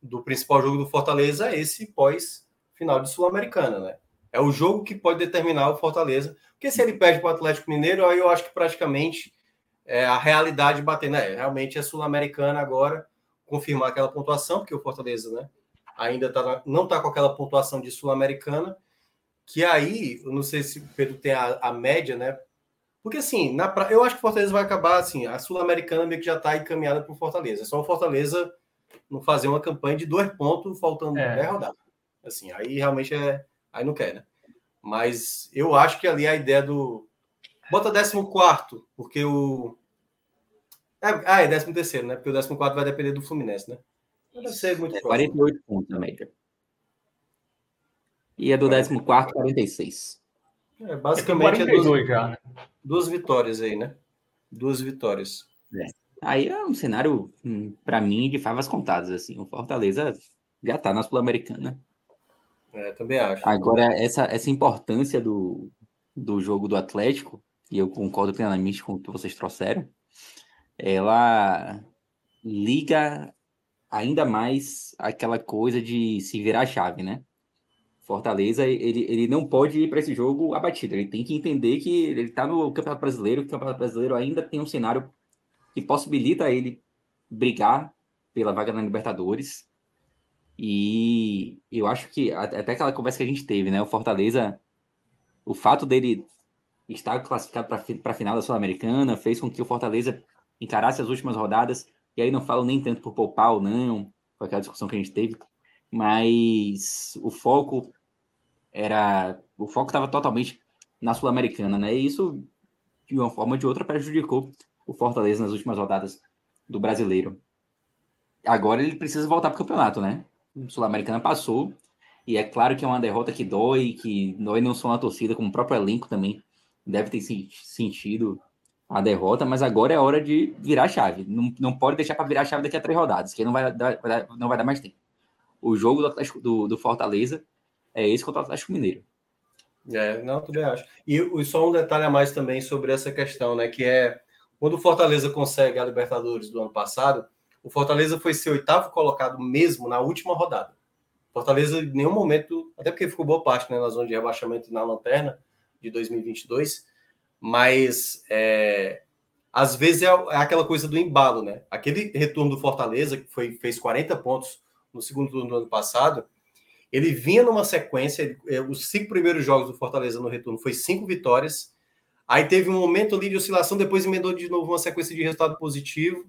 do principal jogo do Fortaleza é esse pós-final de Sul-Americana, né? É o jogo que pode determinar o Fortaleza. Porque se ele perde para o Atlético Mineiro, aí eu acho que praticamente é a realidade bater, né? Realmente é Sul-Americana agora, confirmar aquela pontuação, porque o Fortaleza, né? Ainda tá, não está com aquela pontuação de Sul-Americana, que aí, eu não sei se o Pedro tem a, a média, né? Porque assim, na, eu acho que o Fortaleza vai acabar assim, a Sul-Americana meio que já está encaminhada para o Fortaleza. É só o Fortaleza não fazer uma campanha de dois pontos faltando é. 10 rodadas. Assim, aí realmente é. Aí não quer, né? Mas eu acho que ali a ideia do. Bota 14, porque o. É, ah, é 13 terceiro, né? Porque o 14 vai depender do Fluminense, né? Deve ser muito é 48 pontos na média. E é do 14, 46. É, basicamente é, duas, já, né? duas vitórias aí, né? Duas vitórias. É. Aí é um cenário, hum, para mim, de favas contadas. assim. O Fortaleza já está na Sul-Americana. É, também acho. Agora, essa, essa importância do, do jogo do Atlético, e eu concordo plenamente com o que vocês trouxeram, ela liga ainda mais aquela coisa de se virar a chave, né? Fortaleza, ele, ele não pode ir para esse jogo abatido. Ele tem que entender que ele está no Campeonato Brasileiro, que o Campeonato Brasileiro ainda tem um cenário que possibilita ele brigar pela vaga na Libertadores. E eu acho que até aquela conversa que a gente teve, né? O Fortaleza, o fato dele estar classificado para a final da Sul-Americana fez com que o Fortaleza encarasse as últimas rodadas. E aí não falo nem tanto por poupar ou não, foi aquela discussão que a gente teve, mas o foco era. O foco estava totalmente na Sul-Americana, né? E isso, de uma forma ou de outra, prejudicou o Fortaleza nas últimas rodadas do brasileiro. Agora ele precisa voltar para o campeonato, né? O Sul-Americana passou. E é claro que é uma derrota que dói, que dói não só na torcida, como o próprio elenco também deve ter sentido a derrota, mas agora é hora de virar a chave. Não, não pode deixar para virar a chave daqui a três rodadas, que não vai dar, não vai dar mais tempo. O jogo do, do, do Fortaleza é esse contra o Atlético Mineiro. É, não, também acho. E, só um detalhe a mais também sobre essa questão, né? Que é quando o Fortaleza consegue a Libertadores do ano passado, o Fortaleza foi ser oitavo colocado mesmo na última rodada. Fortaleza, em nenhum momento, até porque ficou boa parte né, na zona de rebaixamento na lanterna de 2022, mas é, às vezes é, é, aquela coisa do embalo, né? Aquele retorno do Fortaleza, que foi, fez 40 pontos no segundo turno do ano passado, ele vinha numa sequência, ele, é, os cinco primeiros jogos do Fortaleza no retorno foi cinco vitórias, Aí teve um momento ali de oscilação, depois emendou de novo uma sequência de resultado positivo.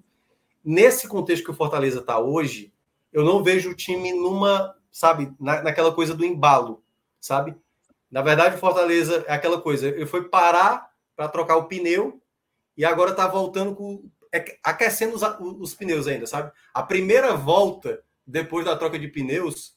Nesse contexto que o Fortaleza está hoje, eu não vejo o time numa, sabe, na, naquela coisa do embalo, sabe? Na verdade, o Fortaleza é aquela coisa, ele foi parar para trocar o pneu e agora está voltando com é, aquecendo os, os, pneus ainda, sabe? A primeira volta depois da troca de pneus,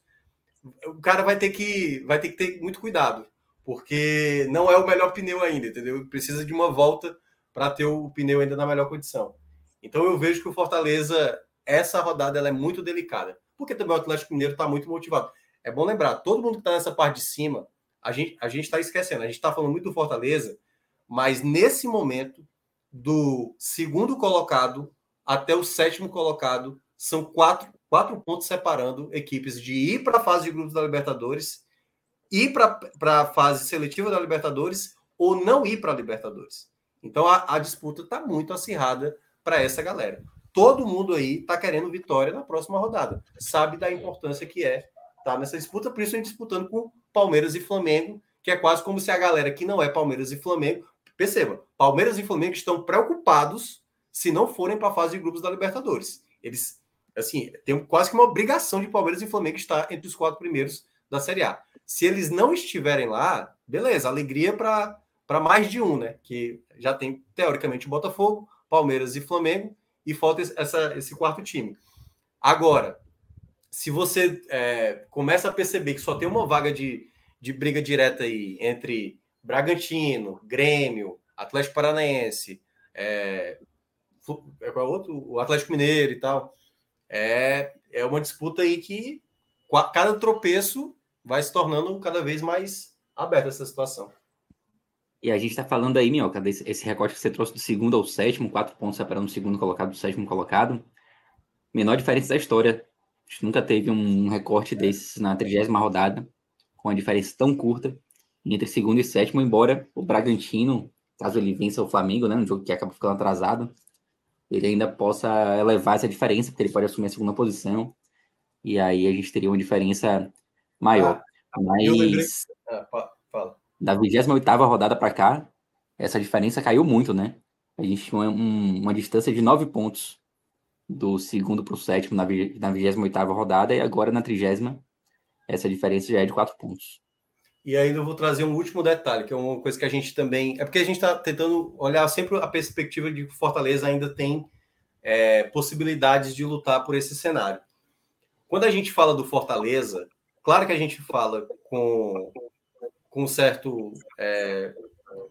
o cara vai ter que vai ter que ter muito cuidado, porque não é o melhor pneu ainda, entendeu? Precisa de uma volta para ter o pneu ainda na melhor condição. Então eu vejo que o Fortaleza, essa rodada ela é muito delicada, porque também o Atlético Mineiro está muito motivado. É bom lembrar, todo mundo que está nessa parte de cima, a gente a está esquecendo, a gente está falando muito do Fortaleza, mas nesse momento, do segundo colocado até o sétimo colocado, são quatro, quatro pontos separando equipes de ir para a fase de grupos da Libertadores ir para a fase seletiva da Libertadores ou não ir para a Libertadores. Então a, a disputa está muito acirrada para essa galera. Todo mundo aí está querendo vitória na próxima rodada. Sabe da importância que é estar tá nessa disputa, principalmente disputando com Palmeiras e Flamengo, que é quase como se a galera que não é Palmeiras e Flamengo. Perceba, Palmeiras e Flamengo estão preocupados se não forem para a fase de grupos da Libertadores. Eles, assim, tem quase que uma obrigação de Palmeiras e Flamengo estar entre os quatro primeiros da Série A. Se eles não estiverem lá, beleza, alegria para mais de um, né? Que já tem, teoricamente, o Botafogo, Palmeiras e Flamengo, e falta essa, esse quarto time. Agora, se você é, começa a perceber que só tem uma vaga de, de briga direta aí entre Bragantino, Grêmio, Atlético Paranaense, é, é é outro? O Atlético Mineiro e tal. É, é uma disputa aí que cada tropeço vai se tornando cada vez mais aberta essa situação. E a gente está falando aí, Minhoca, esse recorte que você trouxe do segundo ao sétimo, quatro pontos separando o segundo colocado do sétimo colocado. Menor diferença da história A gente nunca teve um recorte desses na trigésima rodada, com a diferença tão curta entre segundo e sétimo, embora o Bragantino, caso ele vença o Flamengo, né, um jogo que acaba ficando atrasado, ele ainda possa elevar essa diferença, porque ele pode assumir a segunda posição, e aí a gente teria uma diferença maior. Ah, Mas ah, fala. da 28 rodada para cá, essa diferença caiu muito, né? A gente tinha um, uma distância de nove pontos do segundo para o sétimo na, na 28 rodada, e agora na trigésima, essa diferença já é de quatro pontos. E ainda eu vou trazer um último detalhe, que é uma coisa que a gente também. É porque a gente está tentando olhar sempre a perspectiva de que Fortaleza ainda tem é, possibilidades de lutar por esse cenário. Quando a gente fala do Fortaleza, claro que a gente fala com, com um certo. É,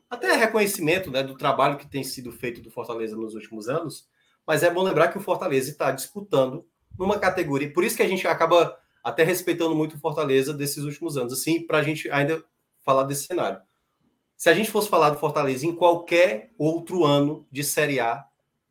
até reconhecimento né, do trabalho que tem sido feito do Fortaleza nos últimos anos, mas é bom lembrar que o Fortaleza está disputando numa categoria. Por isso que a gente acaba até respeitando muito o Fortaleza desses últimos anos, assim, para a gente ainda falar desse cenário. Se a gente fosse falar do Fortaleza em qualquer outro ano de Série A,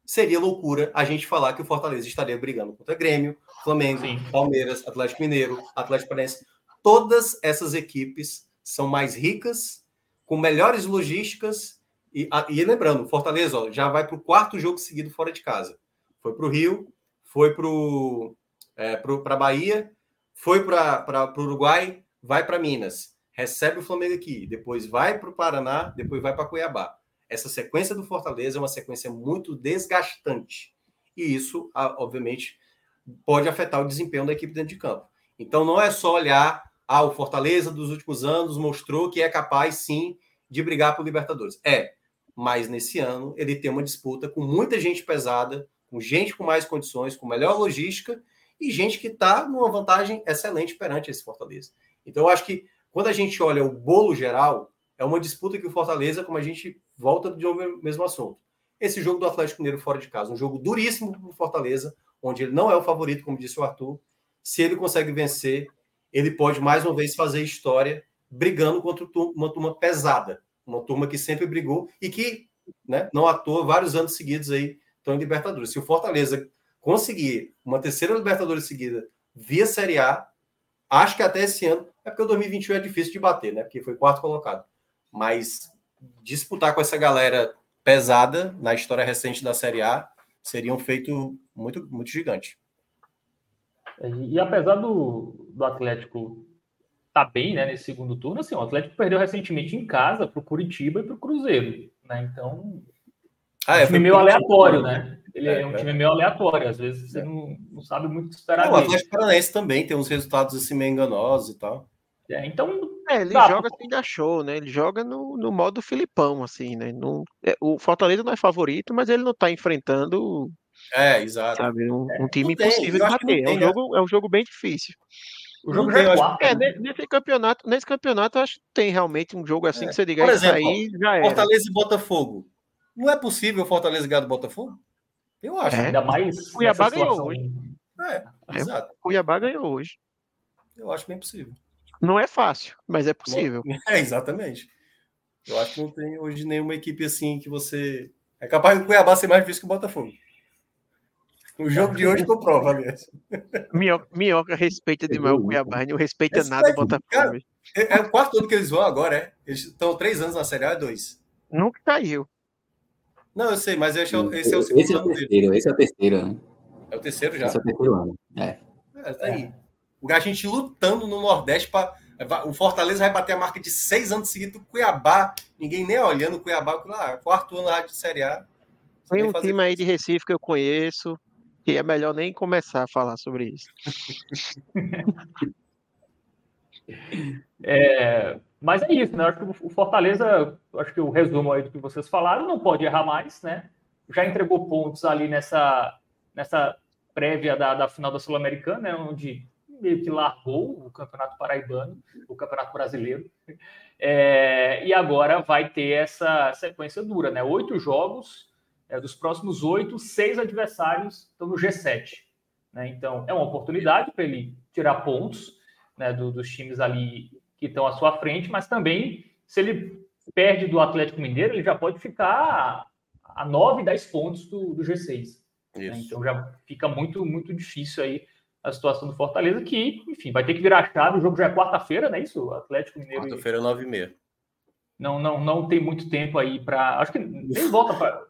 seria loucura a gente falar que o Fortaleza estaria brigando contra Grêmio, Flamengo, Sim. Palmeiras, Atlético Mineiro, Atlético Paranaense. Todas essas equipes são mais ricas, com melhores logísticas. E, e lembrando, Fortaleza ó, já vai para o quarto jogo seguido fora de casa. Foi para o Rio, foi para é, a Bahia foi para o Uruguai, vai para Minas, recebe o Flamengo aqui, depois vai para o Paraná, depois vai para Cuiabá. Essa sequência do Fortaleza é uma sequência muito desgastante. E isso, obviamente, pode afetar o desempenho da equipe dentro de campo. Então, não é só olhar, ah, o Fortaleza dos últimos anos mostrou que é capaz, sim, de brigar por Libertadores. É, mas nesse ano ele tem uma disputa com muita gente pesada, com gente com mais condições, com melhor logística e gente que está numa vantagem excelente perante esse Fortaleza. Então, eu acho que quando a gente olha o bolo geral, é uma disputa que o Fortaleza, como a gente volta de um mesmo assunto. Esse jogo do Atlético Mineiro fora de casa, um jogo duríssimo para o Fortaleza, onde ele não é o favorito, como disse o Arthur. Se ele consegue vencer, ele pode mais uma vez fazer história brigando contra uma turma pesada, uma turma que sempre brigou e que, né, não à toa, vários anos seguidos aí estão em Libertadores. Se o Fortaleza conseguir uma terceira Libertadores seguida via Série A, acho que até esse ano, é porque o 2021 é difícil de bater, né? Porque foi quarto colocado. Mas disputar com essa galera pesada na história recente da Série A seria um feito muito, muito gigante. E, apesar do, do Atlético tá bem né, nesse segundo turno, assim, o Atlético perdeu recentemente em casa para o Curitiba e para o Cruzeiro. Né? Então, ah, é, um time meio aleatório, né? Ele é, é um time meio aleatório, às vezes você é. não, não sabe muito o que esperar. o Atlético Paranaense também tem uns resultados assim meio enganosos e tal. É, então. É, ele dá, joga sem dar show, né? Ele joga no, no modo Filipão, assim, né? No, é, o Fortaleza não é favorito, mas ele não tá enfrentando. É, exato. Sabe, um, um time impossível de bater. Tem, é, um jogo, é um jogo bem difícil. O jogo tem, acho... é, nesse campeonato, nesse campeonato, acho que tem realmente um jogo assim é. que você diga Por exemplo, aí já é. Fortaleza e Botafogo. Não é possível Fortaleza ganhar do Botafogo? Eu acho. É. Ainda mais. Cuiabá ganhou hoje. É, é, exato. Cuiabá ganhou hoje. Eu acho bem possível. Não é fácil, mas é possível. É, exatamente. Eu acho que não tem hoje nenhuma equipe assim que você. É capaz do Cuiabá ser mais difícil que o Botafogo. O jogo de hoje comprova, aliás. Minhoca, Minhoca respeita demais o Cuiabá, não respeita Esse nada o Botafogo. Cara, é, é, o quarto ano que eles vão agora, é? Eles estão três anos na Série A, dois. Nunca caiu. Não, eu sei, mas esse é, esse é o segundo esse é o terceiro, dele. Esse é o terceiro, né? É o terceiro já? Esse é o terceiro ano, é. é tá aí. O a gente lutando no Nordeste para o Fortaleza vai bater a marca de seis anos seguidos do Cuiabá. Ninguém nem olhando o Cuiabá. Ah, quarto ano lá de Série A. Tem um time aí de Recife que eu conheço, que é melhor nem começar a falar sobre isso. é, mas é isso, né? Acho que o Fortaleza, acho que o resumo aí do que vocês falaram, não pode errar mais, né? Já entregou pontos ali nessa, nessa prévia da, da final da Sul-Americana, né? onde meio que largou o Campeonato Paraibano, o Campeonato Brasileiro. É, e agora vai ter essa sequência dura, né? Oito jogos, é, dos próximos oito, seis adversários estão no G7. Né? Então, é uma oportunidade para ele tirar pontos né, do, dos times ali que estão à sua frente, mas também, se ele perde do Atlético Mineiro, ele já pode ficar a 9, 10 pontos do, do G6. Né? Então já fica muito, muito difícil aí a situação do Fortaleza, que, enfim, vai ter que virar a chave. O jogo já é quarta-feira, não é isso? Atlético Mineiro. Quarta-feira, nove e meia. Não, não, não tem muito tempo aí para. Acho que nem volta para.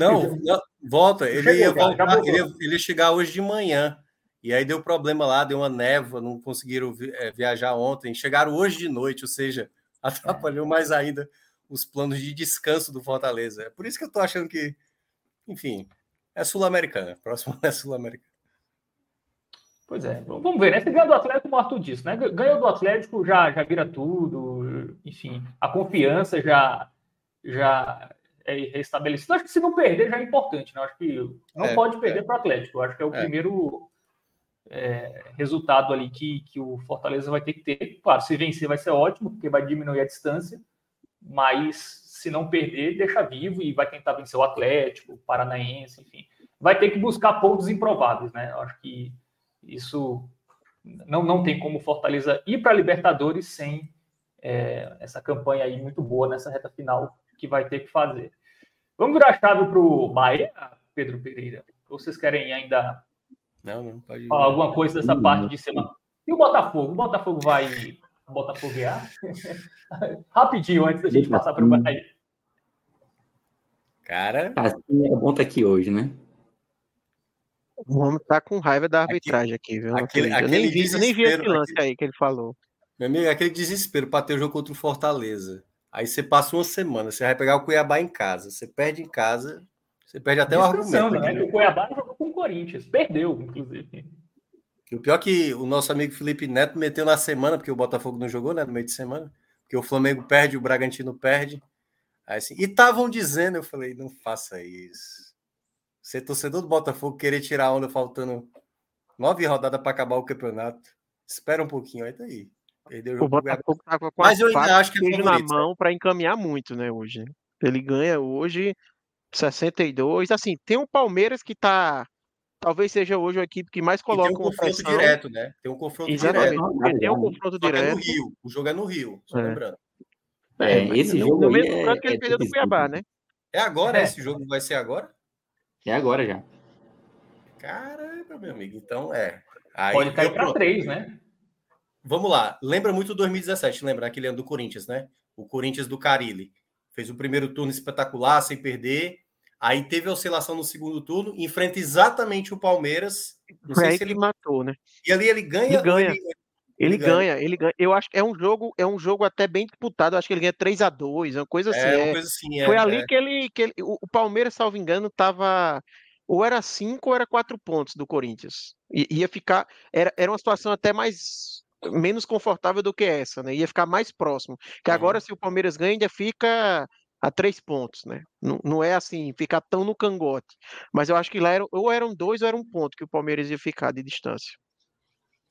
Não, não, volta. Ele, Chegou, ia voltar, ele, ia, ele ia chegar hoje de manhã. E aí deu problema lá, deu uma névoa, não conseguiram é, viajar ontem. Chegaram hoje de noite, ou seja, atrapalhou mais ainda os planos de descanso do Fortaleza. É por isso que eu tô achando que, enfim, é sul-americana. Próximo é sul-americana. Pois é, vamos ver, né? Se ganha do Atlético, como o Arthur disse, né? Ganhou do Atlético, já, já vira tudo, enfim, a confiança já, já é restabelecida. Acho que se não perder já é importante, né? Acho que não é, pode perder é. para o Atlético. Acho que é o é. primeiro é, resultado ali que, que o Fortaleza vai ter que ter. Claro, se vencer vai ser ótimo, porque vai diminuir a distância, mas se não perder, deixa vivo e vai tentar vencer o Atlético, o Paranaense, enfim. Vai ter que buscar pontos improváveis, né? Acho que isso não, não tem como Fortaleza ir para a Libertadores sem é, essa campanha aí muito boa nessa reta final que vai ter que fazer. Vamos virar a chave para o Bahia, Pedro Pereira? Vocês querem ainda não, não, pode falar alguma coisa dessa não, parte de semana? E o Botafogo? O Botafogo vai botafoguear? Rapidinho, antes da gente passar para o Bahia. Cara. Assim é bom estar tá aqui hoje, né? O homem tá com raiva da arbitragem aqui, viu? Aquele, aquele nem, vi, nem vi esse lance aquele, aí que ele falou. Meu amigo, aquele desespero para ter o jogo contra o Fortaleza. Aí você passa uma semana, você vai pegar o Cuiabá em casa. Você perde em casa, você perde até o argumento. Né? O Cuiabá Corinthians, perdeu, inclusive. O pior é que o nosso amigo Felipe Neto meteu na semana, porque o Botafogo não jogou, né? No meio de semana. Porque o Flamengo perde, o Bragantino perde. Aí, assim, e estavam dizendo, eu falei, não faça isso. Ser torcedor do Botafogo, querer tirar a onda faltando nove rodadas para acabar o campeonato. Espera um pouquinho, aí tá aí. Perdeu o, jogo o Botafogo tava com Mas eu ainda acho que é na mão para encaminhar muito, né, hoje. Ele ganha hoje 62. Assim, tem o Palmeiras que tá talvez seja hoje a equipe que mais coloca e tem um confronto pressão. direto, né? Tem um confronto Exatamente. direto. Tem um confronto Só direto. É no Rio. O jogo é no Rio, só é. lembrando. É, é esse jogo no mesmo é, canto que ele é perdeu do Cuiabá, né? É agora, é. esse jogo vai ser agora? É agora já. Caramba, meu amigo. Então, é. Aí, Pode cair para três, né? Vamos lá. Lembra muito 2017, lembra aquele ano do Corinthians, né? O Corinthians do Carilli. Fez o primeiro turno espetacular, sem perder. Aí teve a oscilação no segundo turno, enfrenta exatamente o Palmeiras. Não sei se ele matou, né? E ali ele ganha. Ele ganha. Ele, ele, ganha, ele ganha. Eu acho que é um jogo, é um jogo até bem disputado. Eu acho que ele ganha 3 a 2 uma coisa assim. É, uma é. coisa assim, é, Foi ali é. que ele, que ele. O Palmeiras, salvo engano, tava. Ou era 5 ou era 4 pontos do Corinthians. I, ia ficar. Era, era uma situação até mais. menos confortável do que essa, né? Ia ficar mais próximo. Que agora, uhum. se o Palmeiras ganha, ainda fica a três pontos, né? Não, não é assim, ficar tão no cangote. Mas eu acho que lá era, ou eram dois ou era um ponto que o Palmeiras ia ficar de distância.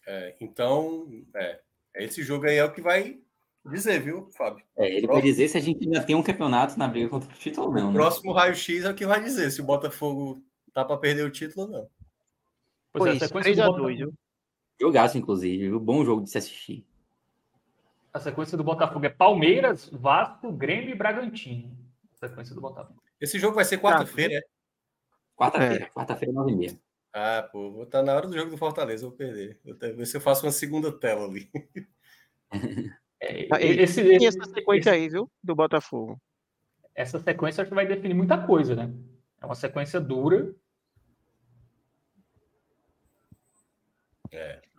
É, então, é, esse jogo aí é o que vai dizer, viu, Fábio? É, ele próximo... vai dizer se a gente ainda tem um campeonato na briga contra o título ou não. O né? próximo raio-x é o que vai dizer se o Botafogo tá para perder o título ou não. Pois, pois é, 3x2, viu? Jogaço, inclusive, um bom jogo de se assistir. A sequência do Botafogo é Palmeiras, Vasco, Grêmio e Bragantino. A sequência do Botafogo. Esse jogo vai ser quarta-feira, é? Quarta-feira, é. quarta-feira, nove e meia. Ah, pô, vou estar tá na hora do jogo do Fortaleza, vou perder. Vou ver se eu faço uma segunda tela ali. É, esse, esse, essa sequência esse, aí, viu? Do Botafogo. Essa sequência acho que vai definir muita coisa, né? É uma sequência dura.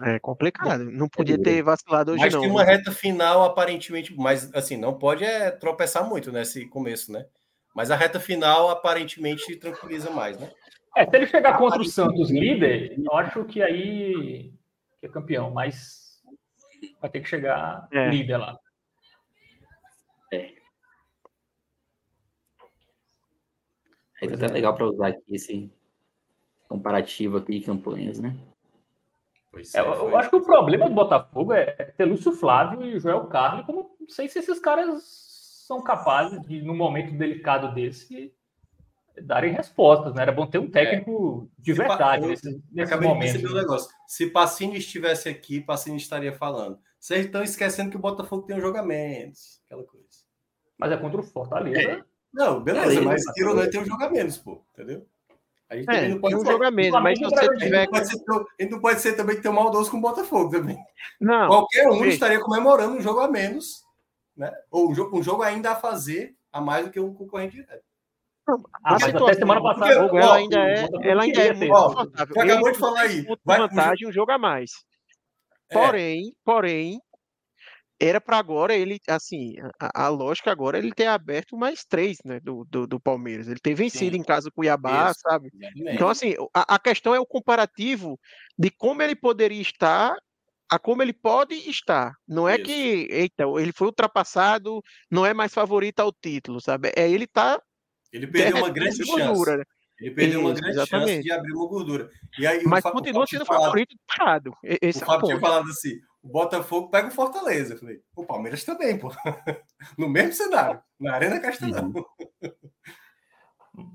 É, é complicado. Não podia ter vacilado hoje, mas não. Mas tem uma reta final, aparentemente, mas assim, não pode é, tropeçar muito nesse começo, né? Mas a reta final aparentemente tranquiliza mais, né? É, se ele chegar contra o Santos líder, eu acho que aí que é campeão, mas vai ter que chegar é. líder lá. É. É até é. legal para usar aqui esse comparativo aqui de campanhas, né? É, é, eu, acho que o problema do Botafogo é ter Lúcio Flávio e Joel Carli, como não sei se esses caras são capazes de, num momento delicado desse, darem respostas, né? Era bom ter um técnico é. de verdade nesse, nesse momento. De negócio. Se Pacini estivesse aqui, Pacini estaria falando. Vocês estão esquecendo que o Botafogo tem um jogamentos, aquela coisa. Mas é contra o Fortaleza. É. Não, beleza, é, mas tiro não tem um jogamentos, pô, entendeu? A gente é, não pode um jogo a menos, mas se você tiver. A gente, ser, não pode ser também ter um maldoso com o Botafogo também. Não. Qualquer um estaria comemorando um jogo a menos, né? Ou um jogo, um jogo ainda a fazer a mais do que um concorrente direto. Ah, mas até semana passada porque, ela, ainda é, ela ainda é muito confortável. Você acabou de falar aí. Vai vantagem um jogo a mais. É. Porém, porém, era para agora ele, assim, a, a, lógica agora ele ter aberto mais três, né, do, do, do Palmeiras. Ele ter vencido Sim. em casa o Cuiabá, Isso, sabe? Exatamente. Então, assim, a, a, questão é o comparativo de como ele poderia estar a como ele pode estar. Não é Isso. que, eita, ele foi ultrapassado, não é mais favorito ao título, sabe? É ele tá. Ele perdeu uma grande chance. Né? Ele perdeu Isso, uma grande exatamente. chance de abrir uma gordura. E aí, Mas o, continua sendo favorito parado. Esse o é Fábio tinha falado assim: o Botafogo pega o Fortaleza. Eu falei, o Palmeiras também, pô. No mesmo cenário, na Arena Castelão. Uhum.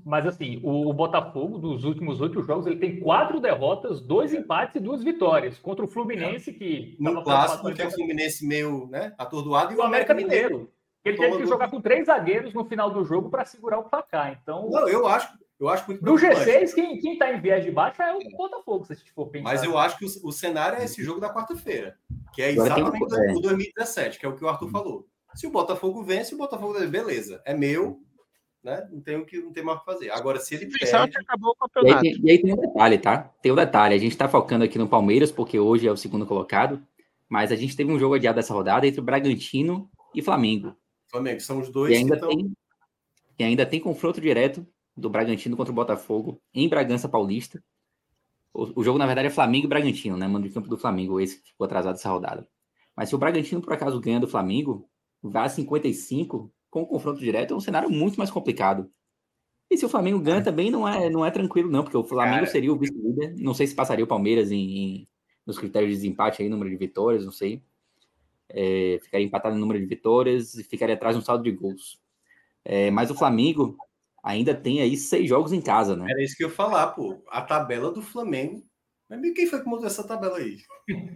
Mas assim, o, Botafogo, dos últimos oito jogos, ele tem quatro derrotas, dois empates e duas vitórias. Contra o Fluminense, que. No clássico, que é o Fluminense meio né, atordoado, e o América Mineiro. Ele teve que jogar com três zagueiros no final do jogo para segurar o placar. Então. Não, eu acho, eu acho muito Do G6, quem, quem tá em viés de baixo é o Botafogo, se a gente for pensar. Mas eu acho que o, o cenário é esse jogo da quarta-feira, que é exatamente o 2017, que é o que o Arthur falou. Se o Botafogo vence, o Botafogo beleza, é meu, né? Não tem o que não tem mais o que fazer. Agora, se ele perde, acabou o campeonato. E aí, e aí, tem um detalhe, tá? Tem um detalhe. A gente está focando aqui no Palmeiras porque hoje é o segundo colocado, mas a gente teve um jogo adiado dessa rodada entre o Bragantino e Flamengo. Flamengo são os dois. E ainda tem e ainda tem confronto direto do Bragantino contra o Botafogo em Bragança Paulista. O, o, jogo, na verdade, é Flamengo e Bragantino, né? Mano de campo do Flamengo, esse que ficou atrasado essa rodada. Mas se o Bragantino, por acaso, ganha do Flamengo, vai a 55, com o confronto direto, é um cenário muito mais complicado. E se o Flamengo ganha também não é, não é tranquilo, não, porque o Flamengo Cara. seria o vice-líder. Não sei se passaria o Palmeiras em, em, nos critérios de desempate aí, número de vitórias, não sei. É, ficaria empatado no número de vitórias e ficaria atrás no saldo de gols. É, mas o Flamengo ainda tem aí seis jogos em casa, né? Era isso que eu ia falar, pô. A tabela do Flamengo. Mas quem foi que montou essa tabela aí?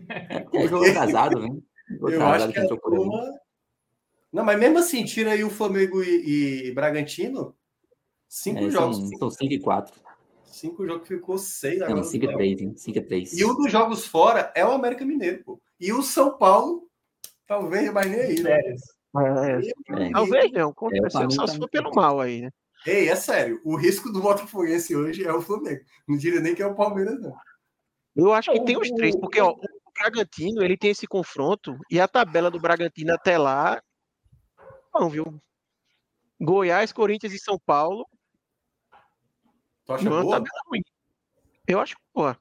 É, jogo atrasado, né? eu acho que a turma... Não, mas mesmo assim, tira aí o Flamengo e, e Bragantino, cinco é, jogos. São, são cinco e quatro. Cinco jogos ficou seis agora. Não, cinco e três, hein? Cinco e três. E um dos jogos fora é o América Mineiro, pô. E o São Paulo, talvez, mas nem aí, né? É, é. Talvez não, é, só se for pelo mal aí, né? Ei, é sério, o risco do Botafoguense hoje é o Flamengo. Não diria nem que é o Palmeiras, não. Eu acho que tem os três, porque ó, o Bragantino ele tem esse confronto e a tabela do Bragantino até lá. Não, viu? Goiás, Corinthians e São Paulo. Tu acha não, boa? ruim. Eu acho boa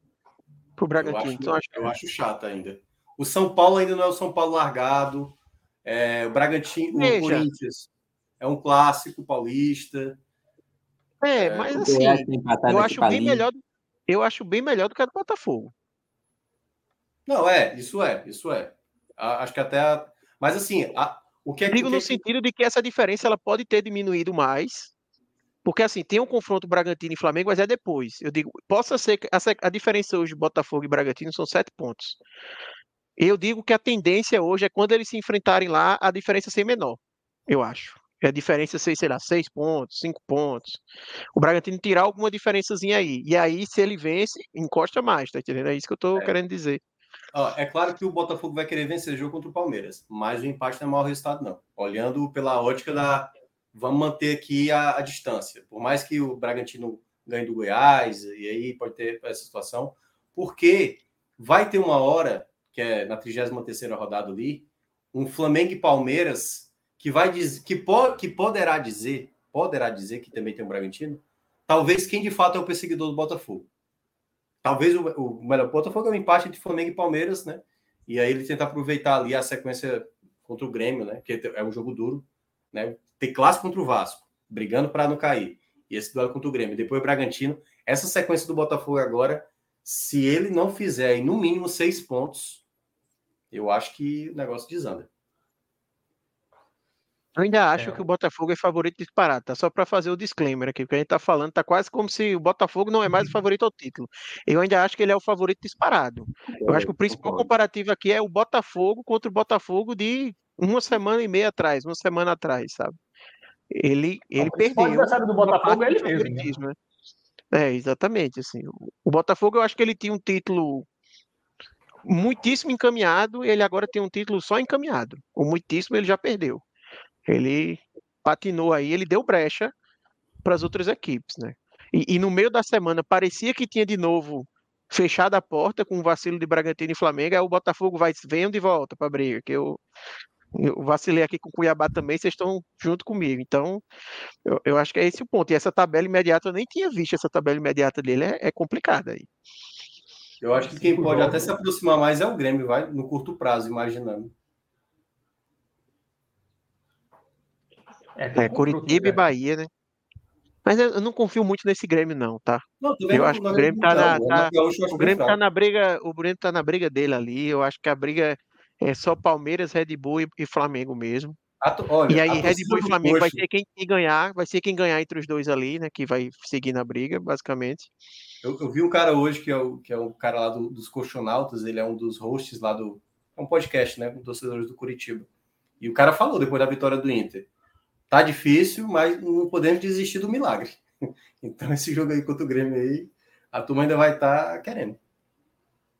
pro Bragantino. Eu acho, então, acho, eu acho chato ainda. O São Paulo ainda não é o São Paulo largado. É, o Bragantino, Veja. o Corinthians é um clássico paulista. É, é mas assim, eu acho bem melhor. Eu acho bem melhor do que a do Botafogo. Não, é, isso é, isso é. Acho que até. A... Mas assim, a... o que é Digo que... no sentido de que essa diferença ela pode ter diminuído mais. Porque assim, tem um confronto Bragantino e Flamengo, mas é depois. Eu digo, possa ser que a diferença hoje de Botafogo e Bragantino são sete pontos. Eu digo que a tendência hoje é quando eles se enfrentarem lá, a diferença ser menor. Eu acho a diferença ser, sei lá, seis pontos, cinco pontos. O Bragantino tirar alguma diferençazinha aí. E aí, se ele vence, encosta mais, tá entendendo? É isso que eu tô é. querendo dizer. Ó, é claro que o Botafogo vai querer vencer o jogo contra o Palmeiras, mas o empate não é mau resultado, não. Olhando pela ótica da. Vamos manter aqui a, a distância. Por mais que o Bragantino ganhe do Goiás, e aí pode ter essa situação, porque vai ter uma hora, que é na 33 rodada ali, um Flamengo e Palmeiras que vai dizer que, po, que poderá dizer, poderá dizer que também tem um Bragantino, talvez quem de fato é o perseguidor do Botafogo. Talvez o, o melhor Botafogo é um empate entre Flamengo e Palmeiras, né? E aí ele tenta aproveitar ali a sequência contra o Grêmio, né? Que é um jogo duro, né? Tem clássico contra o Vasco, brigando para não cair. E esse duelo contra o Grêmio, depois o Bragantino. Essa sequência do Botafogo agora, se ele não fizer no mínimo seis pontos, eu acho que o negócio desanda. Eu ainda acho é. que o Botafogo é favorito disparado, tá? Só para fazer o disclaimer aqui, porque a gente tá falando, tá quase como se o Botafogo não é mais o favorito ao título. Eu ainda acho que ele é o favorito disparado. Eu acho que o principal comparativo aqui é o Botafogo contra o Botafogo de uma semana e meia atrás, uma semana atrás, sabe? Ele, ele perdeu. O adversário do Botafogo é ele mesmo. Né? né? É, exatamente. Assim, o Botafogo, eu acho que ele tinha um título muitíssimo encaminhado, e ele agora tem um título só encaminhado. O muitíssimo ele já perdeu. Ele patinou aí, ele deu brecha para as outras equipes, né? E, e, no meio da semana parecia que tinha de novo fechado a porta com o vacilo de Bragantino e Flamengo, aí o Botafogo vai vendo de volta para briga, que eu, eu vacilei aqui com o Cuiabá também, vocês estão junto comigo. Então, eu, eu, acho que é esse o ponto. E essa tabela imediata, eu nem tinha visto essa tabela imediata dele, é, é complicada aí. Eu acho que quem pode até se aproximar mais é o Grêmio, vai, no curto prazo, imaginando. É, é Curitiba e Bahia, né? Mas eu não confio muito nesse Grêmio, não, tá? Não, eu acho que o Grêmio tá na. Tá, o Grêmio tá na briga. O Grêmio tá na briga dele ali. Eu acho que a briga é só Palmeiras, Red Bull e, Flamengo mesmo. Olha, e aí, Red Bull e Flamengo vai ser quem, quem, ganhar, vai ser quem ganhar entre os dois ali, né? Que vai seguir na briga, basicamente. Eu, eu vi um cara hoje que é o, que é o cara lá do, dos Colchonautas, ele é um dos hosts lá do. É um podcast, né? Com torcedores do Curitiba. E o cara falou depois da vitória do Inter. Tá difícil, mas não podemos desistir do milagre. Então, esse jogo aí contra o Grêmio aí, a turma ainda vai estar tá querendo.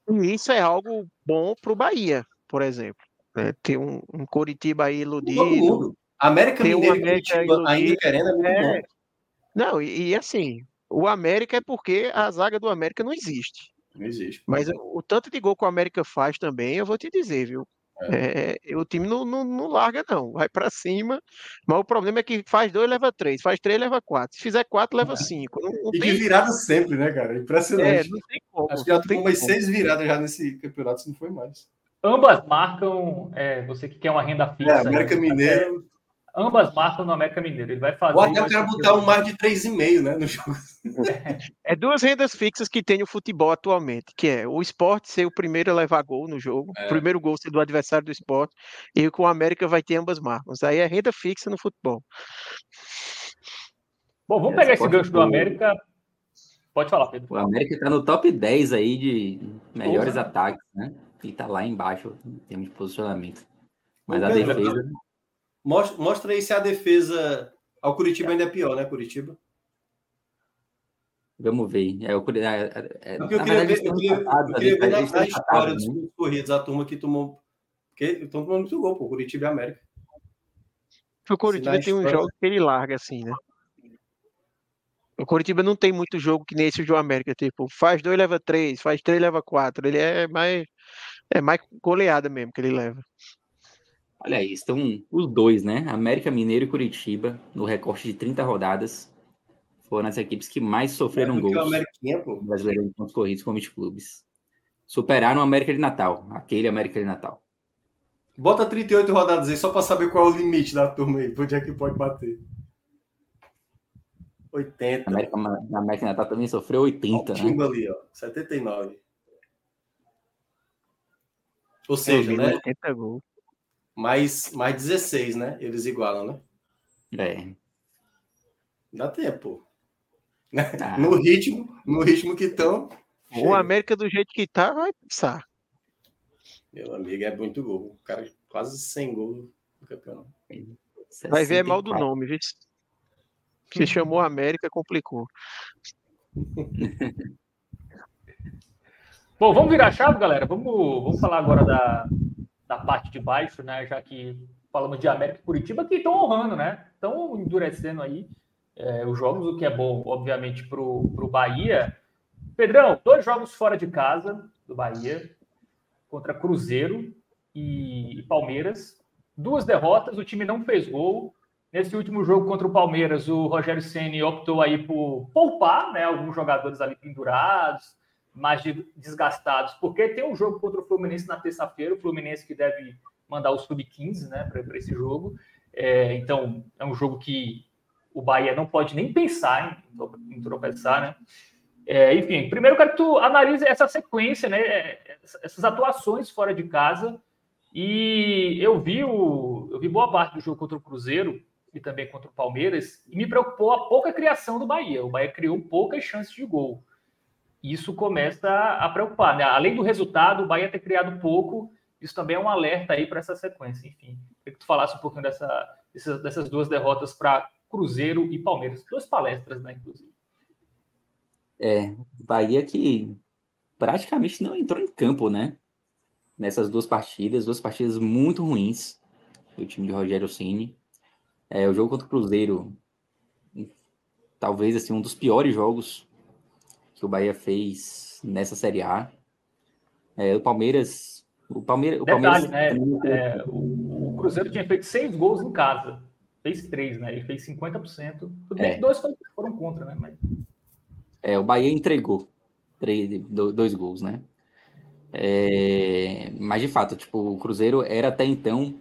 E isso é algo bom para o Bahia, por exemplo. Né? Ter um, um Coritiba aí iludido. América Mineiro América ainda querendo é é... Não, e, e, assim, o América é porque a zaga do América não existe. Não existe. Mas o, o tanto de gol que o América faz também, eu vou te dizer, viu? É. É, o time não, não, não larga, não. Vai para cima. Mas o problema é que faz dois, leva três. Faz três, leva quatro. Se fizer quatro, leva é. cinco. Não, não e tem... de virada sempre, né, cara? Impressionante. É, não tem como. Acho que já tomou umas seis viradas já nesse campeonato, se não foi mais. Ambas marcam. É, você que quer uma renda fixa. É, América Mineiro ambas marcam no América Mineiro. Ele vai fazer. Ou até eu quero botar um mais de 3,5, né? No jogo. É duas rendas fixas que tem o futebol atualmente, que é o esporte ser o primeiro a levar gol no jogo, é. o primeiro gol ser do adversário do esporte, e com o América vai ter ambas marcas. Aí é renda fixa no futebol. Bom, vamos pegar esse gancho do América. Pode falar, Pedro. O América está no top 10 aí de melhores Porra. ataques, né? E está lá embaixo em termos de posicionamento. Mas a defesa. Mostra, mostra aí se a defesa ao Curitiba ainda é pior, né, Curitiba? Vamos ver. É, o, é, é, eu queria ver, eu queria, eu queria ver na, na história dos né? corridos, a turma que tomou. Porque estão tomando muito gol, pô, Curitiba e América. O Curitiba tem um jogo que ele larga, assim, né? O Curitiba não tem muito jogo que nem esse do América, tipo, faz dois, leva três, faz três, leva quatro. Ele é mais. É mais goleada mesmo que ele leva. Olha aí, estão os dois, né? América Mineiro e Curitiba, no recorte de 30 rodadas, foram as equipes que mais sofreram é, gols no brasileiro em pontos corridos com 20 clubes. Superaram o América de Natal, aquele América de Natal. Bota 38 rodadas aí, só para saber qual é o limite da turma aí, onde é que pode bater. 80. A América, a América de Natal também sofreu 80, ó, né? ali, ó, 79. Ou seja, né? 80 gols mais, mais 16, né? Eles igualam, né? É. Dá tempo. Ah. No ritmo, no ritmo que estão. O América do jeito que tá, vai passar. Meu amigo, é muito gol. O cara quase 100 gols no campeonato. Vai ver é mal do nome, viu? Se chamou América, complicou. Bom, vamos virar a chave, galera. Vamos, vamos falar agora da, da parte de baixo, né? Já que falamos de América e Curitiba, que estão honrando, né? Estão endurecendo aí é, os jogos, o que é bom, obviamente, para o Bahia. Pedrão, dois jogos fora de casa do Bahia, contra Cruzeiro e, e Palmeiras. Duas derrotas, o time não fez gol. Nesse último jogo contra o Palmeiras, o Rogério Ceni optou aí por poupar né, alguns jogadores ali pendurados, mais desgastados, porque tem um jogo contra o Fluminense na terça-feira, o Fluminense que deve mandar o sub-15 né, para esse jogo. É, então, é um jogo que o Bahia não pode nem pensar em, em tropeçar, né? É, enfim, primeiro eu quero que tu analise essa sequência, né? Essas atuações fora de casa. E eu vi o, eu vi boa parte do jogo contra o Cruzeiro e também contra o Palmeiras, e me preocupou a pouca criação do Bahia. O Bahia criou poucas chances de gol isso começa a preocupar. Né? Além do resultado, o Bahia ter criado pouco, isso também é um alerta aí para essa sequência. Enfim, queria que tu falasse um pouquinho dessa, dessas duas derrotas para Cruzeiro e Palmeiras. Duas palestras, né, inclusive. É, Bahia que praticamente não entrou em campo, né? Nessas duas partidas, duas partidas muito ruins do time de Rogério Ceni. É, o jogo contra o Cruzeiro, talvez assim um dos piores jogos que o Bahia fez nessa Série A. É, o Palmeiras, o Palmeiras, o Detalhe, Palmeiras... né? É, o, o, Cruzeiro tinha feito seis gols em casa, fez três, né? Ele fez 50%. Tudo bem é. que dois foram contra, né? Mas... É, o Bahia entregou três, dois gols, né? É, mas de fato, tipo, o Cruzeiro era até então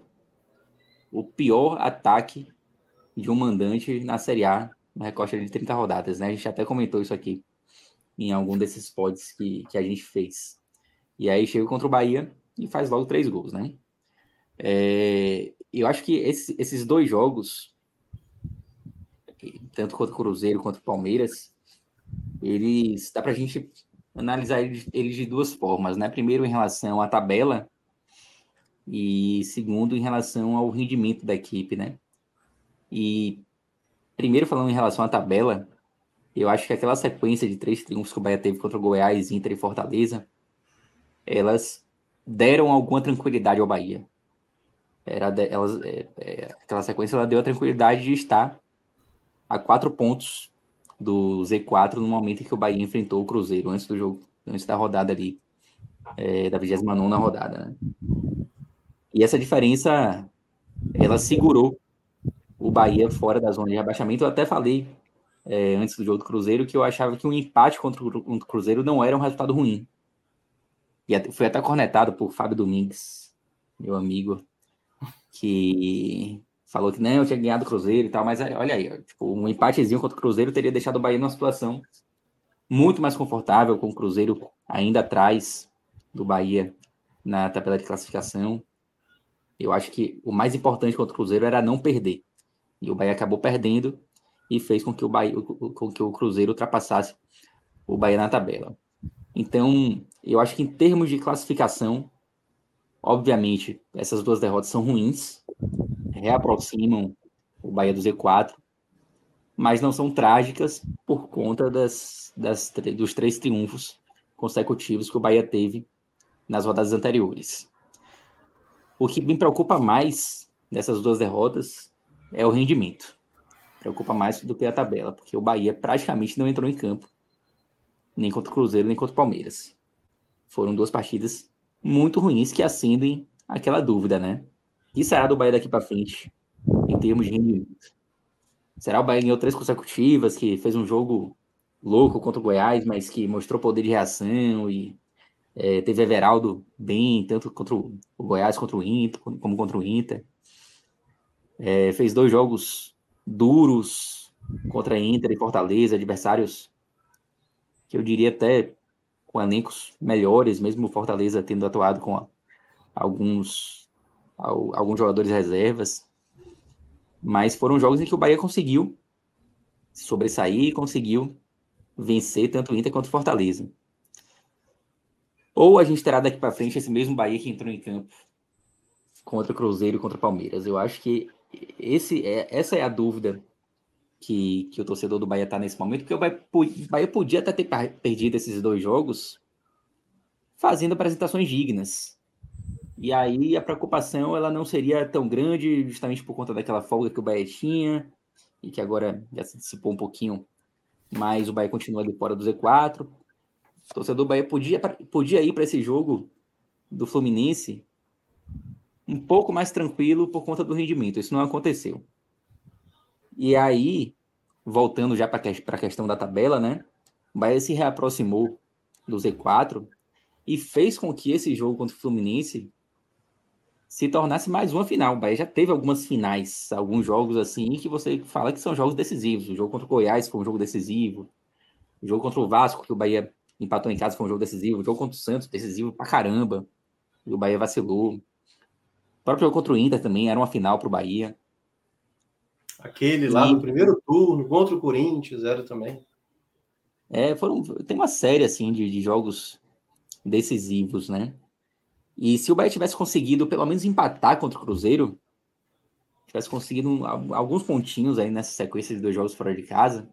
o pior ataque de um mandante na Série A, no recorte de 30 rodadas, né? A gente até comentou isso aqui em algum desses pods que, que a gente fez. E aí chega contra o Bahia e faz logo três gols, né? É, eu acho que esse, esses dois jogos, tanto contra o Cruzeiro quanto o Palmeiras, eles dá para a gente analisar eles de duas formas, né? Primeiro, em relação à tabela, e segundo, em relação ao rendimento da equipe, né? E primeiro, falando em relação à tabela, eu acho que aquela sequência de três triunfos que o Bahia teve contra o Goiás, Inter e Fortaleza, elas deram alguma tranquilidade ao Bahia. Era de, elas, é, é, aquela sequência ela deu a tranquilidade de estar a quatro pontos do Z4 no momento em que o Bahia enfrentou o Cruzeiro, antes do jogo, antes da rodada ali, é, da 29 rodada. Né? E essa diferença, ela segurou o Bahia fora da zona de rebaixamento. Eu até falei é, antes do jogo do Cruzeiro que eu achava que um empate contra o Cruzeiro não era um resultado ruim. E foi até cornetado por Fábio Domingues, meu amigo, que falou que não, eu tinha ganhado o Cruzeiro e tal, mas olha aí, tipo, um empatezinho contra o Cruzeiro teria deixado o Bahia numa situação muito mais confortável, com o Cruzeiro ainda atrás do Bahia na tabela de classificação. Eu acho que o mais importante contra o Cruzeiro era não perder. E o Bahia acabou perdendo e fez com que o, Bahia, com que o Cruzeiro ultrapassasse o Bahia na tabela. Então, eu acho que em termos de classificação, obviamente, essas duas derrotas são ruins, reaproximam o Bahia do Z4, mas não são trágicas por conta das, das, dos três triunfos consecutivos que o Bahia teve nas rodadas anteriores. O que me preocupa mais nessas duas derrotas é o rendimento. Preocupa mais do que a tabela, porque o Bahia praticamente não entrou em campo, nem contra o Cruzeiro, nem contra o Palmeiras. Foram duas partidas muito ruins que acendem aquela dúvida, né? que será do Bahia daqui para frente, em termos de rendimento? Será o Bahia ganhou três consecutivas, que fez um jogo louco contra o Goiás, mas que mostrou poder de reação e é, teve Everaldo bem, tanto contra o, Goiás contra o Inter, como contra o Inter. É, fez dois jogos duros contra Inter e Fortaleza, adversários que eu diria até com elencos melhores, mesmo Fortaleza tendo atuado com alguns alguns jogadores reservas. Mas foram jogos em que o Bahia conseguiu sobressair e conseguiu vencer tanto Inter quanto Fortaleza. Ou a gente terá daqui para frente esse mesmo Bahia que entrou em campo contra o Cruzeiro e contra o Palmeiras. Eu acho que esse é, essa é a dúvida que, que o torcedor do Bahia está nesse momento, porque o Bahia, podia até ter perdido esses dois jogos fazendo apresentações dignas. E aí a preocupação ela não seria tão grande, justamente por conta daquela folga que o Bahia tinha, e que agora já se dissipou um pouquinho, mas o Bahia continua ali fora do Z4. O torcedor do Bahia podia, podia ir para esse jogo do Fluminense um pouco mais tranquilo por conta do rendimento. Isso não aconteceu. E aí, voltando já para a questão da tabela, né? O Bahia se reaproximou do Z4 e fez com que esse jogo contra o Fluminense se tornasse mais uma final. O Bahia já teve algumas finais, alguns jogos assim, que você fala que são jogos decisivos. O jogo contra o Goiás foi um jogo decisivo. O jogo contra o Vasco, que o Bahia empatou em casa, foi um jogo decisivo. O jogo contra o Santos, decisivo pra caramba. E o Bahia vacilou. O próprio jogo contra o Inter também era uma final pro Bahia. Aquele lá e... no primeiro turno, contra o Corinthians, era também. É, foram, tem uma série assim de, de jogos decisivos, né? E se o Bahia tivesse conseguido pelo menos empatar contra o Cruzeiro, tivesse conseguido alguns pontinhos aí nessa sequência de dois jogos fora de casa,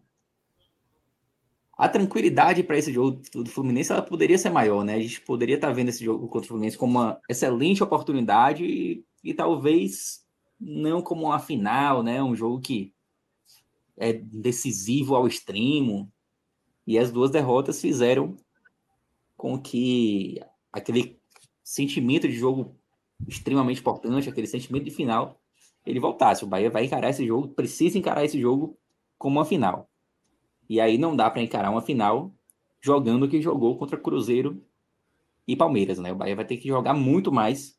a tranquilidade para esse jogo do Fluminense ela poderia ser maior, né? A gente poderia estar tá vendo esse jogo contra o Fluminense como uma excelente oportunidade e, e talvez não como uma final, né? Um jogo que é decisivo ao extremo. E as duas derrotas fizeram com que aquele sentimento de jogo extremamente importante, aquele sentimento de final, ele voltasse. O Bahia vai encarar esse jogo, precisa encarar esse jogo como uma final. E aí não dá para encarar uma final jogando o que jogou contra Cruzeiro e Palmeiras, né? O Bahia vai ter que jogar muito mais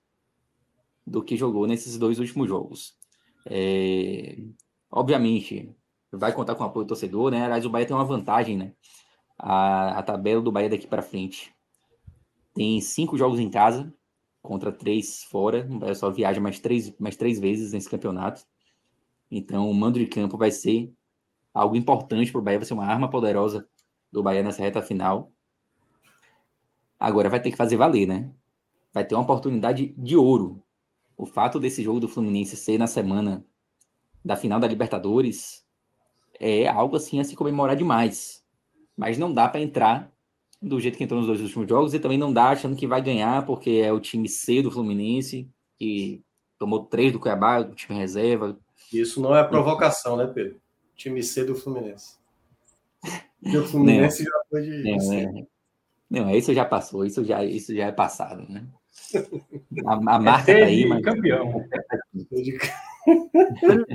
do que jogou nesses dois últimos jogos. É... Obviamente, vai contar com o apoio do torcedor, né? Aliás, o Bahia tem uma vantagem, né? A, a tabela do Bahia daqui para frente tem cinco jogos em casa contra três fora. O Bahia só viaja mais três, mais três vezes nesse campeonato. Então, o mando de campo vai ser algo importante para o Bahia, vai ser uma arma poderosa do Bahia nessa reta final. Agora vai ter que fazer valer, né? Vai ter uma oportunidade de ouro. O fato desse jogo do Fluminense ser na semana da final da Libertadores é algo assim a se comemorar demais. Mas não dá para entrar do jeito que entrou nos dois últimos jogos e também não dá achando que vai ganhar porque é o time C do Fluminense que tomou três do Cuiabá, o time reserva. Isso não é provocação, né, Pedro? Time C do Fluminense. o Fluminense não, já foi de. Não, é, não, isso já passou, isso já, isso já é passado, né? A, a marca é tá aí, mas. Campeão.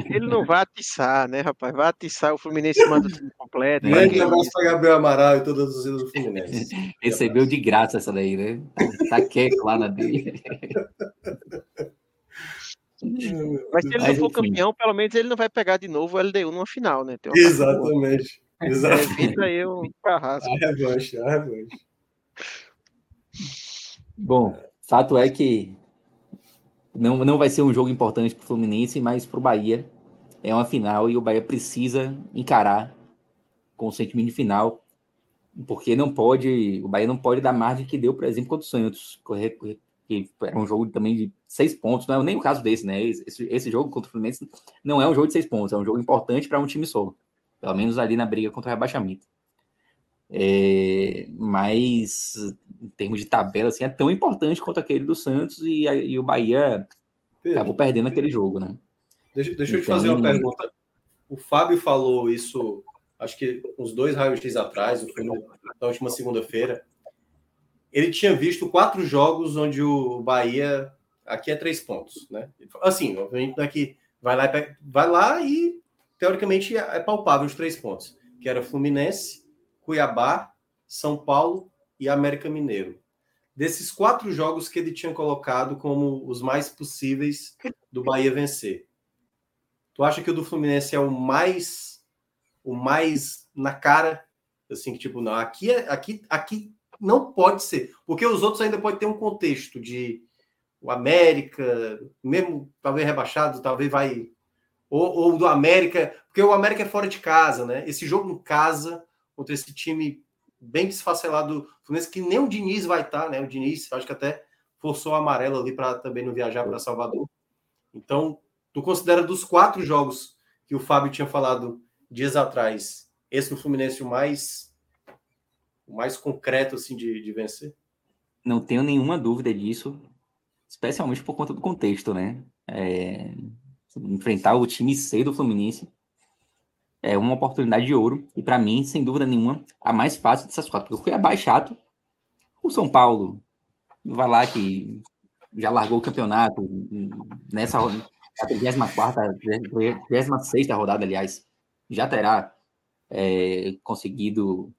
Ele, não vai atiçar, né, rapaz? Vai atiçar, o Fluminense manda o time completo. Grande abraço para Gabriel Amaral e todas as do Fluminense. Recebeu de graça essa daí, né? Tá, tá quieto lá na dele. Mas se ele não for campeão, pelo menos ele não vai pegar de novo o LDU numa final, né? Exatamente. Exatamente. Evita aí o carrasco. A revanche, a revanche. Bom, fato é que não, não vai ser um jogo importante para o Fluminense, mas para o Bahia é uma final e o Bahia precisa encarar com o sentimento de final, porque não pode, o Bahia não pode dar margem que deu, por exemplo, contra o Santos, correr, que era um jogo também de seis pontos, não é nem o caso desse, né? Esse, esse jogo contra o Fluminense não é um jogo de seis pontos, é um jogo importante para um time só, pelo menos ali na briga contra o rebaixamento. É, mas em termos de tabela, assim, é tão importante quanto aquele do Santos e, e o Bahia Pedro, acabou perdendo aquele jogo, né? Deixa, deixa então, eu te fazer uma então, pergunta. O Fábio falou isso, acho que uns dois raios-x atrás, foi na última segunda-feira. Ele tinha visto quatro jogos onde o Bahia. Aqui é três pontos, né? Assim, obviamente não é que vai lá, vai lá e teoricamente é palpável os três pontos, que era Fluminense, Cuiabá, São Paulo e América Mineiro. Desses quatro jogos que ele tinha colocado como os mais possíveis do Bahia vencer. Tu acha que o do Fluminense é o mais o mais na cara, assim que tipo, não, aqui é aqui aqui não pode ser, porque os outros ainda pode ter um contexto de o América, mesmo talvez rebaixado, talvez vai ou, ou do América, porque o América é fora de casa, né? Esse jogo em casa contra esse time bem desfacelado do Fluminense, que nem o Diniz vai estar, né? O Diniz, acho que até forçou o amarelo ali para também não viajar para Salvador. Então, tu considera dos quatro jogos que o Fábio tinha falado dias atrás, esse do Fluminense o mais mais concreto assim de, de vencer? Não tenho nenhuma dúvida disso, especialmente por conta do contexto, né? É, enfrentar o time C do Fluminense é uma oportunidade de ouro. E para mim, sem dúvida nenhuma, a mais fácil dessas quatro. Porque o Cuiabá é chato. O São Paulo vai lá que já largou o campeonato nessa a 34 36 rodada, aliás, já terá é, conseguido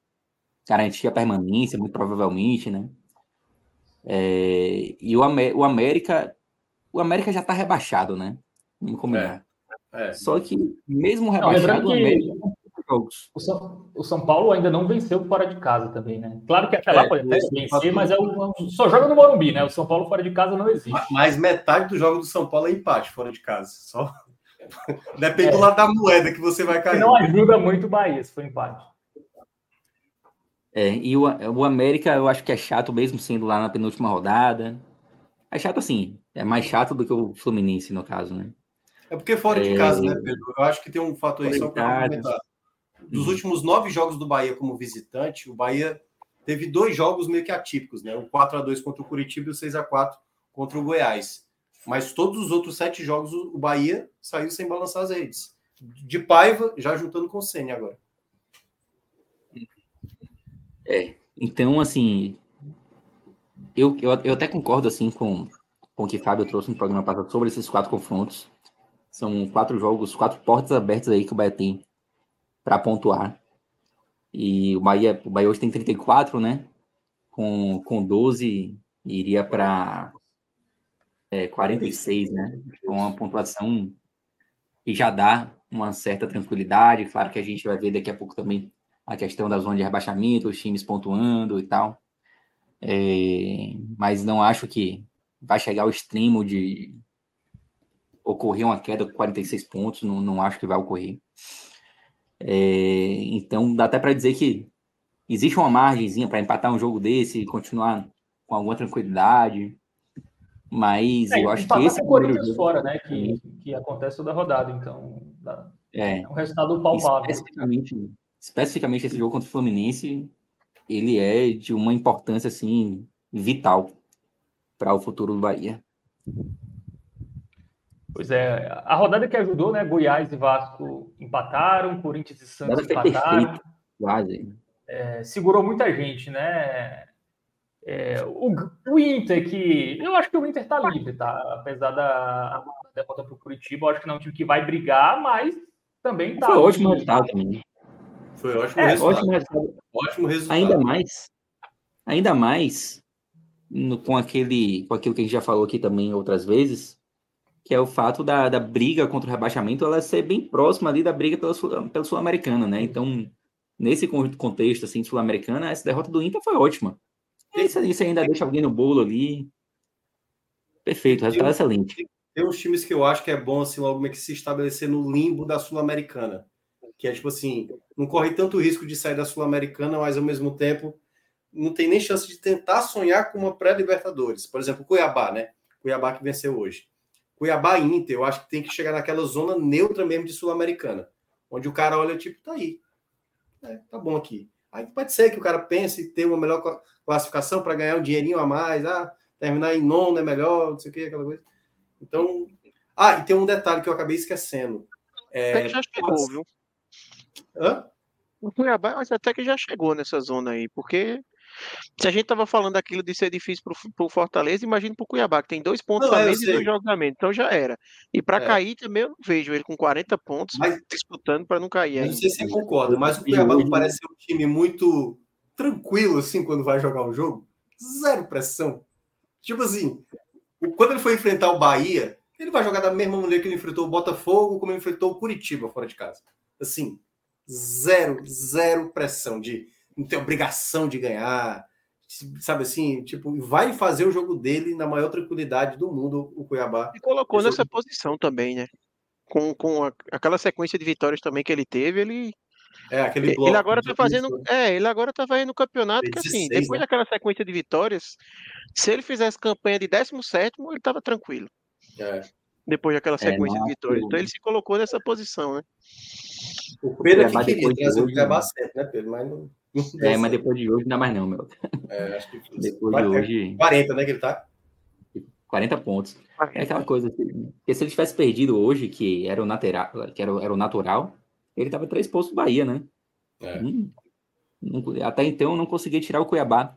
garantir a permanência, muito provavelmente, né? É, e o, o América, o América já está rebaixado, né? Vamos combinar. É. É. Só que, mesmo rebaixado, não, que jogos. O São, o São Paulo ainda não venceu fora de casa também, né? Claro que até lá é, pode até vencer, mas é o, só joga no Morumbi, né? O São Paulo fora de casa não existe. Mas metade do jogo do São Paulo é empate fora de casa. Só depende é. do lado da moeda que você vai cair. Não ajuda muito o Bahia se for empate. É, e o, o América eu acho que é chato mesmo sendo lá na penúltima rodada. É chato assim, é mais chato do que o Fluminense no caso, né? É porque fora de casa, né, é. Pedro? Eu acho que tem um fator aí só para comentar. dos uhum. últimos nove jogos do Bahia como visitante, o Bahia teve dois jogos meio que atípicos, né? O 4 a 2 contra o Curitiba e o 6 a 4 contra o Goiás. Mas todos os outros sete jogos o Bahia saiu sem balançar as redes. De Paiva, já juntando com o Senna agora. É, então, assim, eu, eu, eu até concordo, assim, com, com o que Fábio trouxe no programa passado sobre esses quatro confrontos. São quatro jogos, quatro portas abertas aí que o Bahia tem para pontuar. E o Bahia, o Bahia hoje tem 34, né? Com, com 12, iria para é, 46, né? Com uma pontuação que já dá uma certa tranquilidade. Claro que a gente vai ver daqui a pouco também a questão da zona de rebaixamento, os times pontuando e tal. É, mas não acho que vai chegar ao extremo de ocorrer uma queda com 46 pontos, não, não acho que vai ocorrer. É, então, dá até para dizer que existe uma margemzinha para empatar um jogo desse e continuar com alguma tranquilidade. Mas é, eu acho que esse. Corinthians jogo... fora, né? Que, que acontece toda rodada, então. Dá... É, é um resultado palpável. Especificamente, especificamente esse jogo contra o Fluminense, ele é de uma importância assim vital para o futuro do Bahia. Pois é, a rodada que ajudou, né? Goiás e Vasco empataram, Corinthians e Santos empataram. Quase. É, segurou muita gente, né? É, o, o, Inter, que. Eu acho que o Inter tá livre, tá? Apesar da derrota pro Curitiba, eu acho que não é um time que vai brigar, mas também tá. Foi ótimo resultado também. Foi ótimo, é, resultado. ótimo resultado. Ótimo resultado. Ainda mais. Ainda mais no, com aquele. Com aquilo que a gente já falou aqui também outras vezes que é o fato da, da briga contra o rebaixamento ela ser bem próxima ali da briga pela, pela Sul-Americana, né? Então, nesse contexto, assim, Sul-Americana, essa derrota do Inter foi ótima. Isso, isso ainda deixa alguém no bolo ali. Perfeito, resultado é excelente. Tem uns times que eu acho que é bom, assim, logo que se estabelecer no limbo da Sul-Americana. Que é tipo assim, não corre tanto risco de sair da Sul-Americana, mas ao mesmo tempo não tem nem chance de tentar sonhar com uma pré-Libertadores. Por exemplo, Cuiabá, né? Cuiabá que venceu hoje. Cuiabá e Inter, eu acho que tem que chegar naquela zona neutra mesmo de Sul-Americana, onde o cara olha, tipo, tá aí. É, tá bom aqui. Aí pode ser que o cara pense em ter uma melhor classificação para ganhar um dinheirinho a mais, ah, terminar em nono é melhor, não sei o que, aquela coisa. Então. Ah, e tem um detalhe que eu acabei esquecendo. É, já chegou, viu? Hã? O Cuiabá, mas até que já chegou nessa zona aí, porque se a gente tava falando aquilo de ser difícil pro, pro Fortaleza, imagina pro Cuiabá, que tem dois pontos não, a menos e dois jogos a menos. Então já era. E para é. cair também eu não vejo ele com 40 pontos mas, disputando para não cair. Não sei se você concorda, mas o Cuiabá não parece ser um time muito tranquilo assim quando vai jogar o jogo. Zero pressão. Tipo assim, quando ele foi enfrentar o Bahia, ele vai jogar da mesma maneira que ele enfrentou o Botafogo, como ele enfrentou o Curitiba fora de casa. Assim, zero, zero pressão de não tem obrigação de ganhar, sabe assim, tipo, vai fazer o jogo dele na maior tranquilidade do mundo, o Cuiabá. E colocou nessa jogo... posição também, né? Com, com a, aquela sequência de vitórias também que ele teve, ele é, aquele bloco ele agora tá fazendo, é, ele agora tá fazendo no campeonato que assim, depois né? daquela sequência de vitórias, se ele fizesse campanha de 17 ele tava tranquilo. É. Depois daquela é, sequência é, de vitórias. Então ele se colocou nessa posição, né? O Pedro é que queria trazer o sempre, né, Pedro? Mas não é, mas depois de hoje não dá mais não, meu. É, acho que depois de hoje... 40, né, que ele tá? 40 pontos. É aquela coisa assim, porque se ele tivesse perdido hoje, que era o natural, que era, era o natural, ele tava três pontos do Bahia, né? É. Hum, não, até então não conseguia tirar o Cuiabá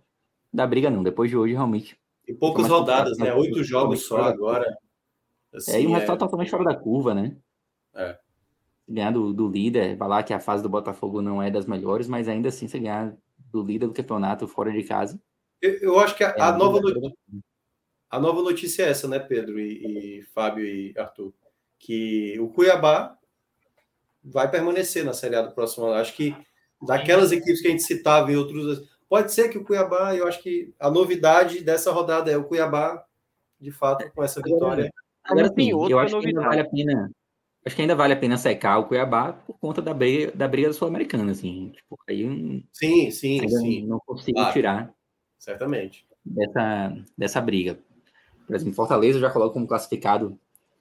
da briga, não. Depois de hoje, realmente. E poucas rodadas, né? Oito jogos só agora. Assim, é, e um resultado é... totalmente fora da curva, né? É ganhar do, do líder, falar que a fase do Botafogo não é das melhores, mas ainda assim você ganhar do líder do campeonato fora de casa. Eu, eu acho que a, é a nova notícia, a nova notícia é essa, né, Pedro e, e Fábio e Arthur, que o Cuiabá vai permanecer na Série A do próximo ano. Acho que daquelas equipes que a gente citava em outros, pode ser que o Cuiabá, eu acho que a novidade dessa rodada é o Cuiabá, de fato, com essa vitória. Agora, sim, eu acho que vale a pena acho que ainda vale a pena secar o Cuiabá por conta da briga da, briga da Sul-Americana, assim. Tipo, aí sim, sim, sim. não consigo claro. tirar. Certamente. Dessa, dessa briga. Por exemplo, Fortaleza já coloco como classificado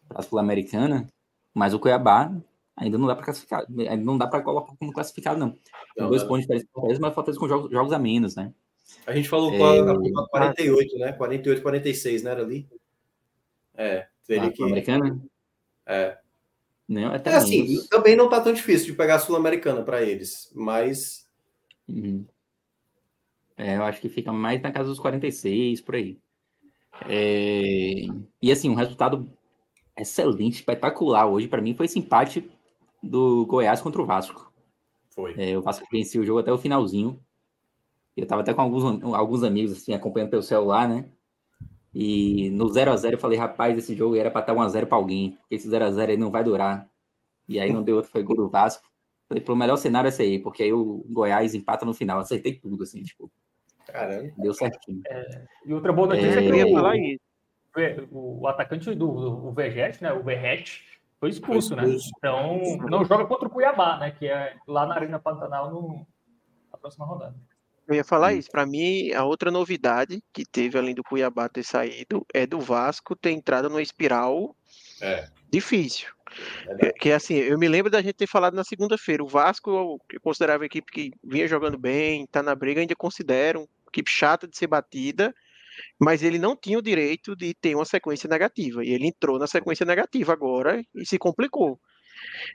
para a Sul-Americana, mas o Cuiabá ainda não dá para classificar, ainda não dá para colocar como classificado, não. Tem dois pontos de diferença, mas Fortaleza com jogos, jogos a menos, né? A gente falou é... 48, né? 48, 46, né? Era ali. É, teria ah, que. Americana? É. Não, é, é assim, também não tá tão difícil de pegar a Sul-Americana para eles, mas. Uhum. É, eu acho que fica mais na casa dos 46, por aí. É... E assim, um resultado excelente, espetacular hoje para mim foi esse empate do Goiás contra o Vasco. Foi. É, o Vasco venceu o jogo até o finalzinho. Eu tava até com alguns, alguns amigos assim, acompanhando pelo celular, né? E no 0 a 0 eu falei, rapaz, esse jogo era para estar 1 a 0 para alguém, porque esse 0 a 0 aí não vai durar. E aí não deu outro, foi gol do Vasco. Falei, pro melhor cenário é esse aí, porque aí o Goiás empata no final. Acertei tudo, assim, tipo. Caramba. Deu certinho. É, e outra boa notícia é, é que eu ia falar isso. O, o atacante do o Vergete, né? O Verrete, foi expulso, foi expulso, né? Então não joga contra o Cuiabá, né? Que é lá na Arena Pantanal no, na próxima rodada. Eu ia falar isso. Para mim, a outra novidade que teve, além do Cuiabá ter saído, é do Vasco ter entrado numa espiral é. difícil. É, que assim, eu me lembro da gente ter falado na segunda-feira. O Vasco, eu considerava a equipe que vinha jogando bem, tá na briga, ainda considero equipe chata de ser batida, mas ele não tinha o direito de ter uma sequência negativa. E ele entrou na sequência negativa agora e se complicou.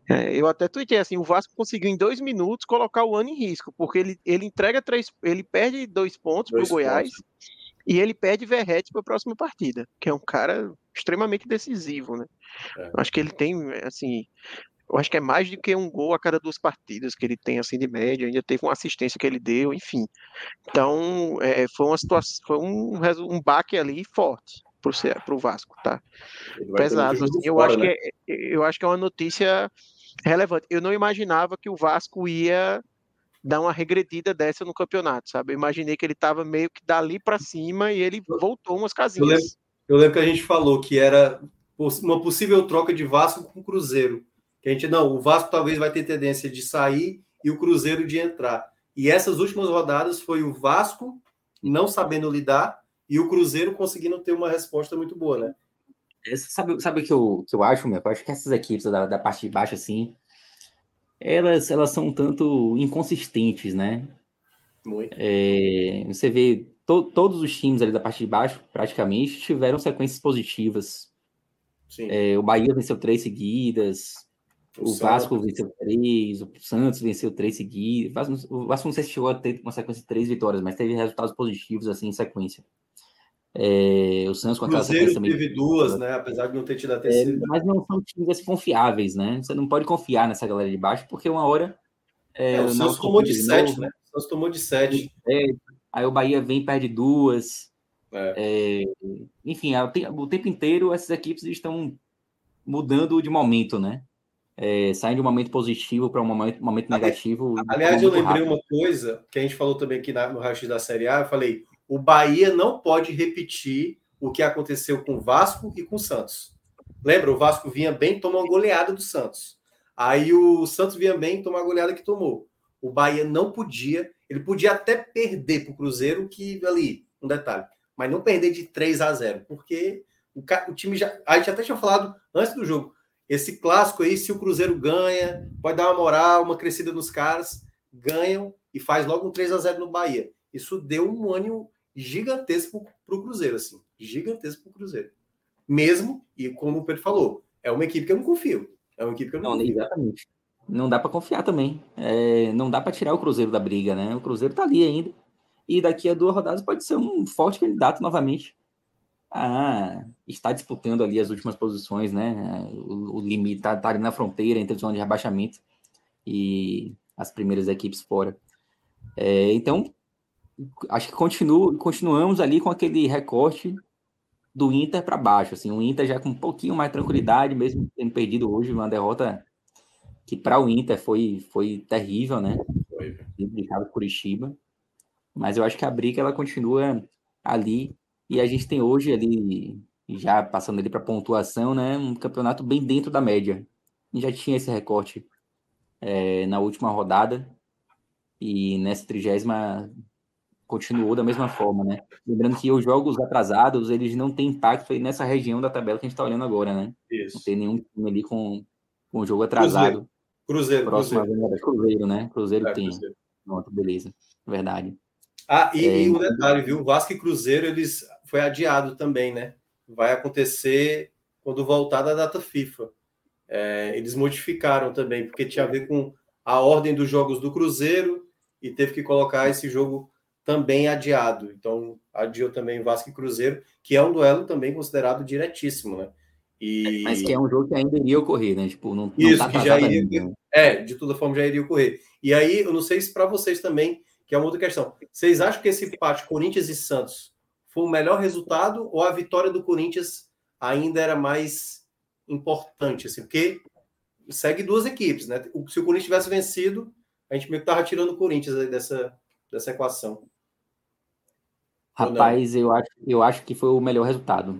É, eu até tuitei assim, o Vasco conseguiu em dois minutos colocar o ano em risco, porque ele, ele entrega três, ele perde dois pontos para o Goiás e ele perde Verrete para a próxima partida, que é um cara extremamente decisivo, né? É. Acho que ele tem, assim, eu acho que é mais do que um gol a cada duas partidas que ele tem assim de média, ainda teve uma assistência que ele deu, enfim. Então, é, foi uma situação, foi um, um baque ali forte para o Vasco, tá? Pesado. Assim, eu, fora, acho né? que é, eu acho que é uma notícia relevante. Eu não imaginava que o Vasco ia dar uma regredida dessa no campeonato, sabe? Eu imaginei que ele estava meio que dali para cima e ele voltou umas casinhas. Eu lembro, eu lembro, que a gente falou que era uma possível troca de Vasco com Cruzeiro. Que a gente não, o Vasco talvez vai ter tendência de sair e o Cruzeiro de entrar. E essas últimas rodadas foi o Vasco não sabendo lidar e o Cruzeiro conseguindo ter uma resposta muito boa, né? Sabe, sabe o que eu, que eu acho, meu? Eu acho que essas equipes da, da parte de baixo, assim, elas, elas são um tanto inconsistentes, né? Muito. É, você vê to, todos os times ali da parte de baixo, praticamente, tiveram sequências positivas. É, o Bahia venceu três seguidas, o, o Vasco venceu três, o Santos venceu três seguidas. O Vasco não sei se chegou a ter uma sequência de três vitórias, mas teve resultados positivos assim em sequência. É, o Santos com aquela Cruzeiro também. teve duas, né? Apesar de não ter tido a é, terceira. É, mas não são times assim, confiáveis, né? Você não pode confiar nessa galera de baixo, porque uma hora. É, é o Santos tomou de, sete, novo, né? O Santos tomou de sete. É, aí o Bahia vem perde duas. É. enfim, o tempo inteiro essas equipes estão mudando de momento, né? É, saem de um momento positivo para um momento, momento negativo. Aliás, eu lembrei rápido. uma coisa que a gente falou também aqui na, no raio da Série A. Eu falei: o Bahia não pode repetir o que aconteceu com o Vasco e com o Santos. Lembra? O Vasco vinha bem, tomou uma goleada do Santos. Aí o Santos vinha bem, tomou a goleada que tomou. O Bahia não podia, ele podia até perder para o Cruzeiro, que ali, um detalhe, mas não perder de 3 a 0, porque o, o time já. A gente até tinha falado antes do jogo. Esse clássico aí, se o Cruzeiro ganha, pode dar uma moral, uma crescida nos caras, ganham e faz logo um 3 a 0 no Bahia. Isso deu um ânimo gigantesco para o Cruzeiro, assim, gigantesco para o Cruzeiro. Mesmo, e como o Pedro falou, é uma equipe que eu não confio. É uma equipe que eu não, não confio. Exatamente. Não dá para confiar também. É, não dá para tirar o Cruzeiro da briga, né? O Cruzeiro tá ali ainda. E daqui a duas rodadas pode ser um forte candidato novamente a estar disputando ali as últimas posições, né? O, o limite tá, tá ali na fronteira entre a zona de rebaixamento e as primeiras equipes fora. É, então, acho que continuo, continuamos ali com aquele recorte do Inter para baixo, assim, o Inter já com um pouquinho mais tranquilidade, mesmo tendo perdido hoje uma derrota que para o Inter foi, foi terrível, né? Foi. Complicado Curitiba. Mas eu acho que a briga ela continua ali e a gente tem hoje ali já passando ali para pontuação, né, um campeonato bem dentro da média. Já tinha esse recorte é, na última rodada e nessa trigésima continuou da mesma forma, né? Lembrando que os jogos atrasados, eles não têm impacto nessa região da tabela que a gente está olhando agora, né? Isso. Não tem nenhum time ali com, com o jogo atrasado. Cruzeiro. Próxima Cruzeiro. Cruzeiro, né? Cruzeiro é, tem. Cruzeiro. Pronto, beleza. Verdade. Ah, e, é, e um detalhe, viu? Vasco e Cruzeiro, eles foi adiado também, né? Vai acontecer quando voltar da data FIFA. É, eles modificaram também, porque tinha a ver com a ordem dos jogos do Cruzeiro e teve que colocar esse jogo também adiado. Então, adiou também Vasco e Cruzeiro, que é um duelo também considerado diretíssimo, né? E... Mas que é um jogo que ainda iria ocorrer, né? Tipo, não, Isso, não tá que já iria. Ainda. Né? É, de toda forma já iria ocorrer. E aí, eu não sei se para vocês também, que é uma outra questão. Vocês acham que esse empate Corinthians e Santos foi o melhor resultado ou a vitória do Corinthians ainda era mais importante? Assim, porque segue duas equipes, né? Se o Corinthians tivesse vencido, a gente meio que estava tirando o Corinthians dessa, dessa equação. Rapaz, eu acho, eu acho que foi o melhor resultado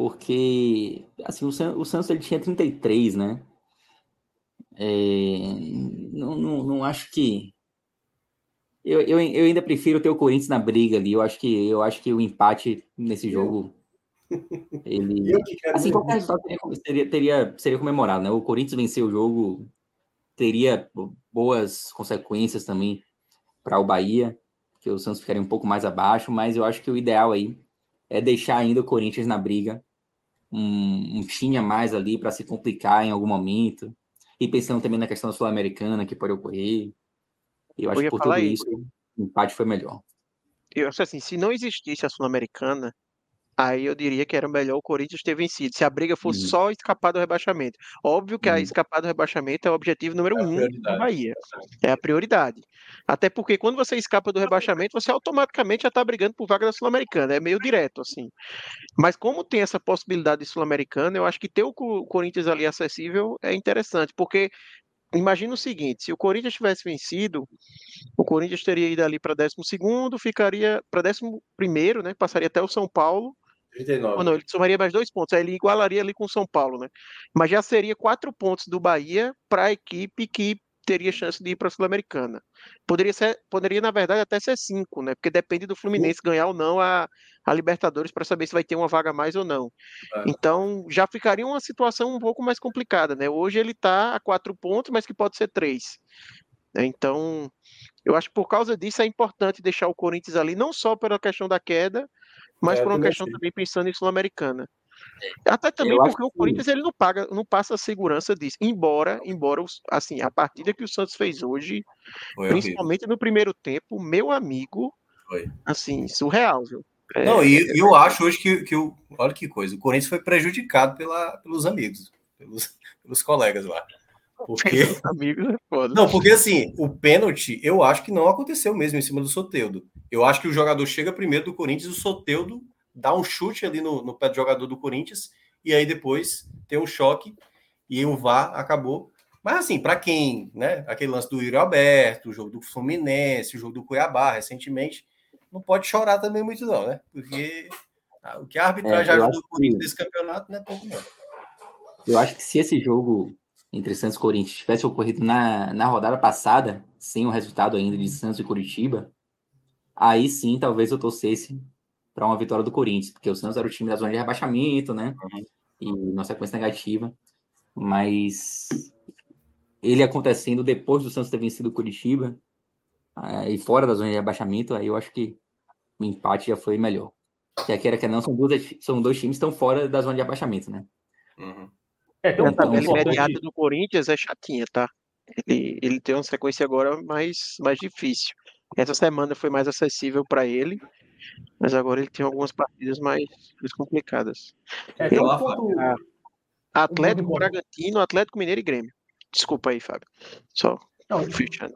porque assim o, San, o Santos ele tinha 33, né? É, não, não, não acho que eu, eu, eu ainda prefiro ter o Corinthians na briga ali. Eu acho que eu acho que o empate nesse jogo ele assim qualquer resultado teria, teria seria comemorado, né? O Corinthians vencer o jogo teria boas consequências também para o Bahia, que o Santos ficaria um pouco mais abaixo, mas eu acho que o ideal aí é deixar ainda o Corinthians na briga um, um time a mais ali para se complicar em algum momento. E pensando também na questão da Sul-Americana que pode ocorrer. Eu acho que por tudo isso, isso, o empate foi melhor. Eu acho assim, se não existisse a Sul-Americana, aí eu diria que era melhor o Corinthians ter vencido, se a briga fosse uhum. só escapar do rebaixamento. Óbvio que uhum. a escapar do rebaixamento é o objetivo número é um do Bahia. É a prioridade. Até porque quando você escapa do rebaixamento, você automaticamente já está brigando por vaga da Sul-Americana. É meio direto, assim. Mas como tem essa possibilidade de Sul-Americana, eu acho que ter o Corinthians ali acessível é interessante, porque Imagina o seguinte: se o Corinthians tivesse vencido, o Corinthians teria ido ali para 12, ficaria para 11, né? Passaria até o São Paulo 39. Ou não, ele somaria mais dois pontos, aí ele igualaria ali com o São Paulo, né? Mas já seria quatro pontos do Bahia para a equipe que teria chance de ir para a Sul-Americana. Poderia ser, poderia na verdade até ser cinco, né? Porque depende do Fluminense ganhar ou não a, a Libertadores para saber se vai ter uma vaga a mais ou não. É. Então já ficaria uma situação um pouco mais complicada, né? Hoje ele está a quatro pontos, mas que pode ser três. Então eu acho que por causa disso é importante deixar o Corinthians ali, não só pela questão da queda, mas é, por uma questão também pensando em Sul-Americana. Até também eu porque o Corinthians ele não paga, não passa a segurança disso. Embora, embora assim, a partida que o Santos fez hoje, Foi principalmente horrível. no primeiro tempo, meu amigo, Foi. assim, surreal, viu? É, não, e é, eu acho hoje que, que o, olha que coisa, o Corinthians foi prejudicado pela, pelos amigos, pelos, pelos colegas lá. Porque. Amigos é foda. Não, porque assim, o pênalti eu acho que não aconteceu mesmo em cima do Soteudo. Eu acho que o jogador chega primeiro do Corinthians, o Soteudo dá um chute ali no, no pé do jogador do Corinthians, e aí depois tem um choque e o VAR acabou. Mas assim, para quem, né? Aquele lance do Yuri Alberto, o jogo do Fluminense, o jogo do Cuiabá recentemente, não pode chorar também muito, não, né? Porque o que a arbitragem é, ajudou o Corinthians nesse campeonato não é pouco, não. Eu acho que se esse jogo entre Santos e Corinthians tivesse ocorrido na, na rodada passada, sem o resultado ainda de Santos e Curitiba, aí sim talvez eu torcesse para uma vitória do Corinthians, porque o Santos era o time da zona de rebaixamento, né? Uhum. E uma sequência negativa. Mas ele acontecendo depois do Santos ter vencido o Curitiba e fora da zona de rebaixamento, aí eu acho que o empate já foi melhor. Que aqui era que não, são, duas, são dois times que estão fora da zona de rebaixamento, né? Uhum. É, então, a tabela imediata do Corinthians é chatinha, tá? Ele, ele tem uma sequência agora mais, mais difícil. Essa semana foi mais acessível para ele, mas agora ele tem algumas partidas mais, mais complicadas. É, ele, ponto... a, Atlético Bragantino, Atlético Mineiro e Grêmio. Desculpa aí, Fábio. Só Não, fechando.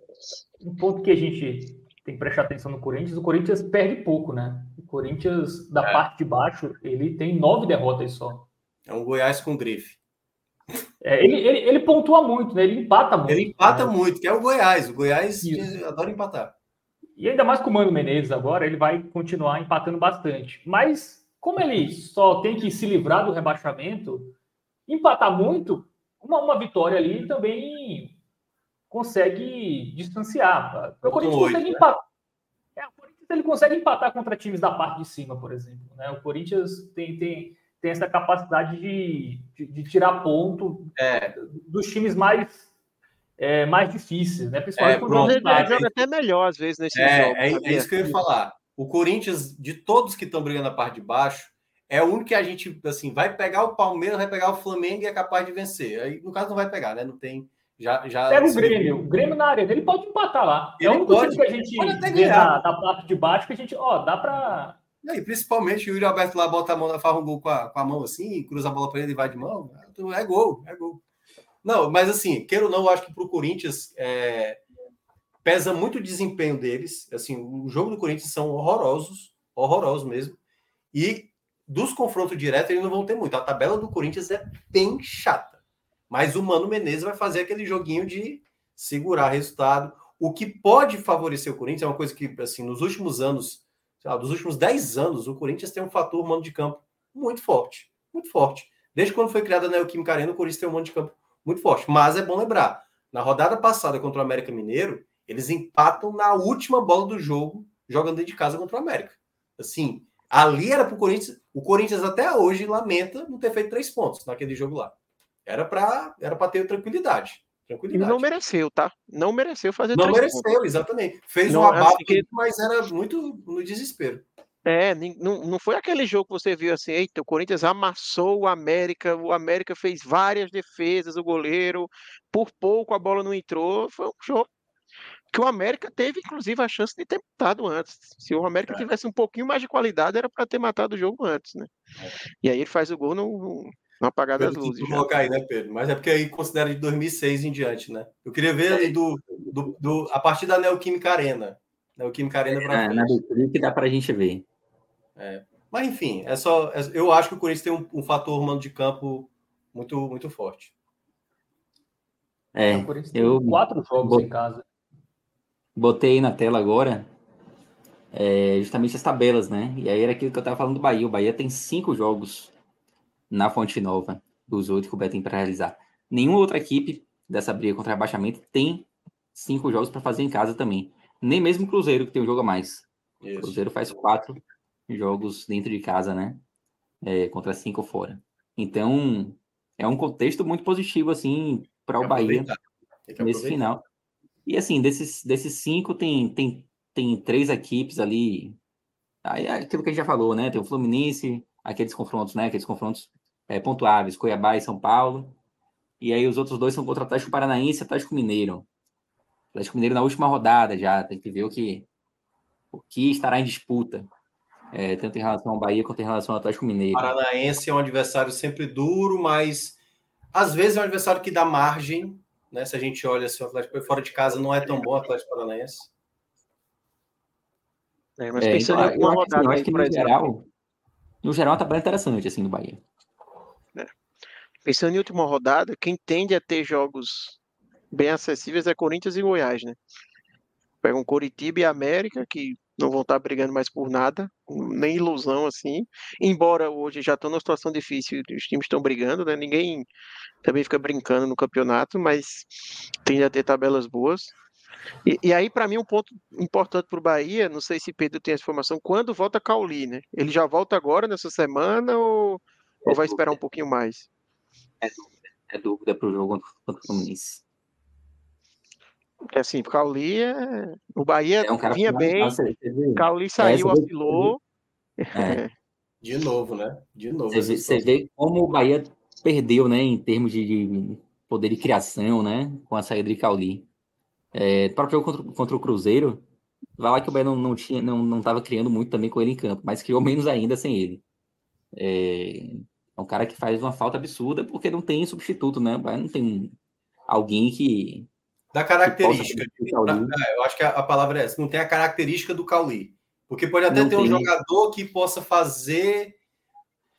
Um ponto que a gente tem que prestar atenção no Corinthians, o Corinthians perde pouco, né? O Corinthians, da é. parte de baixo, ele tem nove derrotas só. É um Goiás com grife. É, ele, ele, ele, pontua muito, né? Ele empata muito. Ele empata né? muito, que é o Goiás. O Goiás adora empatar. E ainda mais com o Mano Menezes agora, ele vai continuar empatando bastante. Mas, como ele só tem que se livrar do rebaixamento, empatar muito, uma, uma vitória ali também consegue distanciar. O Corinthians consegue né? empatar. É, o Corinthians ele consegue empatar contra times da parte de cima, por exemplo. Né? O Corinthians tem, tem tem essa capacidade de, de, de tirar ponto é. dos times mais é, mais difíceis, né? Principalmente é, ele joga até melhor às vezes nesse é, jogo. É, é isso que eu ia falar. O Corinthians, de todos que estão brigando na parte de baixo, é o único que a gente assim vai pegar o Palmeiras, vai pegar o Flamengo e é capaz de vencer. Aí, no caso, não vai pegar, né? Não tem. Já, já Pega o Grêmio. O Grêmio na área dele pode empatar lá. Ele é o único pode, que a gente vê na, na parte de baixo que a gente, ó, dá para e principalmente o Yuri Alberto lá bota a mão, faz um gol com a, com a mão assim, cruza a bola para ele e vai de mão. É gol, é gol. Não, mas assim, queira ou não, eu acho que para o Corinthians é, pesa muito o desempenho deles. Assim, o jogo do Corinthians são horrorosos, horrorosos mesmo. E dos confrontos diretos eles não vão ter muito. A tabela do Corinthians é bem chata. Mas o Mano Menezes vai fazer aquele joguinho de segurar resultado. O que pode favorecer o Corinthians é uma coisa que, assim, nos últimos anos lá, dos últimos 10 anos, o Corinthians tem um fator mano de campo muito forte. Muito forte. Desde quando foi criada a Neoquímica Arena, o Corinthians tem um mano de campo muito forte. Mas é bom lembrar, na rodada passada contra o América Mineiro, eles empatam na última bola do jogo, jogando dentro de casa contra o América. Assim, ali era para o Corinthians. O Corinthians até hoje lamenta não ter feito três pontos naquele jogo lá. Era para era ter tranquilidade. Tranquilidade. E não mereceu, tá? Não mereceu fazer Não mereceu, pontos. exatamente. Fez não, um abalo, que... mas era muito no desespero. É, não, não foi aquele jogo que você viu assim, eita, o Corinthians amassou o América, o América fez várias defesas, o goleiro, por pouco a bola não entrou. Foi um jogo que o América teve, inclusive, a chance de ter matado antes. Se o América é. tivesse um pouquinho mais de qualidade, era para ter matado o jogo antes, né? É. E aí ele faz o gol no, no apagar das luzes. colocar aí, né, Pedro? Mas é porque aí considera de 2006 em diante, né? Eu queria ver aí do, do, do a partir da Neoquímica Arena. Neoquímica Arena para é, Na abertura que dá para a gente ver. É. Mas enfim, é só. É, eu acho que o Corinthians tem um, um fator humano de campo muito, muito forte. É, eu quatro jogos bot... em casa. Botei na tela agora é, justamente as tabelas, né? E aí era aquilo que eu estava falando do Bahia. O Bahia tem cinco jogos na Fonte Nova dos oito que o Beto tem para realizar. Nenhuma outra equipe dessa briga contra rebaixamento tem cinco jogos para fazer em casa também. Nem mesmo o Cruzeiro, que tem um jogo a mais. Isso. O Cruzeiro faz quatro jogos dentro de casa, né? É, contra cinco fora. Então, é um contexto muito positivo, assim, para o Bahia nesse final. E, assim, desses, desses cinco, tem, tem, tem três equipes ali. Aí é aquilo que a gente já falou, né? Tem o Fluminense, aqueles confrontos, né? Aqueles confrontos é, pontuáveis, Cuiabá e São Paulo. E aí os outros dois são contra o Atlético Paranaense e Atlético Mineiro. Atlético Mineiro na última rodada já, tem que ver o que, o que estará em disputa. É, tanto em relação ao Bahia quanto em relação ao Atlético Mineiro. Paranaense é um adversário sempre duro, mas às vezes é um adversário que dá margem, né? Se a gente olha se o Atlético fora de casa não é tão bom o Atlético Paranaense. É, mas é, pensando então, em uma rodada, eu acho que no geral, no geral, a tabela é interessante assim do Bahia. Pensando em última rodada, quem tende a ter jogos bem acessíveis é Corinthians e Goiás, né? Pega um Coritiba e América, que não vão estar brigando mais por nada, nem ilusão assim. Embora hoje já estão numa situação difícil, os times estão brigando, né? Ninguém também fica brincando no campeonato, mas tende a ter tabelas boas. E, e aí, para mim, um ponto importante para o Bahia, não sei se Pedro tem essa informação, quando volta Cauli, né? Ele já volta agora nessa semana ou, ou vai esperar um pouquinho mais? É dúvida, é dúvida para o jogo contra o Fluminense. É assim, o Cauli é... O Bahia é um vinha bem, o Cauli saiu, oscilou. É. De novo, né? De novo. Você, você vê como o Bahia perdeu, né, em termos de, de poder de criação, né, com a saída de Cauli. É, o próprio jogo contra, contra, o Cruzeiro, vai lá que o Bahia não, não tinha, não, não estava criando muito também com ele em campo, mas criou menos ainda sem ele. É, é um cara que faz uma falta absurda porque não tem substituto, né? Não tem alguém que. Da característica. Que é, eu acho que a, palavra é essa. Não tem a característica do Cauli. Porque pode até não ter tem. um jogador que possa fazer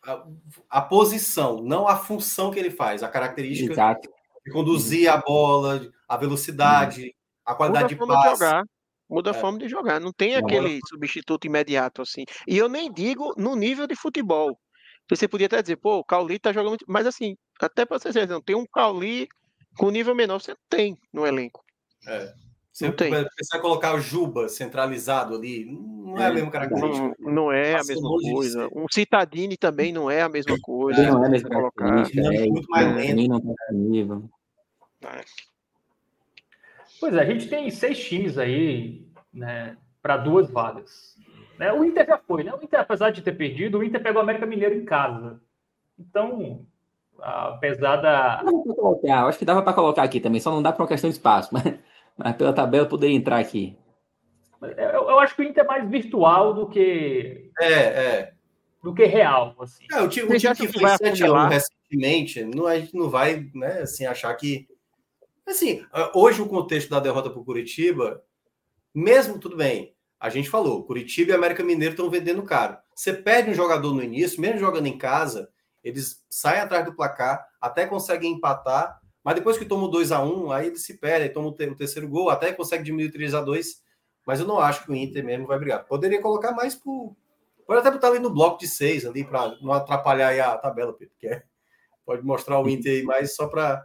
a, a, posição, não a função que ele faz, a característica Exato. de conduzir a bola, a velocidade, a qualidade Muda de passe. De jogar. Muda a é. forma de jogar. Não tem aquele substituto imediato assim. E eu nem digo no nível de futebol. Você podia até dizer, pô, o Cauli tá jogando muito. Mas assim, até para vocês não tem um Cauli com nível menor, você tem no elenco. É. Você pensar em colocar o Juba centralizado ali, não é a mesma característica. Não, não é Passa a mesma coisa. Um Citadini também não é a mesma coisa. Não é a mesma colocar. É, muito mais lento. Não tá Pois é, a gente tem seis times aí, né, para duas vagas. Né? O Inter já foi, né? O Inter, apesar de ter perdido, o Inter pegou o América Mineiro em casa. Então, apesar da. Eu acho que dava para colocar aqui também, só não dá para uma questão de espaço, mas mas pela tabela poderia entrar aqui. Eu, eu, acho que o Inter é mais virtual do que. É, é. Do que real. Assim. É, o time, o time que fez 7x1 recentemente, não, a gente não vai né, assim, achar que. Assim, hoje o contexto da derrota para o Curitiba, mesmo tudo bem, a gente falou, Curitiba e América Mineiro estão vendendo caro. Você perde um jogador no início, mesmo jogando em casa, eles saem atrás do placar, até conseguem empatar, mas depois que toma o 2 a 1 aí ele se perde, toma o, terceiro gol, até consegue diminuir 3 a 2 Mas eu não acho que o Inter mesmo vai brigar. Poderia colocar mais por. Pode até botar ali no bloco de seis, ali, para não atrapalhar a tabela, Pedro, que é... pode mostrar o Inter aí mais só para.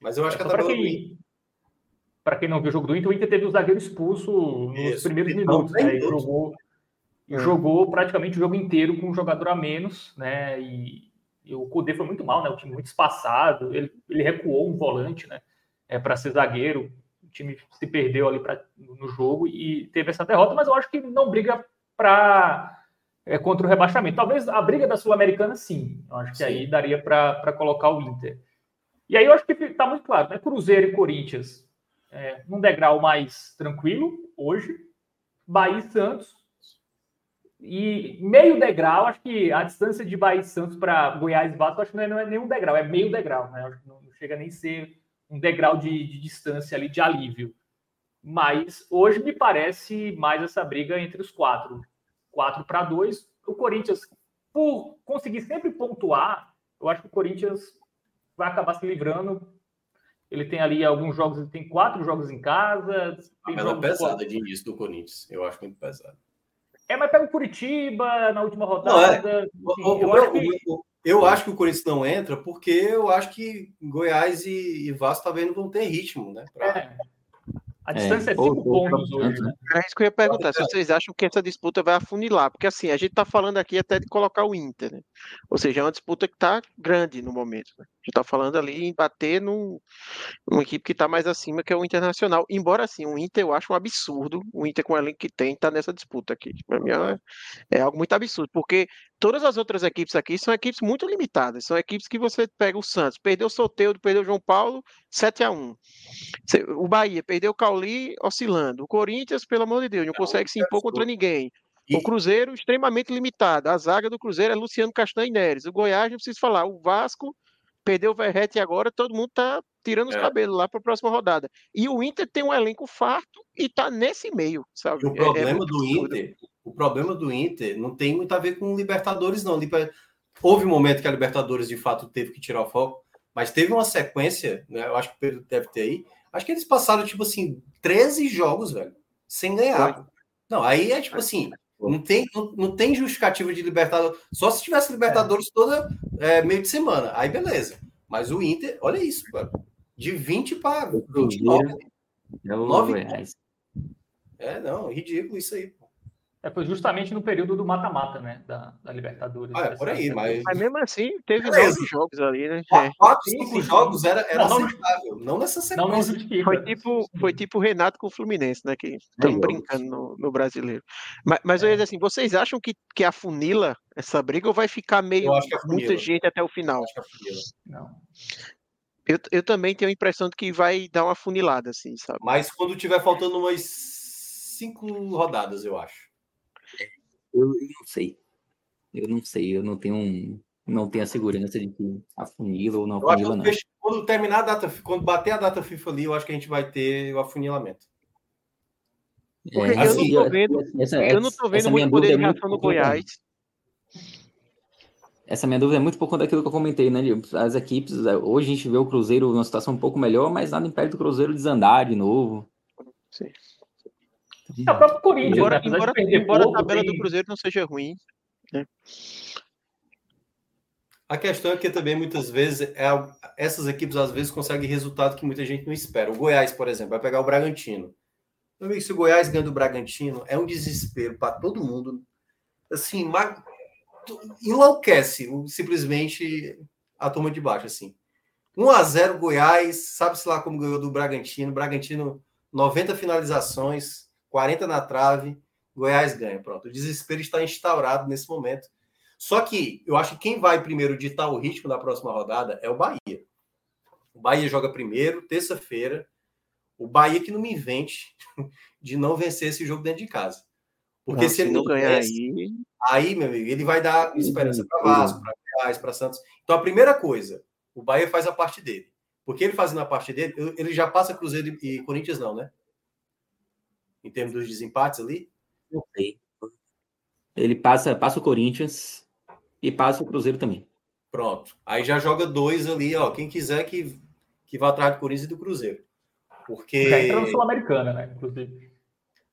Mas eu acho é, que a tabela. Para quem não viu o jogo do Inter, o Inter teve o zagueiro expulso nos Isso, primeiros minutos. Né? Jogou, é. jogou praticamente o jogo inteiro com um jogador a menos, né? E e o Cudê foi muito mal, né? O time muito espaçado. Ele, ele recuou um volante, né? É, para ser zagueiro. O time se perdeu ali pra, no jogo e teve essa derrota, mas eu acho que não briga para é, contra o rebaixamento. Talvez a briga da Sul-Americana, sim. Eu acho que sim. aí daria para colocar o Inter. E aí eu acho que está muito claro, né? Cruzeiro e Corinthians é, num degrau mais tranquilo hoje. Bahia e Santos e meio degrau, acho que a distância de Bahia e Santos para Goiás e Vasco, acho que não é, nenhum degrau, é meio degrau, né? Que não, chega nem a ser um degrau de, de, distância ali, de alívio. Mas hoje me parece mais essa briga entre os quatro. Quatro para dois. O Corinthians, por conseguir sempre pontuar, eu acho que o Corinthians vai acabar se livrando. Ele tem ali alguns jogos, ele tem quatro jogos em casa. Tem a pesada de início do Corinthians, eu acho muito pesado. É, mas pega o Curitiba na última rodada. Não, é. o, eu, acho que... eu, acho que... o Corinthians não entra porque eu acho que Goiás e, e Vasco talvez não vão ter ritmo, né? Pra... É. A distância é, é cinco pontos hoje. Né? É isso que eu ia perguntar, se vocês acham que essa disputa vai afunilar, porque assim, a gente está falando aqui até de colocar o Inter, né? Ou seja, é uma disputa que está grande no momento. Né? A gente está falando ali em bater num, numa equipe que está mais acima, que é o Internacional. Embora assim, o Inter eu acho um absurdo, o Inter com o elenco que tem, está nessa disputa aqui. Para mim é, é algo muito absurdo, porque todas as outras equipes aqui são equipes muito limitadas. São equipes que você pega o Santos, perdeu o Soteudo, perdeu o João Paulo, 7 a 1 O Bahia perdeu o Cauli oscilando. O Corinthians, pelo amor de Deus, não consegue se impor contra ninguém. O Cruzeiro, extremamente limitado. A zaga do Cruzeiro é Luciano Castanho e Neres. O Goiás, não preciso falar. O Vasco perdeu o Verrete e agora todo mundo tá tirando os é. cabelos lá para a próxima rodada. E o Inter tem um elenco farto e tá nesse meio, sabe? O problema é, é do absurdo. Inter o problema do Inter não tem muito a ver com Libertadores, não. Houve um momento que a Libertadores, de fato, teve que tirar o foco, mas teve uma sequência, né? Eu acho que o Pedro deve ter aí. Acho que eles passaram, tipo assim, 13 jogos, velho, sem ganhar. Não, aí é tipo assim, não tem, não, não tem justificativa de Libertadores. Só se tivesse Libertadores toda é, meio de semana. Aí beleza. Mas o Inter, olha isso, cara. De 20 para 29. 9 reais. É, não, ridículo isso aí. É, foi justamente no período do mata-mata, né? Da, da Libertadores. Ah, é por aí, mas... mas mesmo assim, teve nove jogos ali, né? Quatro, cinco jogos era, era não, aceitável, não nessa sequência. Não, foi tipo foi tipo o Renato com o Fluminense, né? Que estão brincando no, no, brasileiro. Mas, mas é. eu ia dizer assim, vocês acham que, que afunila essa briga ou vai ficar meio muita gente até o final? Eu acho que Não. Eu, eu também tenho a impressão de que vai dar uma funilada, assim, sabe? Mas quando tiver faltando umas cinco rodadas, eu acho. Eu não sei. Eu não sei, eu não tenho um, não tenho a segurança de que afunila ou não afunila, não. Quando terminar a data, quando bater a data FIFA ali, eu acho que a gente vai ter o afunilamento. É, eu, assim, não tô vendo, essa, eu não tô vendo muito poder de é reação no Goiás. Essa minha dúvida é muito por conta daquilo que eu comentei, né? As equipes, hoje a gente vê o Cruzeiro numa situação um pouco melhor, mas nada impede do Cruzeiro desandar de novo. Sim. É o próprio Corinthians, embora, né? embora, embora pouco, a tabela tem... do Cruzeiro não seja ruim. Né? A questão é que também muitas vezes é, essas equipes às vezes conseguem resultado que muita gente não espera. O Goiás, por exemplo, vai pegar o Bragantino. Meu amigo, se o Goiás ganha do Bragantino, é um desespero para todo mundo. Assim, mas enlouquece simplesmente a turma de baixo, assim. 1 a 0 Goiás, sabe-se lá como ganhou do Bragantino. Bragantino, 90 finalizações, 40 na trave. Goiás ganha, pronto. O desespero está instaurado nesse momento. Só que eu acho que quem vai primeiro ditar o ritmo da próxima rodada é o Bahia. O Bahia joga primeiro, terça-feira. O Bahia que não me invente de não vencer esse jogo dentro de casa. Porque não, se ele não ganhar aí... aí, meu amigo, ele vai dar esperança para Vasco, para Goiás, para Santos. Então a primeira coisa, o Bahia faz a parte dele. Porque ele fazendo a parte dele, ele já passa Cruzeiro e Corinthians, não, né? Em termos dos desempates ali? Não sei. Ele passa, passa o Corinthians, e passa o Cruzeiro também. Pronto. Aí já joga dois ali, ó. Quem quiser que, que vá atrás do Corinthians e do Cruzeiro. Porque. Já entra no Sul-Americana, né? Inclusive.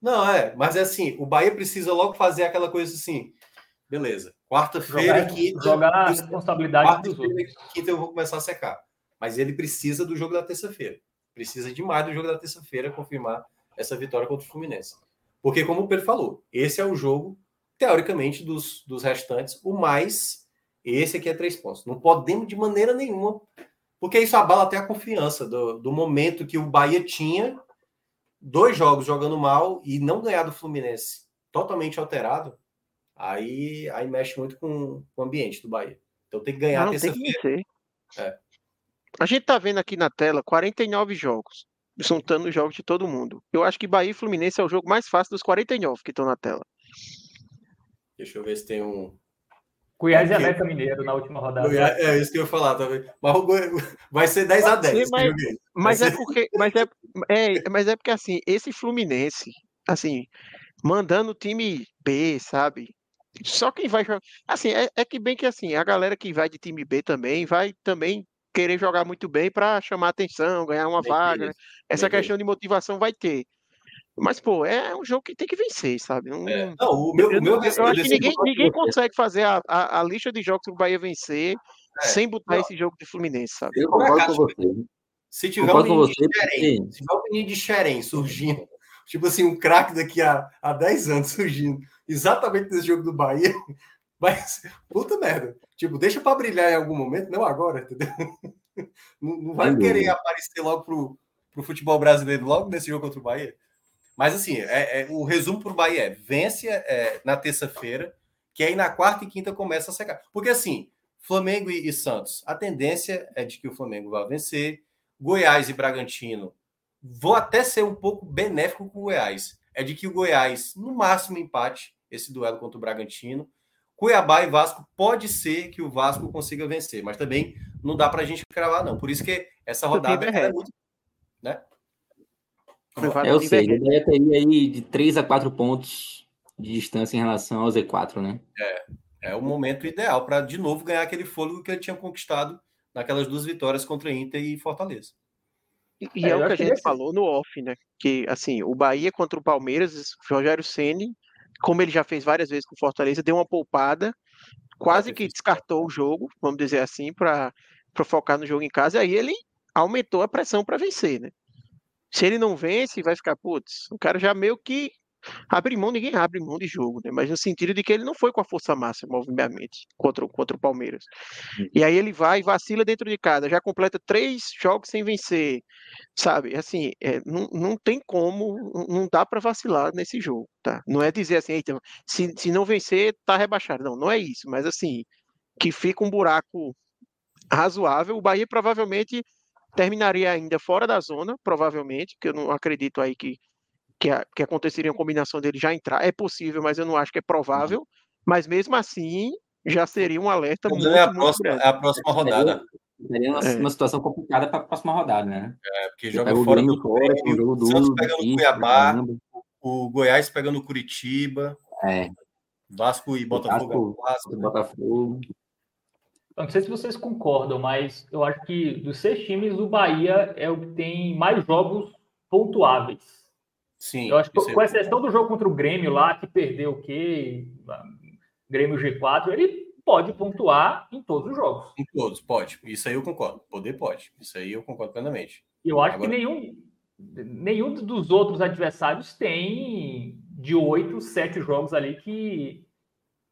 Não, é, mas é assim, o Bahia precisa logo fazer aquela coisa assim. Beleza. Quarta-feira quinta. Jogar a responsabilidade dos outros. Quinta eu vou começar a secar. Mas ele precisa do jogo da terça-feira. Precisa demais do jogo da terça-feira confirmar essa vitória contra o Fluminense. Porque, como o Pedro falou, esse é o jogo teoricamente, dos, dos restantes, o mais. Esse aqui é três pontos. Não podemos de maneira nenhuma, porque isso abala até a confiança do, do momento que o Bahia tinha dois jogos jogando mal e não ganhar do Fluminense totalmente alterado. Aí, aí mexe muito com, com o ambiente do Bahia. Então tem que ganhar terça-feira. É. A gente tá vendo aqui na tela 49 jogos, juntando os jogos de todo mundo. Eu acho que Bahia e Fluminense é o jogo mais fácil dos 49 que estão na tela. Deixa eu ver se tem um. Goiás e América Mineiro na última rodada. É isso que eu ia falar também. Mas vai ser 10 a 10. Mas, mas é porque. Mas é, é, mas é porque assim, esse Fluminense, assim, mandando o time B, sabe? Só quem vai jogar. Assim, é, é que bem que assim, a galera que vai de time B também vai também querer jogar muito bem para chamar atenção, ganhar uma vaga. Né? Essa questão de motivação vai ter. Mas, pô, é um jogo que tem que vencer, sabe? Não, é. não o meu, eu, o meu eu, eu acho que ninguém, ninguém consegue fazer a, a, a, lista de jogos que o Bahia vencer é. sem botar não. esse jogo de Fluminense, sabe? Eu concordo com você. Se tiver um menino, você, de Xerém, se tiver um menino de Xerém surgindo, tipo assim, um craque daqui a, a 10 anos surgindo, exatamente nesse jogo do Bahia, mas, puta merda. Tipo, deixa para brilhar em algum momento, não agora, entendeu? Não, não vai querer aparecer logo pro, pro futebol brasileiro logo nesse jogo contra o Bahia. Mas assim, é, é o resumo para o Bahia é vence é, na terça-feira, que aí na quarta e quinta começa a secar. Porque assim, Flamengo e, e, Santos, a tendência é de que o Flamengo vai vencer. Goiás e Bragantino vou até ser um pouco benéfico com o Goiás. É de que o Goiás, no máximo, empate esse duelo contra o Bragantino. Cuiabá e Vasco pode ser que o Vasco consiga vencer, mas também não dá para a gente cravar, não. Por isso que essa rodada é muito. Né? Eu sei, ele teria aí de 3 a 4 pontos de distância em relação ao Z4, né? É, é o momento ideal para de novo ganhar aquele fôlego que ele tinha conquistado naquelas duas vitórias contra Inter e Fortaleza. E, é, é, o que a gente falou no off, né? Que assim, o Bahia contra o Palmeiras, o Rogério Ceni, como ele já fez várias vezes com o Fortaleza, deu uma poupada, quase que descartou o jogo, vamos dizer assim, para focar no jogo em casa, e aí ele aumentou a pressão para vencer, né? Se ele não vence, vai ficar, putz, o cara já meio que abre mão, ninguém abre mão de jogo, né? Mas no sentido de que ele não foi com a força máxima, obviamente, contra, contra o Palmeiras. E aí ele vai e vacila dentro de casa, já completa três jogos sem vencer, sabe? Assim, é, não, não tem como, não dá para vacilar nesse jogo, tá? Não é dizer assim, Eita, se, se não vencer, tá rebaixado. Não, não é isso, mas assim, que fica um buraco razoável. O Bahia provavelmente terminaria ainda fora da zona, provavelmente, que eu não acredito aí que, que, a, que aconteceria uma combinação dele já entrar. É possível, mas eu não acho que é provável. Mas mesmo assim, já seria um alerta muito, é a próxima, É a próxima rodada. Seria uma, é. uma situação complicada para a próxima rodada, né? É, porque joga fora do fora, o Santos pegando o Cuiabá, o Goiás pegando o Curitiba. É. Vasco e Botafogo. Vasco, Vasco, Botafogo. Não sei se vocês concordam, mas eu acho que dos seis times, o Bahia é o que tem mais jogos pontuáveis. Sim. Eu acho que, com exceção do jogo contra o Grêmio lá, que perdeu o quê? Grêmio G4, ele pode pontuar em todos os jogos. Em todos, pode. Isso aí eu concordo. Poder pode. Isso aí eu concordo plenamente. Eu acho Agora... que nenhum, nenhum dos outros adversários tem de oito, sete jogos ali que,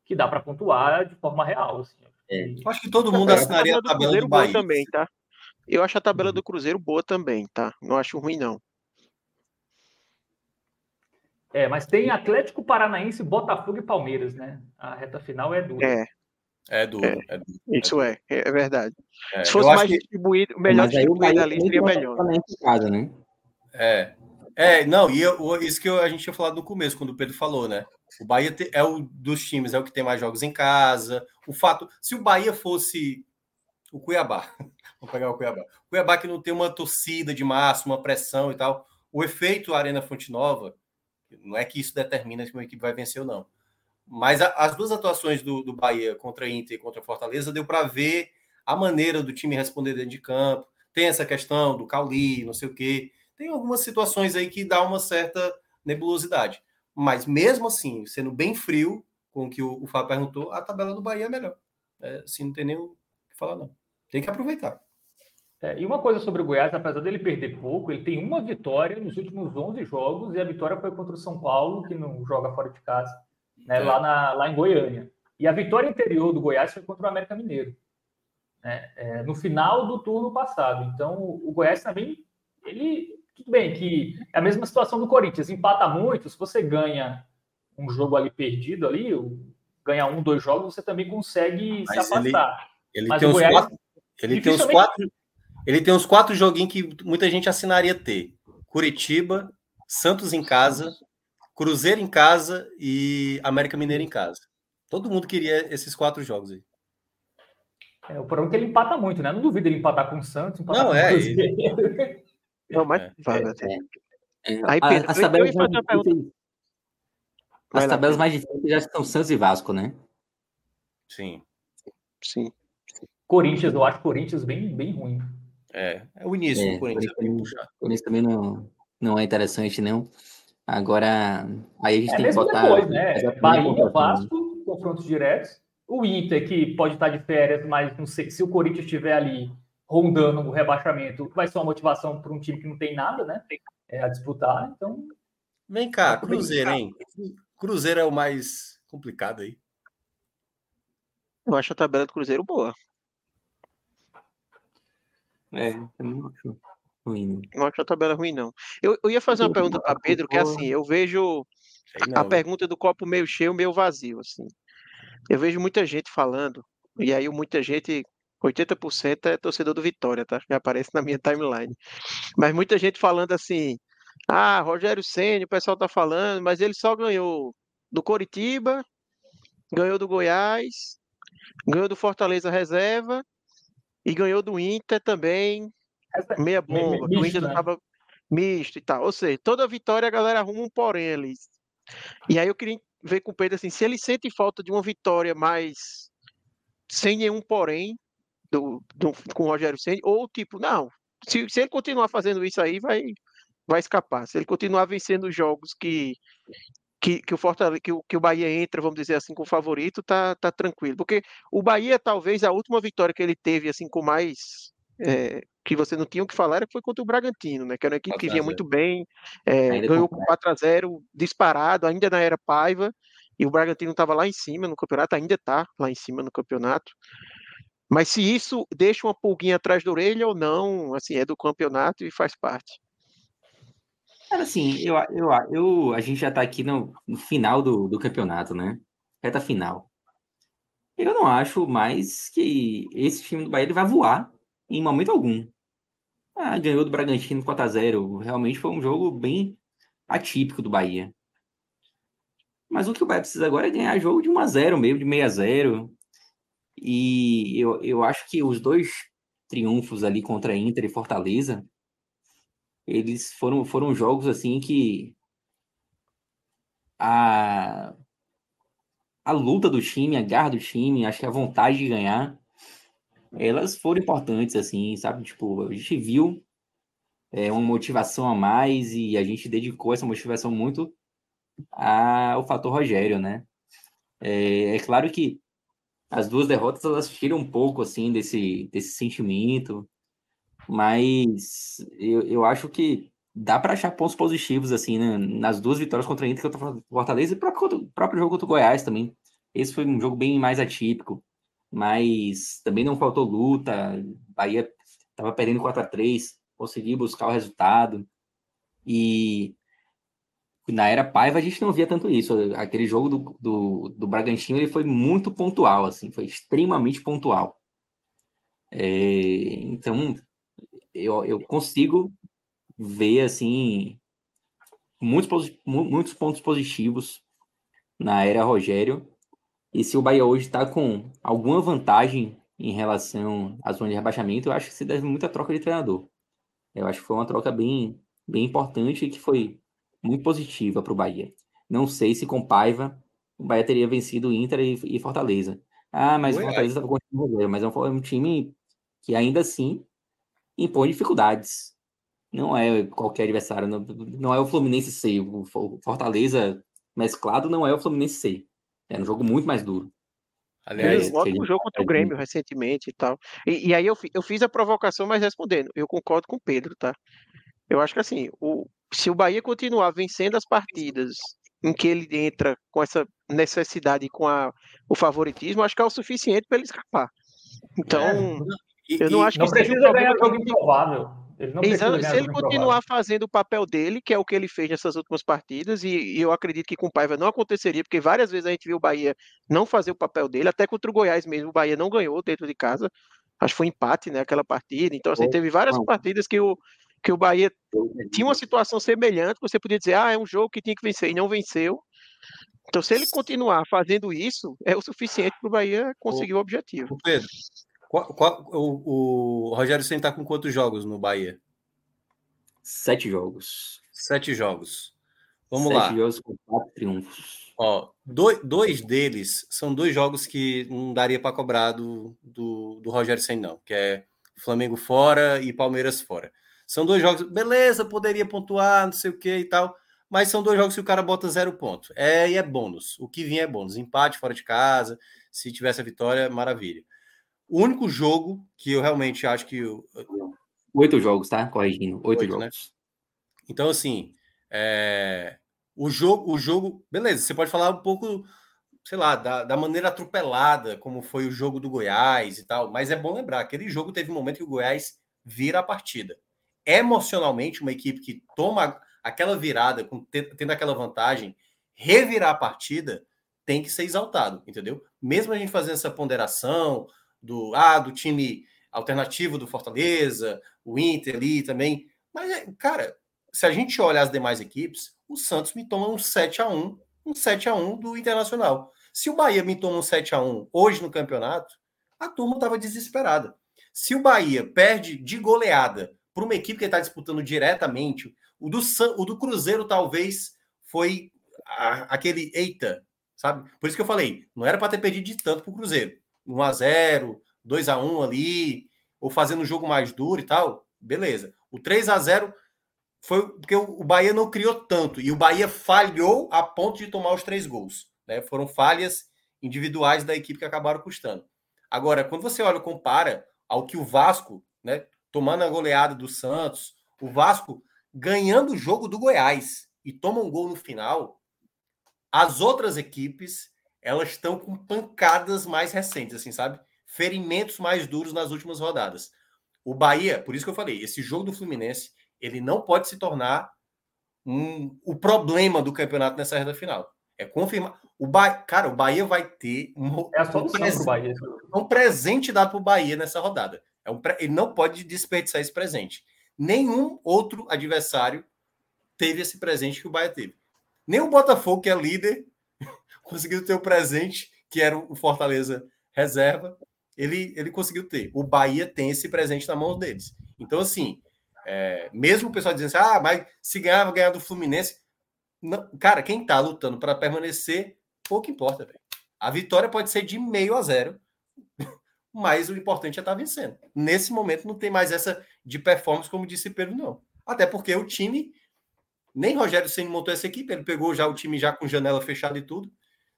que dá para pontuar de forma real. Assim. É. Acho que todo mundo assinaria a tabela do, do Bahia. também, tá? Eu acho a tabela do Cruzeiro boa também, tá? Não acho ruim, não. É, mas tem Atlético Paranaense, Botafogo e Palmeiras, né? A reta final é dura. É. É duro. É. É duro Isso é, é, é verdade. É, Se fosse mais que... distribuído, melhor distribuído ali, seria melhor. Casa, né? É. É, não, e eu, isso que eu, a gente tinha falado no começo, quando o Pedro falou, né? O Bahia é o dos times, é o que tem mais jogos em casa. O fato, se o Bahia fosse o Cuiabá, vamos pegar o Cuiabá. O Cuiabá que não tem uma torcida de massa, uma pressão e tal. O efeito Arena Fonte Nova, não é que isso determina se uma equipe vai vencer ou não. Mas a, as duas atuações do, do Bahia contra Inter e contra Fortaleza deu para ver a maneira do time responder dentro de campo. Tem essa questão do Cauli, não sei o quê. Tem algumas situações aí que dá uma certa nebulosidade. Mas mesmo assim, sendo bem frio, com o que o, o Fábio perguntou, a tabela do Bahia é melhor. É, assim, não tem nem o que falar, não. Tem que aproveitar. É, e uma coisa sobre o Goiás, apesar dele perder pouco, ele tem uma vitória nos últimos 11 jogos, e a vitória foi contra o São Paulo, que não joga fora de casa, né, é. lá, na, lá em Goiânia. E a vitória anterior do Goiás foi contra o América Mineiro, né, é, no final do turno passado. Então, o Goiás também, ele, tudo bem que é a mesma situação do Corinthians, empata muito, se você ganha um jogo ali perdido ali, ganha um, dois jogos, você também consegue Mas se afastar. Ele, ele Mas tem o Goiás, quatro, ele tem os quatro ele tem uns quatro joguinhos que muita gente assinaria ter: Curitiba, Santos em casa, Cruzeiro em casa e América Mineiro em casa. Todo mundo queria esses quatros jogos aí. É, o problema é que ele empata muito, né? Não duvido ele empatar com o Santos. Não, com é. Ele... Não, mas é. vai, vai é. é. Aí, as tabelas, mais difíceis, as tabelas mais difíceis já estão Santos e Vasco, né? Sim. Sim. Corinthians, eu acho Corinthians bem, bem ruim. É, é o início é, do Corinthians. O Corinthians também não, não é interessante, não. Agora, aí a gente é tem que botar. Depois, né? Bahia, Vasco, confrontos diretos. O Inter, que pode estar de férias, mas não sei se o Corinthians estiver ali rondando o rebaixamento, vai ser uma motivação para um time que não tem nada, né? É, a disputar. Então. Vem cá, é Cruzeiro, hein? Cruzeiro é o mais complicado aí. Eu acho a tabela do Cruzeiro boa. É, eu não acho ruim. Não acho a tabela ruim, não. Eu, eu ia fazer uma pergunta para Pedro, que é assim, eu vejo a pergunta do copo meio cheio, meio vazio, assim. Eu vejo muita gente falando, e aí muita gente, 80% é torcedor do Vitória, tá? Que aparece na minha timeline. Mas muita gente falando assim, ah, Rogério Senna, o pessoal tá falando, mas ele só ganhou do Coritiba, ganhou do Goiás, ganhou do Fortaleza Reserva e ganhou do Inter também, meia bomba. Misto, o Inter né? tava misto e tal. Ou seja, toda vitória a galera arruma um porém ali. E aí eu queria ver com o Pedro assim, se ele sente falta de uma vitória mais sem nenhum porém do, do com o Rogério Senna, ou tipo, não, se, se ele continuar fazendo isso aí, vai, vai escapar. Se ele continuar vencendo os jogos que, que, que, o Fortaleza, que, o, que o Bahia entra, vamos dizer assim, com o favorito, tá, tá tranquilo. Porque o Bahia, talvez, a última vitória que ele teve, assim, com mais. É, que você não tinha o que falar, era que foi contra o Bragantino, né? Que era uma equipe que vinha muito bem, é, ganhou com 4 a 0 disparado, ainda na era Paiva, e o Bragantino estava lá em cima no campeonato, ainda está lá em cima no campeonato. Mas se isso deixa uma pulguinha atrás da orelha ou não, assim, é do campeonato e faz parte. Cara, assim, eu, eu, eu, a gente já tá aqui no, no final do, do campeonato, né? Reta final. Eu não acho mais que esse time do Bahia ele vai voar em momento algum. Ah, ganhou do Bragantino 4x0. Realmente foi um jogo bem atípico do Bahia. Mas o que o Bahia precisa agora é ganhar jogo de 1x0 mesmo, de 6x0. E eu, eu acho que os dois triunfos ali contra Inter e Fortaleza eles foram, foram jogos assim que a, a luta do time, a garra do time, acho que a vontade de ganhar, elas foram importantes, assim, sabe? Tipo, a gente viu é, uma motivação a mais e a gente dedicou essa motivação muito ao fator Rogério, né? É, é claro que as duas derrotas elas tiram um pouco assim desse, desse sentimento, mas eu, eu acho que dá para achar pontos positivos assim né? nas duas vitórias contra a Inter contra o Fortaleza e próprio, próprio jogo contra o Goiás também. Esse foi um jogo bem mais atípico, mas também não faltou luta. Bahia estava perdendo 4 a 3 conseguiu buscar o resultado. E na era Paiva a gente não via tanto isso. Aquele jogo do, do, do Bragantino ele foi muito pontual, assim, foi extremamente pontual. É, então eu, eu consigo ver assim muitos, muitos pontos positivos na era Rogério. E se o Bahia hoje está com alguma vantagem em relação à zona de rebaixamento, eu acho que se deve muito à troca de treinador. Eu acho que foi uma troca bem, bem importante e que foi muito positiva para o Bahia. Não sei se com Paiva o Bahia teria vencido o Inter e, e Fortaleza. Ah, mas o Fortaleza estava com o mas é é um time que ainda assim impõe dificuldades. Não é qualquer adversário, não, não é o Fluminense C. O Fortaleza mesclado não é o Fluminense C. É um jogo muito mais duro. Aliás, logo no jogo contra o Grêmio recentemente e tal. E, e aí eu, eu fiz a provocação, mas respondendo, eu concordo com o Pedro, tá? Eu acho que assim, o, se o Bahia continuar vencendo as partidas em que ele entra com essa necessidade com a, o favoritismo, acho que é o suficiente para ele escapar. Então, eu não acho que não precisa um ganhar jogo improvável. Ele se ele continuar fazendo o papel dele, que é o que ele fez nessas últimas partidas, e, e, eu acredito que com o Paiva não aconteceria, porque várias vezes a gente viu o Bahia não fazer o papel dele, até contra o Goiás mesmo, o Bahia não ganhou dentro de casa, acho que foi empate, né, aquela partida, então assim, teve várias partidas que o, que o Bahia tinha uma situação semelhante, você podia dizer, ah, é um jogo que tinha que vencer, e não venceu, então se ele continuar fazendo isso, é o suficiente para o Bahia conseguir o, o objetivo. Pedro, qual, qual, o, o Rogério Senna está com quantos jogos no Bahia? Sete jogos. Sete jogos. Vamos Sete lá. Sete jogos com quatro triunfos. Ó, dois, dois deles são dois jogos que não daria para cobrar do, do, do Rogério Senna, não, que é Flamengo fora e Palmeiras fora. São dois jogos, beleza, poderia pontuar, não sei o que e tal, mas são dois jogos que o cara bota zero ponto. É, e é bônus. O que vinha é bônus. Empate fora de casa, se tivesse a vitória, maravilha. O único jogo que eu realmente acho que. Eu... Oito jogos, tá? Corrigindo. Oito, Oito né? jogos. Né? Então, assim, é... o, jogo, o jogo. Beleza, você pode falar um pouco, sei lá, da, da maneira atropelada, como foi o jogo do Goiás e tal, mas é bom lembrar: aquele jogo teve um momento que o Goiás vira a partida. Emocionalmente, uma equipe que toma aquela virada, com, tendo aquela vantagem, revirar a partida, tem que ser exaltado, entendeu? Mesmo a gente fazendo essa ponderação, do, ah, do time alternativo do Fortaleza, o Inter ali também. Mas, é, cara, se a gente olha as demais equipes, o Santos me toma um 7 a 1 um 7 a 1 do Internacional. Se o Bahia me toma um 7 a 1 hoje no campeonato, a turma estava desesperada. Se o Bahia perde de goleada para uma equipe que está disputando diretamente, o do, o do Cruzeiro talvez foi a, aquele eita, sabe? Por isso que eu falei, não era para ter perdido de tanto para o Cruzeiro. 1 a 0 2 a 1 ali, ou fazendo um jogo mais duro e tal, beleza. O 3 a 0 foi porque o Bahia não criou tanto e o Bahia falhou a ponto de tomar os três gols. Né? Foram falhas individuais da equipe que acabaram custando. Agora, quando você olha compara ao que o Vasco, né, tomando a goleada do Santos, o Vasco ganhando o jogo do Goiás e toma um gol no final, as outras equipes elas estão com pancadas mais recentes, assim, sabe? Ferimentos mais duros nas últimas rodadas. O Bahia, por isso que eu falei, esse jogo do Fluminense, ele não pode se tornar um, o problema do campeonato nessa reta final. É confirmar. O ba... Cara, o Bahia vai ter um, é um, presente, Bahia. um presente dado para o Bahia nessa rodada. É um pre... Ele não pode desperdiçar esse presente. Nenhum outro adversário teve esse presente que o Bahia teve. Nem o Botafogo, que é líder, conseguiu ter o presente, que era o Fortaleza reserva, ele, ele conseguiu ter. O Bahia tem esse presente na mão deles. Então, assim, é, mesmo o pessoal dizendo assim, ah, mas se ganhar, vai ganhar do Fluminense. Não, cara, quem tá lutando para permanecer, pouco importa, velho. A vitória pode ser de meio a zero, mas o importante é estar tá vencendo. Nesse momento não tem mais essa de performance, como disse Pedro, não. Até porque o time, nem Rogério Senna montou essa equipe, ele pegou já o time já com janela fechada e tudo.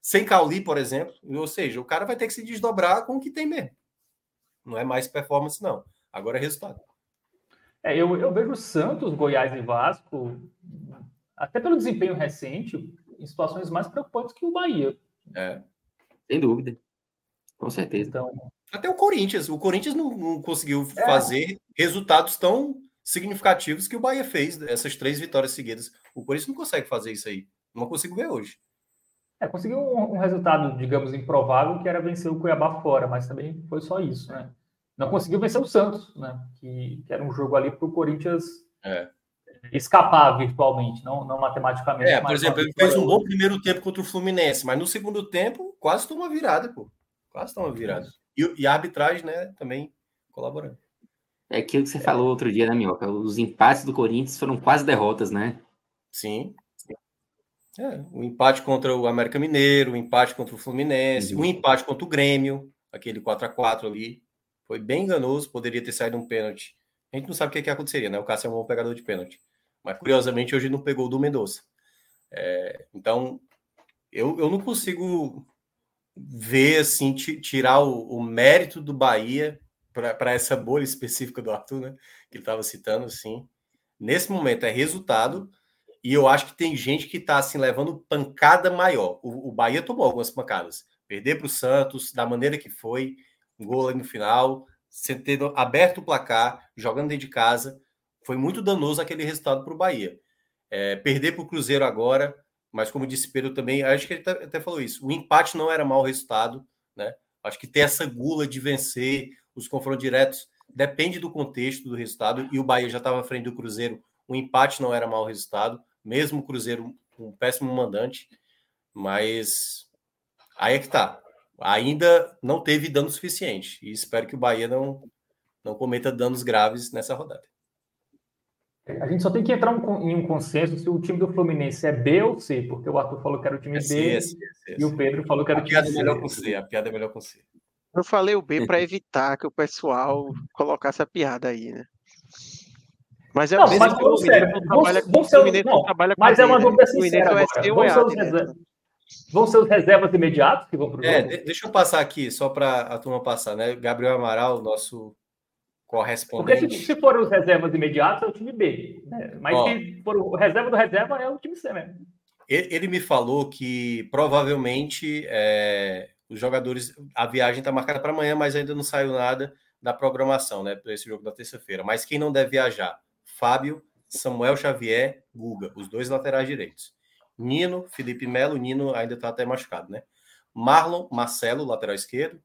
Sem Cauli, por exemplo. Ou seja, o cara vai ter que se desdobrar com o que tem mesmo. Não é mais performance, não. Agora é resultado. É, eu, eu vejo Santos, Goiás e Vasco, até pelo desempenho recente, em situações mais preocupantes que o Bahia. É. Sem dúvida. Com certeza. Então, até o Corinthians. O Corinthians não, não conseguiu é. fazer resultados tão significativos que o Bahia fez, essas três vitórias seguidas. O Corinthians não consegue fazer isso aí. Não consigo ver hoje. É, conseguiu um, um, resultado, digamos, improvável, que era vencer o Cuiabá fora, mas também foi só isso, né? Não conseguiu vencer o Santos, né? Que, que era um jogo ali para o Corinthians é. escapar virtualmente, não, não matematicamente. É, por exemplo, ele fez um bom primeiro tempo contra o Fluminense, mas no segundo tempo quase tomou virada, pô. Quase tomou virada. E, e a arbitragem, né, também colaborando. É aquilo que você falou outro dia, né, Minhoca? Os empates do Corinthians foram quase derrotas, né? Sim. É, o empate contra o América Mineiro, o empate contra o Fluminense, o empate contra o Grêmio, aquele 4 a 4 ali. Foi bem enganoso, poderia ter saído um pênalti. A gente não sabe o que, que aconteceria, né? O Cássio é um bom pegador de pênalti. Mas, curiosamente, hoje não pegou o do Mendonça. É, então, eu, eu não consigo ver, assim, tirar o, o mérito do Bahia para essa bolha específica do Arthur, né? Que ele estava citando, assim. Nesse momento é resultado, e eu acho que tem gente que está assim, levando pancada maior. O, o Bahia tomou algumas pancadas. Perder para o Santos, da maneira que foi, um gol ali no final, tendo aberto o placar, jogando dentro de casa. Foi muito danoso aquele resultado para o Bahia. É, perder para o Cruzeiro agora, mas como disse Pedro também, acho que ele até falou isso. O empate não era mau resultado, né? Acho que ter essa gula de vencer os confrontos diretos depende do contexto do resultado. E o Bahia já estava à frente do Cruzeiro, o empate não era mau resultado mesmo o Cruzeiro um péssimo mandante, mas aí é que tá. Ainda não teve dano suficiente e espero que o Bahia não, não cometa danos graves nessa rodada. A gente só tem que entrar um, em um consenso se o time do Fluminense é B ou C, porque o Arthur falou que era o time é C, B é C, é C, e o Pedro falou que era o time. A piada é melhor com C, a piada é melhor com C. Eu falei o B para evitar que o pessoal colocasse a piada aí, né? Mas é não, mas sério, Fluminense não, trabalha com Mas é uma dúvida sincera. Vão ser, os reservas, vão ser os reservas imediatos que vão para o é, jogo? deixa eu passar aqui, só para a turma passar, né? Gabriel Amaral, nosso correspondente. Porque se, se for os reservas imediatos, é o time B. Né? Mas Ó, se for o reserva do reserva, é o time C mesmo. Ele me falou que provavelmente é, os jogadores. A viagem está marcada para amanhã, mas ainda não saiu nada da programação, né? Para esse jogo da terça-feira. Mas quem não deve viajar? Fábio, Samuel Xavier, Guga, os dois laterais direitos. Nino, Felipe Melo, Nino ainda está até machucado, né? Marlon, Marcelo, lateral esquerdo.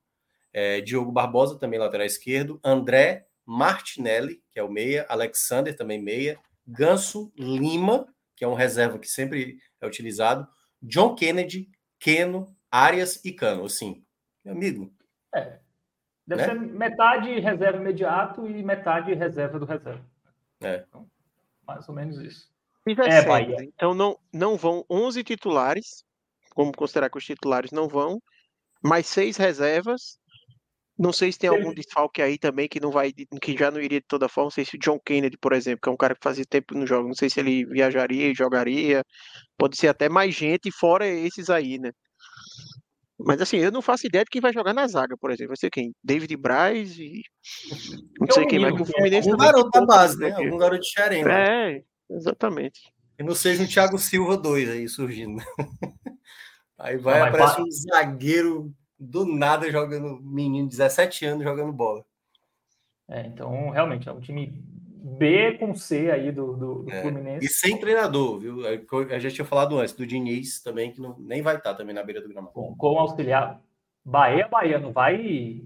É, Diogo Barbosa, também lateral esquerdo. André, Martinelli, que é o meia. Alexander, também meia. Ganso, Lima, que é um reserva que sempre é utilizado. John Kennedy, Keno, Arias e Cano. Assim, meu amigo. É. Deve né? ser metade reserva imediato e metade reserva do reserva. É. Então, mais ou menos isso. É, Bahia. Então não, não vão 11 titulares, como considerar que os titulares não vão, mais seis reservas. Não sei se tem algum desfalque aí também que não vai, que já não iria de toda forma. Não sei se o John Kennedy, por exemplo, que é um cara que fazia tempo no jogo, não sei se ele viajaria e jogaria. Pode ser até mais gente, fora esses aí, né? Mas assim, eu não faço ideia de quem vai jogar na zaga, por exemplo. Vai ser quem? David Braz e. Não sei quem mais que o Fluminense. Um garoto da base, né? Um garoto de Xerém. É, exatamente. Que não seja um Thiago Silva 2 aí surgindo. Aí vai, não, aparece um zagueiro do nada jogando, menino, 17 anos jogando bola. É, então realmente é um time B com C aí do, do, do é. Fluminense. E sem treinador, viu? A gente tinha falado antes, do Diniz também, que não, nem vai estar também na beira do gramado. Com, com auxiliar. Bahia, Bahia, não vai.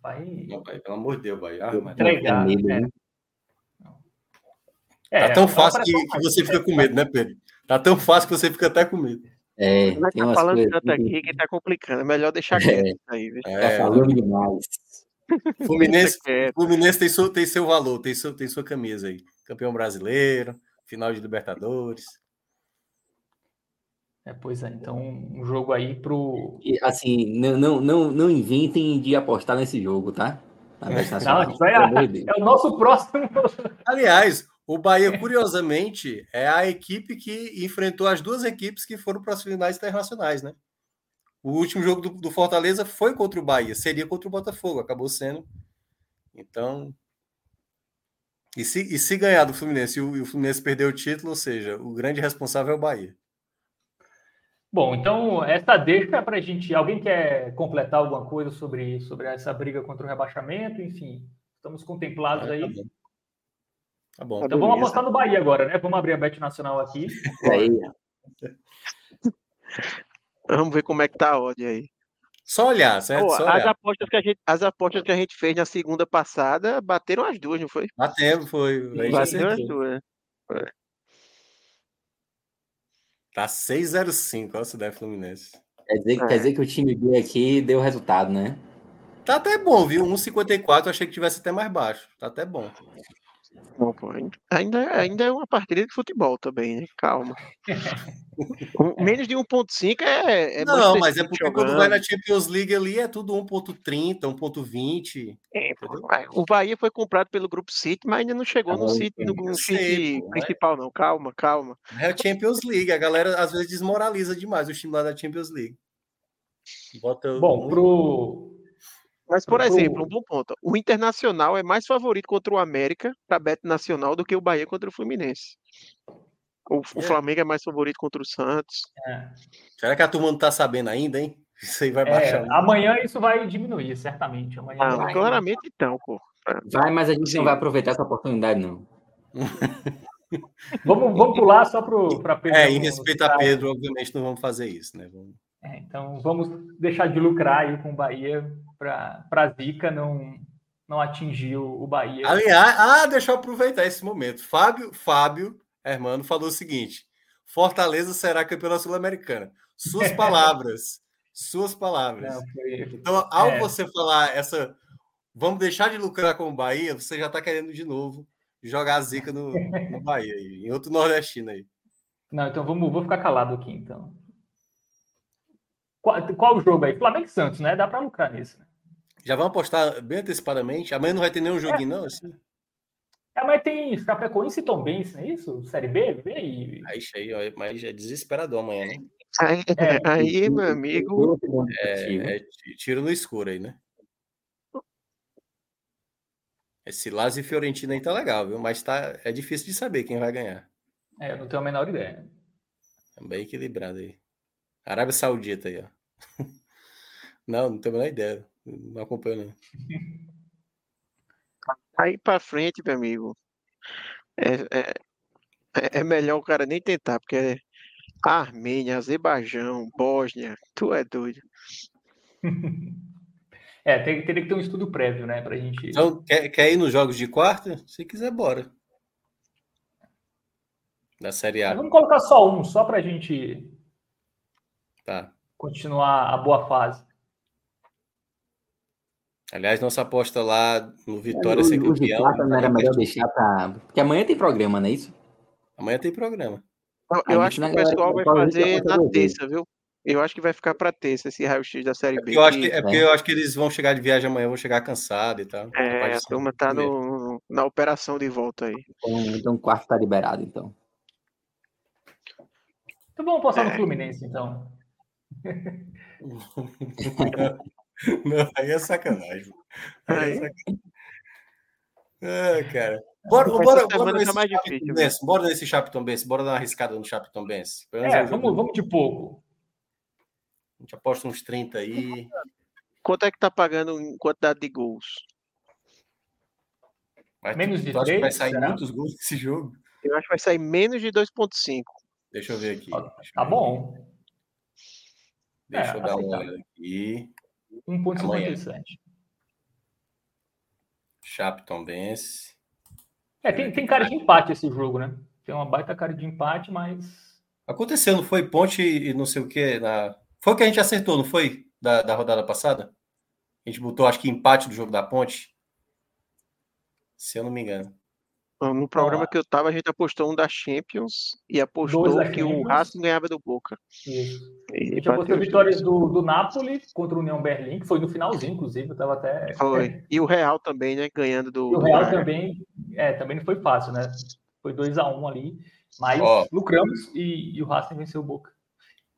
vai... Não, Bahia, pelo amor de Deus, Bahia. Ah, entregar. É, né? é, tá tão fácil que, que você fica com medo, né, Pedro? Tá tão fácil que você fica até com medo. É, Mas tá falando tanto aqui que tá complicando. É melhor deixar quieto é, aí, viu? É, tá falando demais. Fluminense, Fluminense tem, seu, tem seu valor, tem, seu, tem sua camisa aí. Campeão brasileiro, final de Libertadores. É, pois é, então um jogo aí pro. E, assim, não, não, não, não inventem de apostar nesse jogo, tá? Não, é, é o nosso próximo. Aliás, o Bahia, curiosamente, é a equipe que enfrentou as duas equipes que foram para as finais internacionais, né? O último jogo do, do, Fortaleza foi contra o Bahia, seria contra o Botafogo, acabou sendo. Então. E se, e se ganhar do Fluminense e o, e o Fluminense perder o título, ou seja, o grande responsável é o Bahia. Bom, então essa deixa para a gente. Alguém quer completar alguma coisa sobre, sobre essa briga contra o rebaixamento? Enfim, estamos contemplados ah, aí. Tá bom. Tá bom. Então vamos apostar no Bahia agora, né? Vamos abrir a Bet Nacional aqui. Aí. Vamos ver como é que tá a odd aí. Só olhar, certo? Pô, Só as, olhar. Apostas que a gente, as apostas que a gente fez na segunda passada bateram as duas, não foi? Batemos, foi. Bateram as duas. Foi. Tá 6,05, olha o Cidade Fluminense. Quer dizer, é. quer dizer que o time B aqui deu resultado, né? Tá até bom, viu? 1,54 achei que tivesse até mais baixo. Tá até bom. Bom, pô, ainda, ainda é uma partida de futebol também, né? Calma. Menos de 1.5 é, é Não, mas é porque jogando. quando vai na Champions League ali é tudo 1.30, 1.20. É, o Bahia foi comprado pelo Grupo City, mas ainda não chegou ah, no City, no, no City pô, principal, não. Calma, calma. É a Champions League. A galera às vezes desmoraliza demais o time lá da Champions League. Bota Bom, pro, mas, por exemplo, um bom ponto. O Internacional é mais favorito contra o América para Bet Nacional do que o Bahia contra o Fluminense. O, o é. Flamengo é mais favorito contra o Santos. É. Será que a turma não está sabendo ainda, hein? Isso aí vai é, baixar. amanhã isso vai diminuir, certamente. Amanhã ah, vai... Claramente então, pô. Vai, mas a gente Sim. não vai aproveitar essa oportunidade, não. vamos, vamos pular só para Pedro. É, em respeito a Pedro, obviamente não vamos fazer isso, né? Vamos... É, então vamos deixar de lucrar aí com o Bahia para a Zica não, não atingir o, Bahia. Aliás, ah, deixa eu aproveitar esse momento. Fábio, Fábio, Hermano, falou o seguinte: Fortaleza será campeão sul-americana. Suas palavras. suas palavras. Não, foi... Então, ao é. você falar essa. Vamos deixar de lucrar com o Bahia, você já está querendo de novo jogar a zica no, no Bahia, em outro nordestino aí. Não, então vamos, vou ficar calado aqui, então. Qual, qual o jogo aí? Flamengo e Santos, né? Dá para lucrar nisso. Né? Já vamos apostar bem antecipadamente. Amanhã não vai ter nenhum é. joguinho, é. não? Assim? É, mas tem Chapecoense e Tom Benz, não é isso? Série B? B e... Aí, aí, mas é desesperador amanhã, né? Aí, é, aí meu amigo. É, é, tiro no escuro aí, né? Esse Lazio e Fiorentina aí tá legal, viu? Mas tá, é difícil de saber quem vai ganhar. É, eu não tenho a menor ideia. É bem equilibrado aí. Arábia Saudita aí, ó. Não, não tenho a menor ideia. Não acompanho, não. Aí pra frente, meu amigo. É, é, é, é melhor o cara nem tentar, porque é Armênia, Azerbaijão, Bósnia, tu é doido. É, tem, teria que ter um estudo prévio, né, pra gente. Então, quer, quer ir nos jogos de quarta? Se quiser, bora. Da Série A. Vamos colocar só um, só pra gente Tá. Continuar a boa fase. Aliás, nossa aposta lá no Vitória ser campeão. O não era melhor deixar pra. Porque amanhã tem programa, não é isso? Amanhã tem programa. Eu, eu acho que o pessoal vai fazer na terça, viu? Eu acho que vai ficar para terça esse raio-x da Série B. É, eu acho que, é porque eu acho que eles vão chegar de viagem amanhã, vão chegar cansados e tal. É, a turma tá no, na operação de volta aí. Então, então o quarto tá liberado, então. Então vamos passar é. no Fluminense, então. Não, aí é sacanagem. Aí é sacanagem. Ah, cara. Bora, bora, bora, nesse mais difícil, bora nesse Chapiton Benz, bora dar uma arriscada no Chapiton Benz. É, vamos, vamos de pouco. A gente aposta uns 30 aí. Quanto é que tá pagando em quantidade de gols? Mas menos de 3, vai sair será? muitos gols nesse jogo? Eu acho que vai sair menos de 2.5. Deixa eu ver aqui. Tá bom. Deixa é, eu dar uma olhada aqui. 1,57. Chapton vence. É, tem, tem cara de empate esse jogo, né? Tem uma baita cara de empate, mas. Aconteceu, não foi? Ponte e não sei o que. Na... Foi o que a gente acertou, não foi? Da, da rodada passada? A gente botou, acho que empate do jogo da Ponte. Se eu não me engano. No programa que eu tava, a gente apostou um da Champions e apostou que Champions. o Racing ganhava do Boca. Isso. E a gente apostou vitórias do, do Napoli contra o União Berlim, que foi no finalzinho, inclusive, eu tava até... Foi. E o Real também, né, ganhando do... E o Real também, é, também não foi fácil, né? Foi 2x1 um ali, mas oh. lucramos e, e, o Racing venceu o Boca.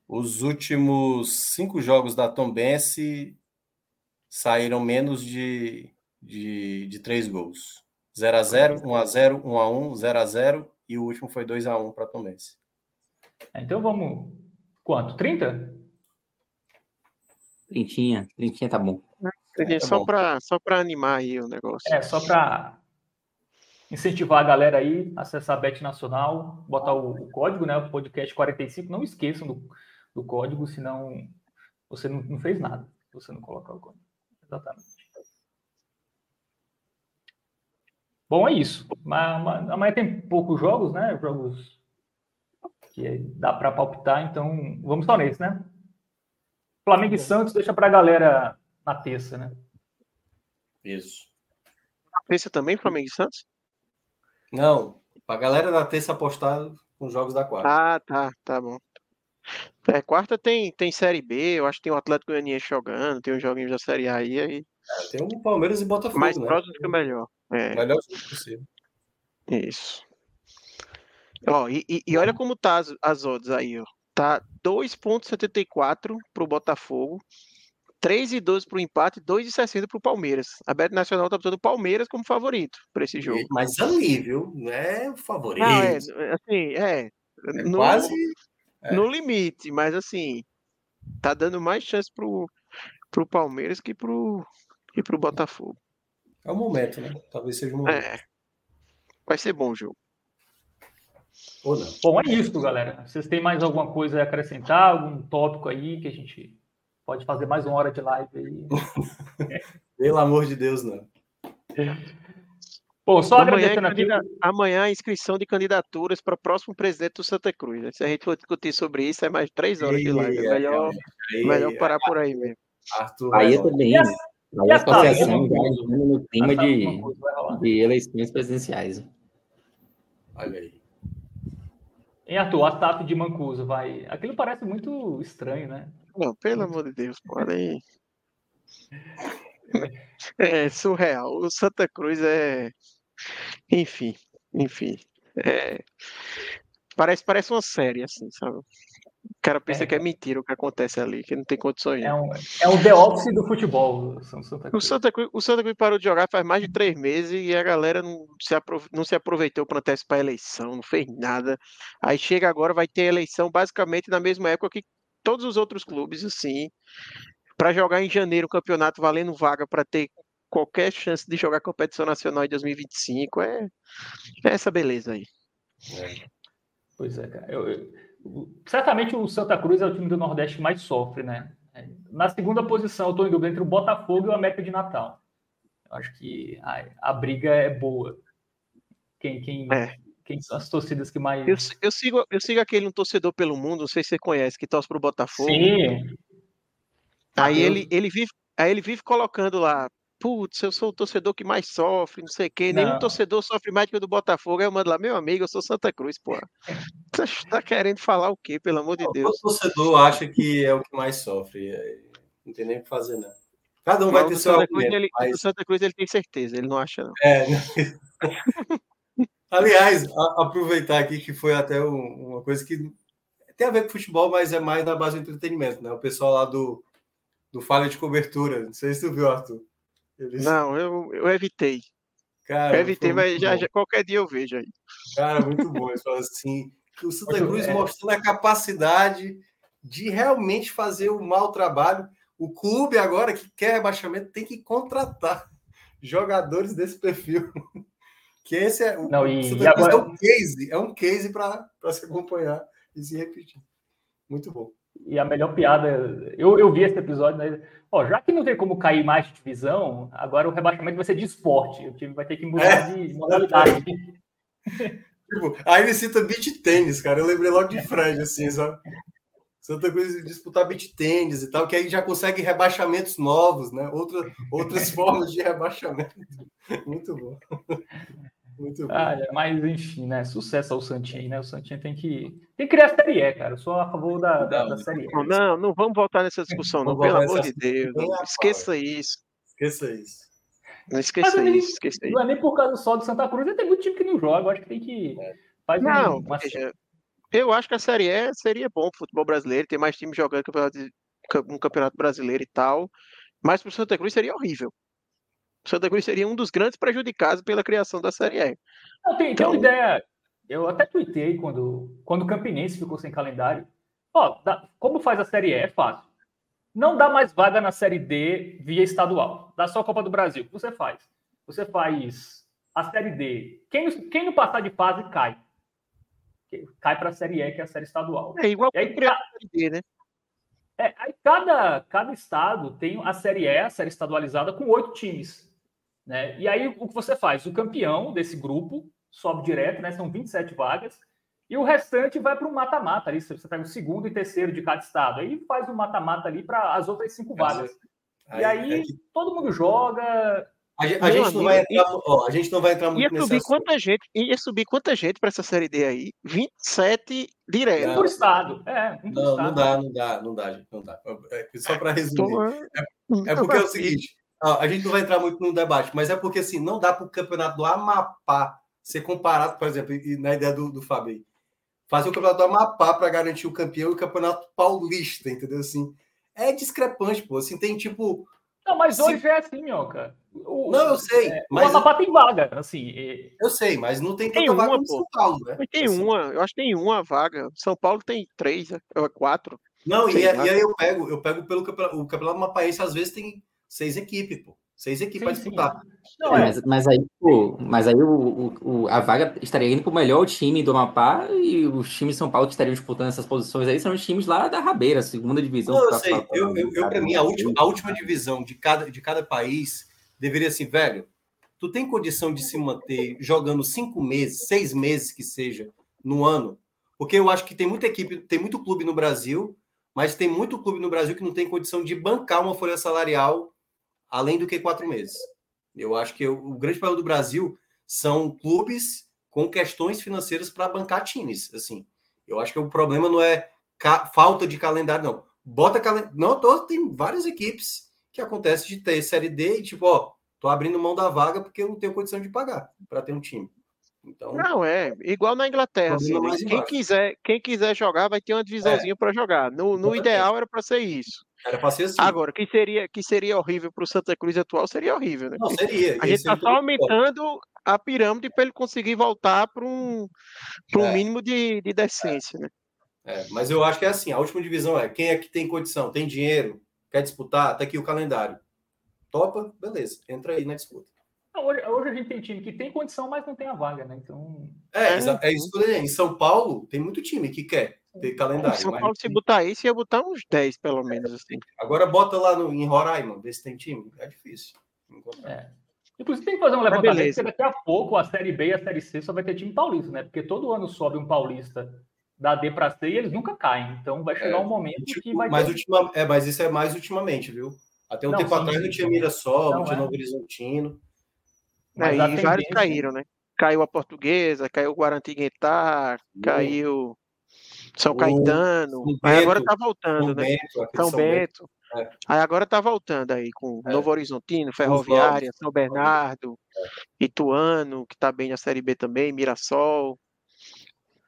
Os últimos cinco jogos da Tom Bense saíram menos de, de, de três gols. 0x0, 1x0, 1x1, 0x0 e o último foi 2x1 para Tom Bense. Então vamos. Quanto? 30? Trintinha, trintinha tá bom. É, só para só animar aí o negócio. É, só para incentivar a galera aí, acessar a Bet Nacional, botar o, o, código, né? O podcast 45. Não esqueçam do, do código, senão você não, não fez nada. Você não colocar o código. Exatamente. Bom, é isso. Amanhã tem poucos jogos, né? Jogos que dá para palpitar, então vamos só nesse, né? Flamengo e Santos deixa para a galera na terça, né? Isso. Terça também, Flamengo e Santos? Não, para a galera da terça apostar com os jogos da quarta. Ah, tá, tá bom. É, quarta tem, tem Série B, eu acho que tem o Atlético Goianiense jogando, tem os joguinhos da Série A aí. aí... É, tem o Palmeiras e Botafogo, Mais né? próximo que o melhor. É. Melhor possível. Isso. Ó, e, e, olha como tá as, as odds aí, ó. Tá 2.74 pro Botafogo, 3,12 para o empate e 2,60 para o Palmeiras. A Bet Nacional está botando o Palmeiras como favorito para esse jogo. Mas ali, viu? Não é o favorito. Não, é, assim, é. é no, quase. É. No limite, mas assim, tá dando mais chance pro, pro Palmeiras que pro, que pro Botafogo. É o momento, né? Talvez seja o momento. É. Vai ser bom o jogo. Ou não. Bom, é isso, galera. Vocês têm mais alguma coisa a acrescentar? Algum tópico aí que a gente pode fazer mais uma hora de live aí? Pelo amor de Deus, não. Pô, só amanhã, agradecendo aqui. Amanhã a inscrição de candidaturas para o próximo presidente do Santa Cruz. Né? Se a gente for discutir sobre isso, é mais três horas de live. É melhor, melhor parar por aí mesmo. Arthur, aí eu também. Aí a associação já no clima de, de eleições presidenciais. Olha aí. Em Arthur, a TAP de Mancuso, vai. Aquilo parece muito estranho, né? Não, pelo amor de Deus, podem. É surreal. O Santa Cruz é. Enfim, enfim. É... Parece, parece uma série, assim, sabe? O cara pensa é. que é mentira o que acontece ali, que não tem condições. É um, é um The Office do futebol. Santa. O, Santa Cruz, o Santa Cruz parou de jogar faz mais de três meses e a galera não se, aprove, não se aproveitou para antecipar a eleição, não fez nada. Aí chega agora, vai ter eleição basicamente na mesma época que todos os outros clubes, assim para jogar em janeiro o campeonato valendo vaga para ter qualquer chance de jogar competição nacional em 2025 é, é essa beleza aí. É. Pois é, cara. Eu, eu, certamente o Santa Cruz é o time do Nordeste que mais sofre, né? Na segunda posição, eu estou em dúvida entre o Botafogo e o América de Natal. Eu acho que a, a briga é boa. Quem, quem, é. quem são as torcidas que mais. Eu, eu, sigo, eu sigo aquele um torcedor pelo mundo, não sei se você conhece, que torce para o Botafogo. Sim. Aí ele, ele, vive, aí ele vive colocando lá, putz, eu sou o torcedor que mais sofre, não sei o quê. Nenhum torcedor sofre mais que o do Botafogo. Aí eu mando lá, meu amigo, eu sou Santa Cruz, pô. Você tá querendo falar o quê, pelo amor de Deus? O torcedor acha que é o que mais sofre. Não tem nem o que fazer, não. Cada um vai ter seu argumento. Ele, mas... O Santa Cruz ele tem certeza, ele não acha, não. É, Aliás, a, aproveitar aqui que foi até um, uma coisa que tem a ver com futebol, mas é mais na base do entretenimento, né? O pessoal lá do do falha de cobertura. Não sei se tu viu, Arthur. Eles... Não, eu, eu evitei. Cara, eu evitei, mas já, já, qualquer dia eu vejo aí. Cara, muito bom. Eles falam assim: o Santa Cruz é... mostrando a capacidade de realmente fazer o um mau trabalho. O clube agora que quer rebaixamento tem que contratar jogadores desse perfil. Que esse é, Não, e, e agora... é um case, é um case para se acompanhar e se repetir. Muito bom. E a melhor piada, eu, eu vi esse episódio, né? Ó, já que não tem como cair mais de divisão, agora o rebaixamento vai ser de esporte. O time vai ter que mudar é. de modalidade. tipo, aí ele cita beat tênis, cara. Eu lembrei logo de Fred, assim, sabe? Santa Cruz disputar beat tênis e tal, que aí já consegue rebaixamentos novos, né? Outra, outras formas de rebaixamento. Muito bom. Muito bom. Ah, é, mas, enfim, né? Sucesso ao Santinho, né? O Santinho tem que, tem que criar a Série E, cara. Eu sou a favor da, da, da Série E. Não, não vamos voltar nessa discussão, não, pelo amor de Deus. Esqueça isso. Esqueça isso. Não esqueça mas, isso, esqueça Não é nem por causa só do Santa Cruz, tem muito time que não joga. Eu acho que tem que. É. Faz não, um, uma... veja, Eu acho que a Série E seria bom pro futebol brasileiro, ter mais times jogando campeonato, um campeonato brasileiro e tal. Mas pro Santa Cruz seria horrível. Santa Cruz seria um dos grandes prejudicados pela criação da Série E. Não, tem, então... tem uma ideia. Eu até tuitei quando, quando o Campinense ficou sem calendário. Ó, dá, como faz a Série E? É fácil. Não dá mais vaga na Série D via estadual. Dá só a Copa do Brasil. O que você faz? Você faz a Série D. Quem, quem não passar de fase cai. Cai para a Série E, que é a série estadual. É igual a Série D, né? É, aí cada, cada estado tem a Série E, a série estadualizada, com oito times. Né? E aí o que você faz? O campeão desse grupo sobe direto, né? São 27 vagas, e o restante vai para o mata-mata ali. Você pega o segundo e terceiro de cada estado. Aí faz o um mata-mata ali para as outras cinco vagas. Aí, e aí é que... todo mundo joga. A gente, a gente não vai entrar, ó, a gente não vai entrar muito ia nesse subir quanta gente Ia subir quanta gente para essa série D aí? 27 direto. Um por estado. É, um não, estado. não dá, não dá, não dá, gente, não dá. É, só para resumir. É, é, porque é o seguinte, a gente não vai entrar muito no debate, mas é porque assim, não dá para o campeonato do Amapá ser comparado, por exemplo, na ideia do, do Fábio, fazer o campeonato do Amapá para garantir o campeão e o campeonato paulista, entendeu? Assim, é discrepante, pô. Assim, tem tipo. Não, mas hoje se... é assim, Minhoca. O, não, eu sei. É, mas o Amapá tem vaga, assim. E... Eu sei, mas não tem tanta tem vaga no São Paulo, né? Mas tem assim. uma, eu acho que tem uma vaga. São Paulo tem três, né? quatro. Não, e, e, aí eu pego, eu pego pelo campeonato, o campeonato mapaense, às vezes tem seis equipes, pô. Seis equipes para disputar. Não, é. mas, mas, aí, pô, mas aí o, o, a vaga estaria indo para o melhor time do Amapá e os times de São Paulo que estariam disputando essas posições aí são os times lá da Rabeira, segunda divisão. Não, eu sei. Pra, eu, eu, eu para mim, a última, a última divisão de cada, de cada país deveria ser, velho, tu tem condição de se manter jogando cinco meses, seis meses que seja, no ano? Porque eu acho que tem muita equipe, tem muito clube no Brasil, mas tem muito clube no Brasil que não tem condição de bancar uma folha salarial além do que quatro meses. Eu acho que o grande problema do Brasil são clubes com questões financeiras para bancar times. Assim, eu acho que o problema não é falta de calendário, não. Bota calendário. Não, tô, tem várias equipes que acontece de ter série D e tipo, ó, tô abrindo mão da vaga porque eu não tenho condição de pagar para ter um time. Então, não, é igual na Inglaterra. Assim, né? quem, quiser, quem quiser jogar vai ter uma divisãozinha é. para jogar. No, no ideal era para ser isso. Era para ser assim. Agora, que seria, que seria horrível para o Santa Cruz atual seria horrível, né? Não, seria. A gente está só aumentando a pirâmide para ele conseguir voltar para um, um é. mínimo de, de decência, né? É, mas eu acho que é assim: a última divisão é quem é que tem condição, tem dinheiro, quer disputar, tá aqui o calendário. Topa, beleza, entra aí na disputa. Hoje, hoje, a gente tem time que tem condição, mas não tem a vaga, né? Então. É, é, é isso que eu Em São Paulo, tem muito time que quer ter calendário. São Paulo, se botar isso, ia botar uns 10, pelo menos, assim. Agora bota lá no, em Roraima, ver se tem time. É difícil. É. Inclusive, tem que fazer um levantamento, porque daqui a pouco a Série B e a Série C só vai ter time paulista, né? Porque todo ano sobe um paulista da D para C e eles nunca caem. Então vai chegar é, um momento tipo, que vai mas, ter... ultima, é, mas isso é mais ultimamente, viu? Até um não, tempo sim, atrás sim, não tinha Mirassol, não, não tinha é. Novo Horizontino. Mas é, e vários caíram, né? Caiu a Portuguesa, caiu o Guarantinguetá, caiu São Caetano. Aí agora tá voltando, né? Bento, São, São Bento. Bento. É. Aí agora tá voltando aí com é. Novo Horizontino, Ferroviária, São Bernardo, é. Ituano, que tá bem na Série B também, Mirassol.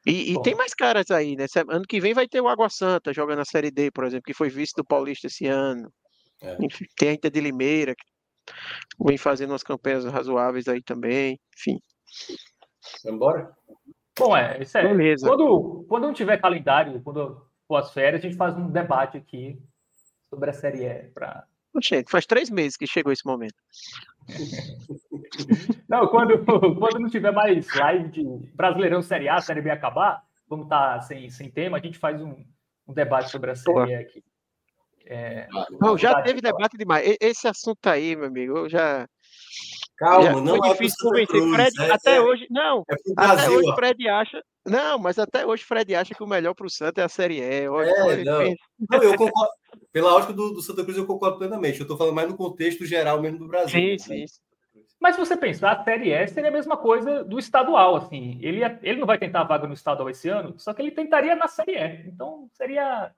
E, e tem mais caras aí, né? Ano que vem vai ter o Água Santa jogando na Série D, por exemplo, que foi vice do Paulista esse ano. É. Enfim, tem a Inter de Limeira, que vem fazendo umas campanhas razoáveis aí também, enfim. Vamos embora? Bom, é, isso é. Beleza. Quando, quando não tiver calendário, quando for as férias, a gente faz um debate aqui sobre a Série E. Pra... Gente, faz três meses que chegou esse momento. não, quando, quando não tiver mais live de Brasileirão Série A, Série B acabar, vamos estar tá sem, sem tema, a gente faz um, um debate sobre a Série E aqui. É, não, já teve debate demais. Esse assunto aí, meu amigo, eu já. Calma, já não é difícil convencer. Fred, é, até é, hoje, não. É até hoje o Fred acha. Não, mas até hoje o Fred acha que o melhor para o Santos é a Série E. Olha, é, não. não. eu concordo. Pela ótica do, do, Santa Cruz, eu concordo plenamente. Eu estou falando mais no contexto geral mesmo do Brasil. Sim, né? sim. Mas se você pensar, a Série E seria a mesma coisa do estadual, assim. Ele, ele não vai tentar a vaga no estadual esse ano, só que ele tentaria na Série E. Então seria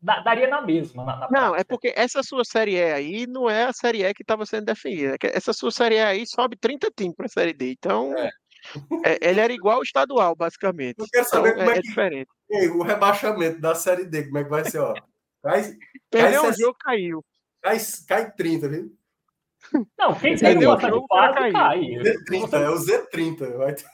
daria na mesma. Na, na não, é porque essa sua Série E aí não é a Série E que estava sendo definida. Essa sua Série E aí sobe 30 times para a Série D. Então, é. É, ele era igual o estadual, basicamente. Eu quero saber então, como é, é, que... diferente. O rebaixamento da Série D, como é que vai ser, ó? Cai, Perdeu o jogo, caiu. Cai, cai 30, viu? Não, quem perdeu o jogo, cai. cai. Z30, é o Z30. Vai ter...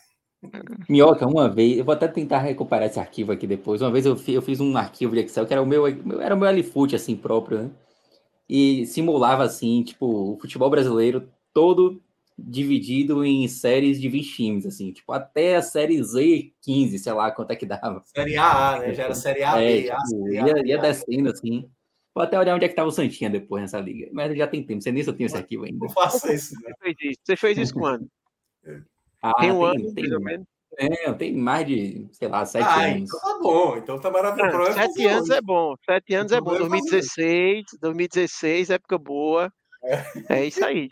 Minhoca, uma vez, eu vou até tentar recuperar esse arquivo aqui depois. Uma vez eu fiz, eu fiz um arquivo de Excel que era o meu, era o meu Alifoot, assim, próprio, né? E simulava, assim, tipo, o futebol brasileiro todo dividido em séries de 20 times, assim, tipo, até a série Z 15, sei lá quanto é que dava. Série A, né? Já era série A, é, B, tipo, ia, ia descendo, assim. Vou até olhar onde é que tava o Santinha depois nessa liga. Mas já tem tempo, você nem se eu tenho esse arquivo ainda. Não faça isso, né? Você fez isso, você fez isso quando? Ah, tem um tem, ano, tem, pelo menos. É, tem mais de, sei lá, sete ah, anos. Então tá bom, então tá maravilhoso. Não, sete anos é bom, sete anos é bom. 2016, 2016, época boa. É, é isso aí.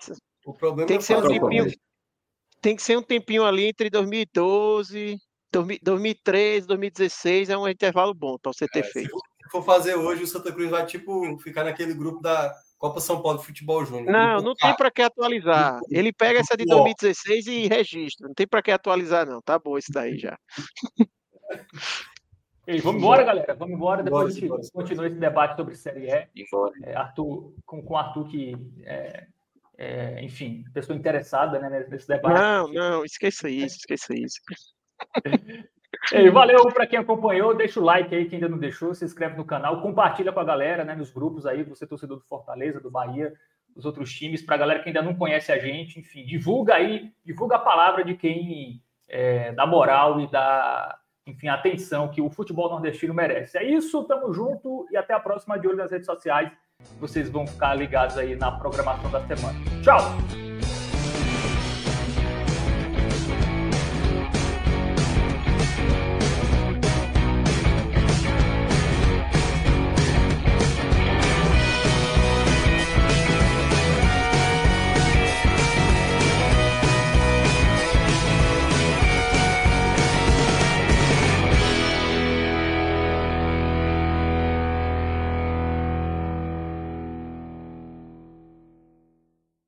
O problema tem é que ser um tempinho, tem que ser um tempinho ali entre 2012, 2013, 2016, é um intervalo bom para você ter é, feito. Se for fazer hoje, o Santa Cruz vai tipo ficar naquele grupo da Copa São Paulo de Futebol Júnior. Não, não tem para que atualizar. Ele pega essa de 2016 e registra. Não tem para que atualizar, não. Tá bom isso daí já. Ei, vamos embora, galera. Vamos embora. Depois a gente continua esse debate sobre Série E. É, Arthur, com, com Arthur que, é, é, enfim, pessoa interessada né, nesse debate. Não, não, esqueça isso, esqueça isso. Ei, valeu para quem acompanhou, deixa o like aí, quem ainda não deixou, se inscreve no canal, compartilha com a galera, né, nos grupos aí, você torcedor do Fortaleza, do Bahia, dos outros times, para a galera que ainda não conhece a gente, enfim, divulga aí, divulga a palavra de quem é, dá moral e dá, enfim, atenção que o futebol nordestino merece. É isso, tamo junto e até a próxima de olho nas redes sociais. Vocês vão ficar ligados aí na programação da semana. Tchau!